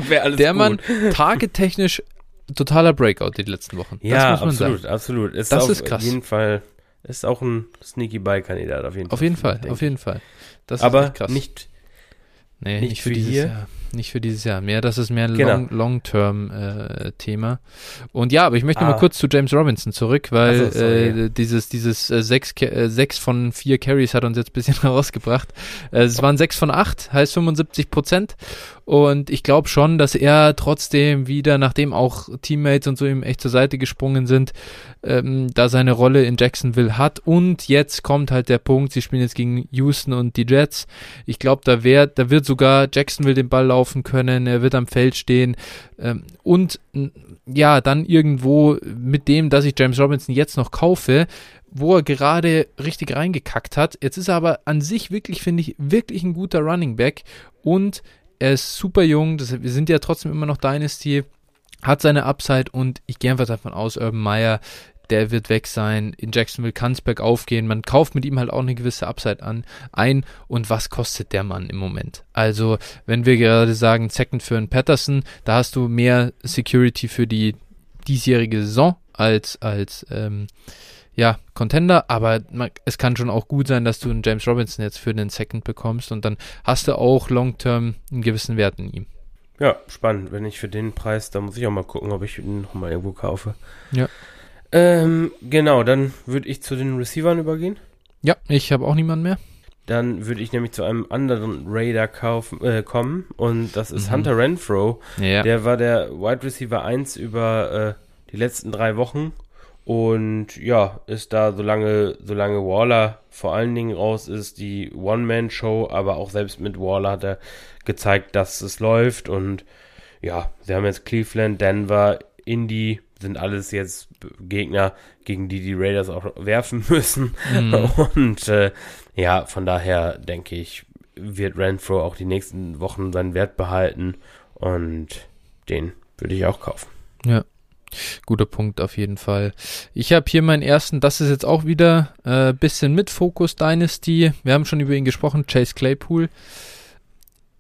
wäre alles der gut. Mann, targettechnisch totaler Breakout die letzten Wochen. Ja, absolut, sagen. absolut. Ist Das auf ist krass. jeden Fall, ist auch ein Sneaky Buy-Kandidat auf jeden Fall. Auf jeden Fall, auf jeden Fall. Das ist Aber echt krass. nicht, nee, nicht nicht, für für dieses hier. Jahr. Nicht für dieses Jahr. Mehr, das ist mehr ein Genau. Long- Long-Term-Thema. Und ja, aber ich möchte Ah. mal kurz zu James Robinson zurück, weil so, sorry, äh, dieses, dieses äh, sechs, äh, sechs von vier Carries hat uns jetzt ein bisschen herausgebracht. Äh, es waren sechs von acht, heißt 75 Prozent. Und ich glaube schon, dass er trotzdem wieder, nachdem auch Teammates und so ihm echt zur Seite gesprungen sind, ähm, da seine Rolle in Jacksonville hat. Und jetzt kommt halt der Punkt, sie spielen jetzt gegen Houston und die Jets. Ich glaube, da, wär- da wird sogar Jacksonville den Ball laufen können, er wird am Feld stehen. Ähm, und ja, dann irgendwo mit dem, dass ich James Robinson jetzt noch kaufe, wo er gerade richtig reingekackt hat. Jetzt ist er aber an sich wirklich, finde ich, wirklich ein guter Running Back und er ist super jung. Das, wir sind ja trotzdem immer noch Dynasty, hat seine Upside und ich gehe einfach davon aus, Urban Meyer, der wird weg sein. In Jacksonville kann es bergauf gehen. Man kauft mit ihm halt auch eine gewisse Upside an, ein. Und was kostet der Mann im Moment? Also, wenn wir gerade sagen, Second für einen Patterson, da hast du mehr Security für die diesjährige Saison als, als ähm, ja, Contender, aber man, es kann schon auch gut sein, dass du einen James Robinson jetzt für den Second bekommst und dann hast du auch long-term einen gewissen Wert in ihm. ja, spannend. Wenn ich für den Preis, dann muss ich auch mal gucken, ob ich ihn noch mal irgendwo kaufe. Ja. Ähm, genau, dann würde ich zu den Receivern übergehen. Ja, ich habe auch niemanden mehr. Dann würde ich nämlich zu einem anderen Raider kaufen, äh, kommen und das ist Mhm. Hunter Renfro. Ja. Der war der Wide Receiver 1 über äh, die letzten drei Wochen Und ja, ist da, solange, solange Waller vor allen Dingen raus ist, die One-Man-Show, aber auch selbst mit Waller hat er gezeigt, dass es läuft. Und ja, sie haben jetzt Cleveland, Denver, Indy, sind alles jetzt Gegner, gegen die die Raiders auch werfen müssen. Mhm. Und äh, ja, von daher denke ich, wird Renfro auch die nächsten Wochen seinen Wert behalten und den würde ich auch kaufen. Ja. Guter Punkt auf jeden Fall. Ich habe hier meinen ersten, das ist jetzt auch wieder äh, bisschen mit Focus Dynasty. Wir haben schon über ihn gesprochen, Chase Claypool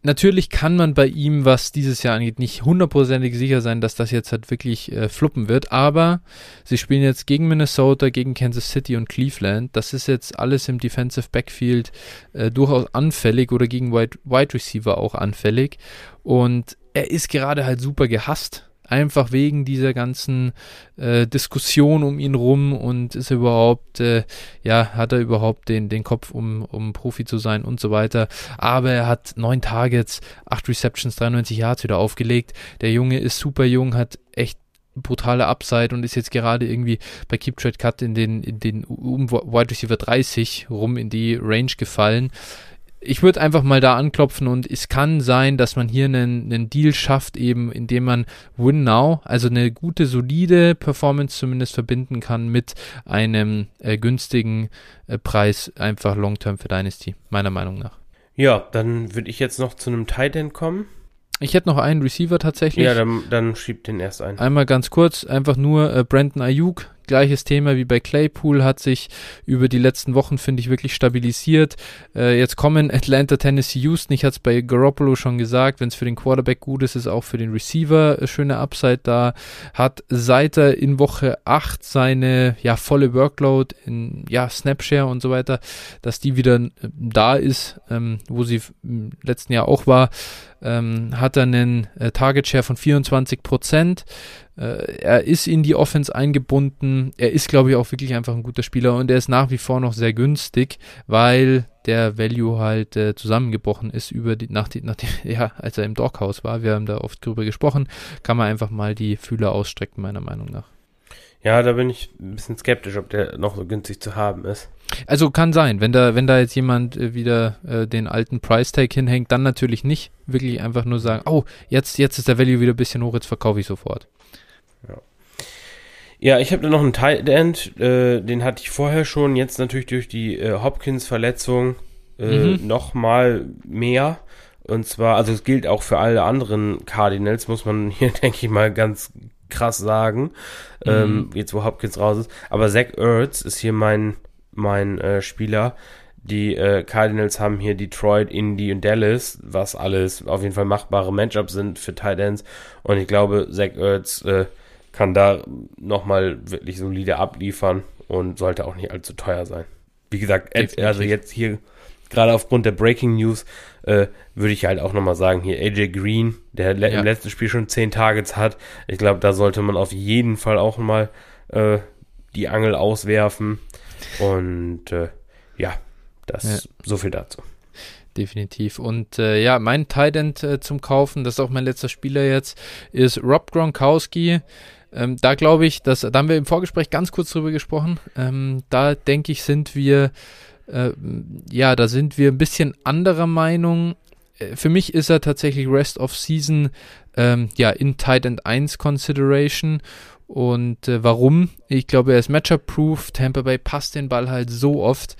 natürlich kann man bei ihm, was dieses Jahr angeht, nicht hundertprozentig sicher sein, dass das jetzt halt wirklich äh, fluppen wird. Aber sie spielen jetzt gegen Minnesota, gegen Kansas City und Cleveland. Das ist jetzt alles im Defensive Backfield äh, durchaus anfällig oder gegen Wide, Wide Receiver auch anfällig. Und er ist gerade halt super gehasst einfach wegen dieser ganzen äh, Diskussion um ihn rum und ist er überhaupt, äh, ja, hat er überhaupt den, den Kopf, um, um Profi zu sein und so weiter. Aber er hat neun Targets, acht Receptions, 93 Yards wieder aufgelegt. Der Junge ist super jung, hat echt brutale Upside und ist jetzt gerade irgendwie bei Keep Trade Cut in den, in den um Wide Receiver 30 rum in die Range gefallen ich würde einfach mal da anklopfen und es kann sein, dass man hier einen, einen Deal schafft, eben indem man Win Now, also eine gute, solide Performance zumindest verbinden kann mit einem äh, günstigen äh, Preis, einfach Long-Term für Dynasty, meiner Meinung nach. Ja, dann würde ich jetzt noch zu einem Tight End kommen. Ich hätte noch einen Receiver tatsächlich. Ja, dann, dann schiebt den erst ein. Einmal ganz kurz, einfach nur äh, Brandon Ayuk, gleiches Thema wie bei Claypool, hat sich über die letzten Wochen, finde ich, wirklich stabilisiert. Äh, jetzt kommen Atlanta, Tennessee, Houston. Ich hatte es bei Garoppolo schon gesagt, wenn es für den Quarterback gut ist, ist auch für den Receiver äh, schöne Upside da. Hat seit er in Woche 8 seine ja, volle Workload in ja, Snapshare und so weiter, dass die wieder äh, da ist, ähm, wo sie im letzten Jahr auch war, ähm, hat er einen äh, Target Share von 24 Prozent. Äh, er ist in die Offense eingebunden. Er ist, glaube ich, auch wirklich einfach ein guter Spieler und er ist nach wie vor noch sehr günstig, weil der Value halt äh, zusammengebrochen ist über die, nach die, nach die, ja, als er im Doghouse war. Wir haben da oft drüber gesprochen. Kann man einfach mal die Fühler ausstrecken, meiner Meinung nach. Ja, da bin ich ein bisschen skeptisch, ob der noch so günstig zu haben ist. Also kann sein, wenn da, wenn da jetzt jemand äh, wieder äh, den alten Price Tag hinhängt, dann natürlich nicht. Wirklich einfach nur sagen, oh, jetzt, jetzt ist der Value wieder ein bisschen hoch, jetzt verkaufe ich sofort. Ja. Ja, ich habe da noch einen Tight End, äh, den hatte ich vorher schon, jetzt natürlich durch die äh, Hopkins-Verletzung äh, mhm. nochmal mehr. Und zwar, also es gilt auch für alle anderen Cardinals, muss man hier, denke ich mal, ganz krass sagen, mhm. ähm, jetzt wo Hopkins raus ist. Aber Zach Ertz ist hier mein, mein äh, Spieler. Die äh, Cardinals haben hier Detroit, Indy und Dallas, was alles auf jeden Fall machbare Matchups sind für Tight Ends. Und ich glaube, Zach Ertz äh, kann da nochmal wirklich solide abliefern und sollte auch nicht allzu teuer sein. Wie gesagt, Definitiv. also jetzt hier gerade aufgrund der Breaking News äh, würde ich halt auch nochmal sagen, hier AJ Green, der ja. im letzten Spiel schon 10 Targets hat. Ich glaube, da sollte man auf jeden Fall auch mal äh, die Angel auswerfen. Und äh, ja, das ja. so viel dazu. Definitiv. Und äh, ja, mein Tight äh, zum Kaufen, das ist auch mein letzter Spieler jetzt, ist Rob Gronkowski. Ähm, da glaube ich, dass, da haben wir im Vorgespräch ganz kurz drüber gesprochen. Ähm, da denke ich, sind wir, äh, ja, da sind wir ein bisschen anderer Meinung. Äh, für mich ist er tatsächlich Rest of Season, ähm, ja, in Tight End 1 Consideration. Und äh, warum? Ich glaube, er ist Matchup-proof. Tampa Bay passt den Ball halt so oft.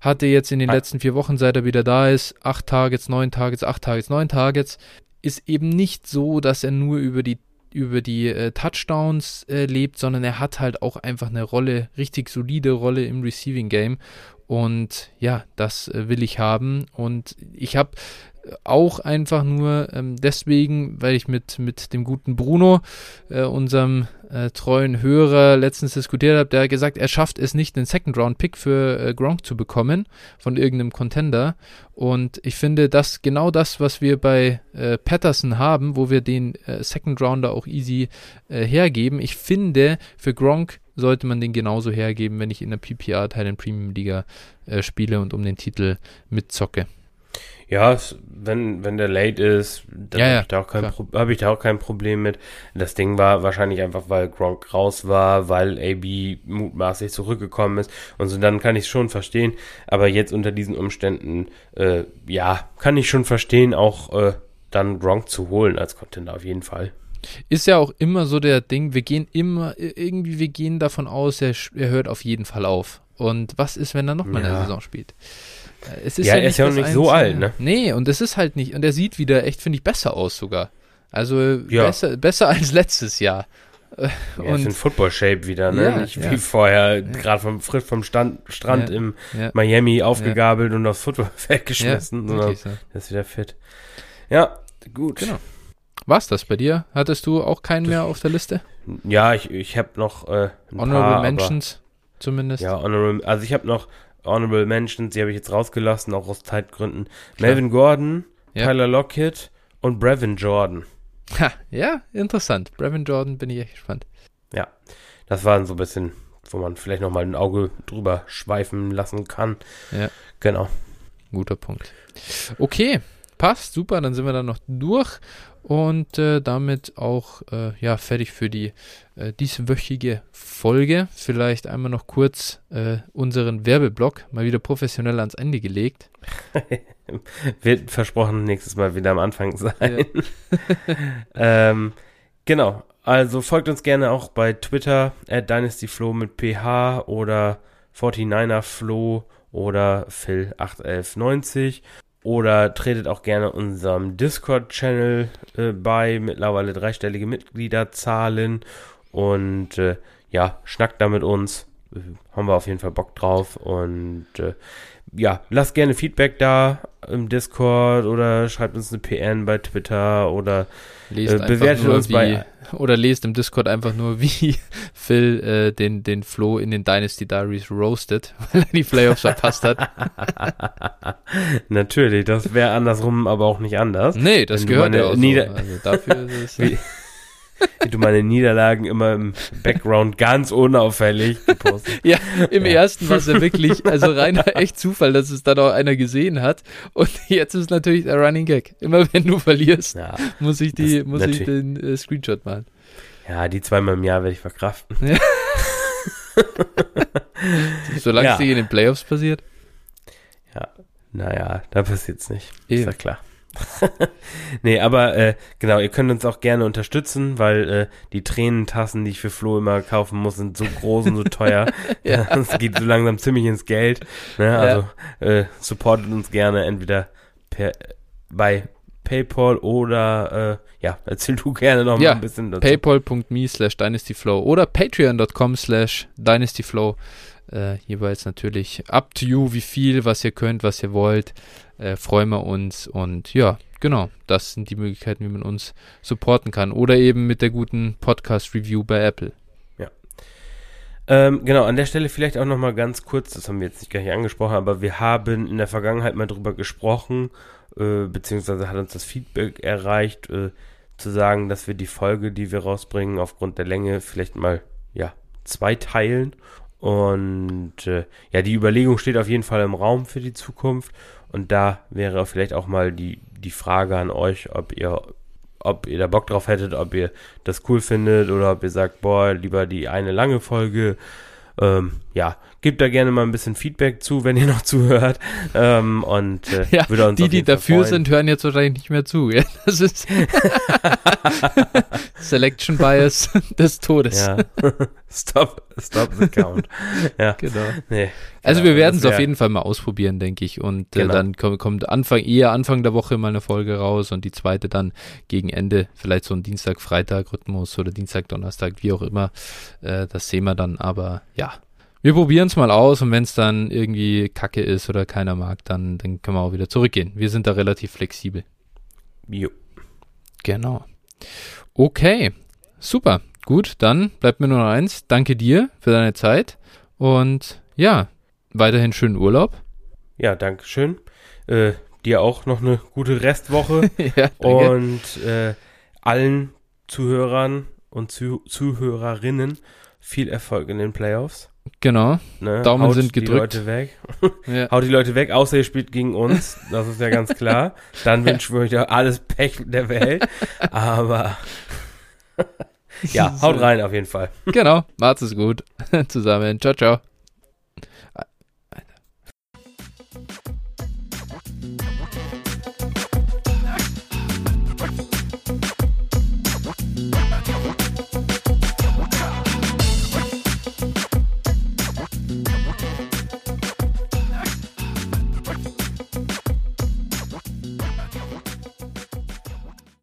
Hatte jetzt in den letzten vier Wochen, seit er wieder da ist, acht Targets, neun Targets, acht Targets, neun Targets. Ist eben nicht so, dass er nur über die über die äh, Touchdowns äh, lebt, sondern er hat halt auch einfach eine Rolle, richtig solide Rolle im Receiving Game. Und ja, das äh, will ich haben. Und ich habe auch einfach nur ähm, deswegen, weil ich mit, mit dem guten Bruno, äh, unserem äh, treuen Hörer, letztens diskutiert habe, der hat gesagt, er schafft es nicht, einen Second-Round-Pick für Gronk zu bekommen von irgendeinem Contender. Und ich finde, dass genau das, was wir bei Patterson haben, wo wir den Second-Rounder auch easy hergeben, ich finde, für Gronk sollte man den genauso hergeben, wenn ich in der PPR Thailand Premium Liga äh, spiele und um den Titel mitzocke. Ja, wenn, wenn der late ist, dann Ja, ja, habe ich, da auch kein hab ich da auch kein Problem mit. Das Ding war wahrscheinlich einfach, weil Gronk raus war, weil AB mutmaßlich zurückgekommen ist und so, dann kann ich es schon verstehen. Aber jetzt unter diesen Umständen, äh, ja, kann ich schon verstehen, auch äh, dann Gronk zu holen als Contender auf jeden Fall. Ist ja auch immer so der Ding, wir gehen immer, irgendwie, wir gehen davon aus, er, er hört auf jeden Fall auf. Und was ist, wenn er nochmal eine Ja. Saison spielt? Äh, Es ist Ja, er ist ja das nicht so alt, ne? Nee, und es ist halt nicht, und er sieht wieder echt, finde ich, besser aus sogar. Also Ja. besser, besser als letztes Jahr. Äh, Ja, ist in und Football-Shape wieder, ne? Ja, Nicht ja. wie vorher, gerade vom, frisch vom Stand, Strand Ja, im ja. Miami aufgegabelt und aufs Footballfeld geschmissen, sondern wirklich so. er ist wieder fit. Ja, gut. Genau. War's das bei dir? Hattest du auch keinen mehr auf der Liste? Ja, ich, ich habe noch äh, Honorable paar, Mentions zumindest. Aber, ja, honorable, also ich habe noch Honorable Mentions, die habe ich jetzt rausgelassen, auch aus Zeitgründen. Melvin Gordon, Ja. Tyler Lockett und Brevin Jordan. Ha, ja, interessant. Brevin Jordan bin ich echt gespannt. Ja, das waren so ein bisschen, wo man vielleicht noch mal ein Auge drüber schweifen lassen kann. Ja. Genau. Guter Punkt. Okay, passt, super, dann sind wir dann noch durch und äh, damit auch äh, ja, fertig für die äh, dieswöchige Folge. Vielleicht einmal noch kurz äh, unseren Werbeblock mal wieder professionell ans Ende gelegt. Wird versprochen nächstes Mal wieder am Anfang sein. ähm, genau. Also folgt uns gerne auch bei Twitter at DynastyFlo mit PH oder 49erFlo oder Phil81190 oder tretet auch gerne unserem Discord-Channel äh, bei, mittlerweile dreistellige Mitgliederzahlen. Und äh, ja, schnackt da mit uns. Äh, haben wir auf jeden Fall Bock drauf. Und äh, ja, lasst gerne Feedback da im Discord. Oder schreibt uns eine PN bei Twitter. Oder Lest Äh, einfach bewertet nur uns wie, bei- oder lest im Discord einfach nur, wie Phil äh, den, den Flo in den Dynasty Diaries roastet, weil er die Playoffs verpasst hat. natürlich, das wäre andersrum aber auch nicht anders. Nee, das Wenn gehört ja auch so. Nieder- Also dafür ist es Du meine Niederlagen immer im Background ganz unauffällig gepostet. Ja, im ersten war es ja wirklich, also reiner echt Zufall, dass es dann auch einer gesehen hat. Und jetzt ist natürlich der Running Gag. Immer wenn du verlierst, Ja, muss ich die, muss ich den äh, Screenshot machen. ja, die zweimal im Jahr werde ich verkraften. Solange Ja. es nicht in den Playoffs passiert. Naja, da passiert's nicht. Ist Eben. ja klar. nee, aber äh, genau, ihr könnt uns auch gerne unterstützen, weil äh, die Tränentassen, die ich für Flo immer kaufen muss, sind so groß und so teuer. Ja. Es geht so langsam ziemlich ins Geld. Ne? Also äh, supportet uns gerne entweder per, bei PayPal oder äh, ja, erzähl du gerne noch Ja, mal ein bisschen dazu. paypal.me slash dynastyflow oder patreon.com slash dynastyflow. Äh, jeweils natürlich up to you, wie viel, was ihr könnt, was ihr wollt. Äh, freuen wir uns. Und ja, genau, das sind die Möglichkeiten, wie man uns supporten kann. Oder eben mit der guten Podcast-Review bei Apple. Ähm, genau, an der Stelle vielleicht auch noch mal ganz kurz, das haben wir jetzt nicht gar nicht angesprochen, aber wir haben in der Vergangenheit mal drüber gesprochen, äh, beziehungsweise hat uns das Feedback erreicht, äh, zu sagen, dass wir die Folge, die wir rausbringen, aufgrund der Länge vielleicht mal, ja, zwei teilen. Und äh, ja, die Überlegung steht auf jeden Fall im Raum für die Zukunft. Und da wäre vielleicht auch mal die, die Frage an euch, ob ihr ob ihr da Bock drauf hättet, ob ihr das cool findet oder ob ihr sagt, boah, lieber die eine lange Folge. Ähm, ja, gebt da gerne mal ein bisschen Feedback zu, wenn ihr noch zuhört. Ähm, und äh, Ja, würde uns Die, die dafür freuen. sind, hören jetzt wahrscheinlich nicht mehr zu. Ja, das ist Selection Bias des Todes. Ja. stop, stop the count. ja, Genau. nee. Also Genau, wir werden es auf jeden Fall mal ausprobieren, denke ich. Und äh, Genau. dann kommt, kommt Anfang, eher Anfang der Woche mal eine Folge raus und die zweite dann gegen Ende, vielleicht so ein Dienstag-Freitag-Rhythmus oder Dienstag-Donnerstag, wie auch immer. Äh, das sehen wir dann, aber ja. Wir probieren es mal aus und wenn es dann irgendwie Kacke ist oder keiner mag, dann, dann können wir auch wieder zurückgehen. Wir sind da relativ flexibel. Jo. Genau. Okay, super. Gut, dann bleibt mir nur noch eins. Danke dir für deine Zeit und ja, weiterhin schönen Urlaub. Ja, danke schön. Äh, dir auch noch eine gute Restwoche ja, und äh, allen Zuhörern und Zu Zuhörerinnen viel Erfolg in den Playoffs. Genau. Ne? Daumen Haut sind die gedrückt. Leute weg. Ja. Haut die Leute weg, außer ihr spielt gegen uns. Das ist ja ganz klar. Dann wünschen wir euch ja alles Pech der Welt. Aber ja, haut rein auf jeden Fall. Genau. Macht's es gut. Zusammen. Ciao, ciao.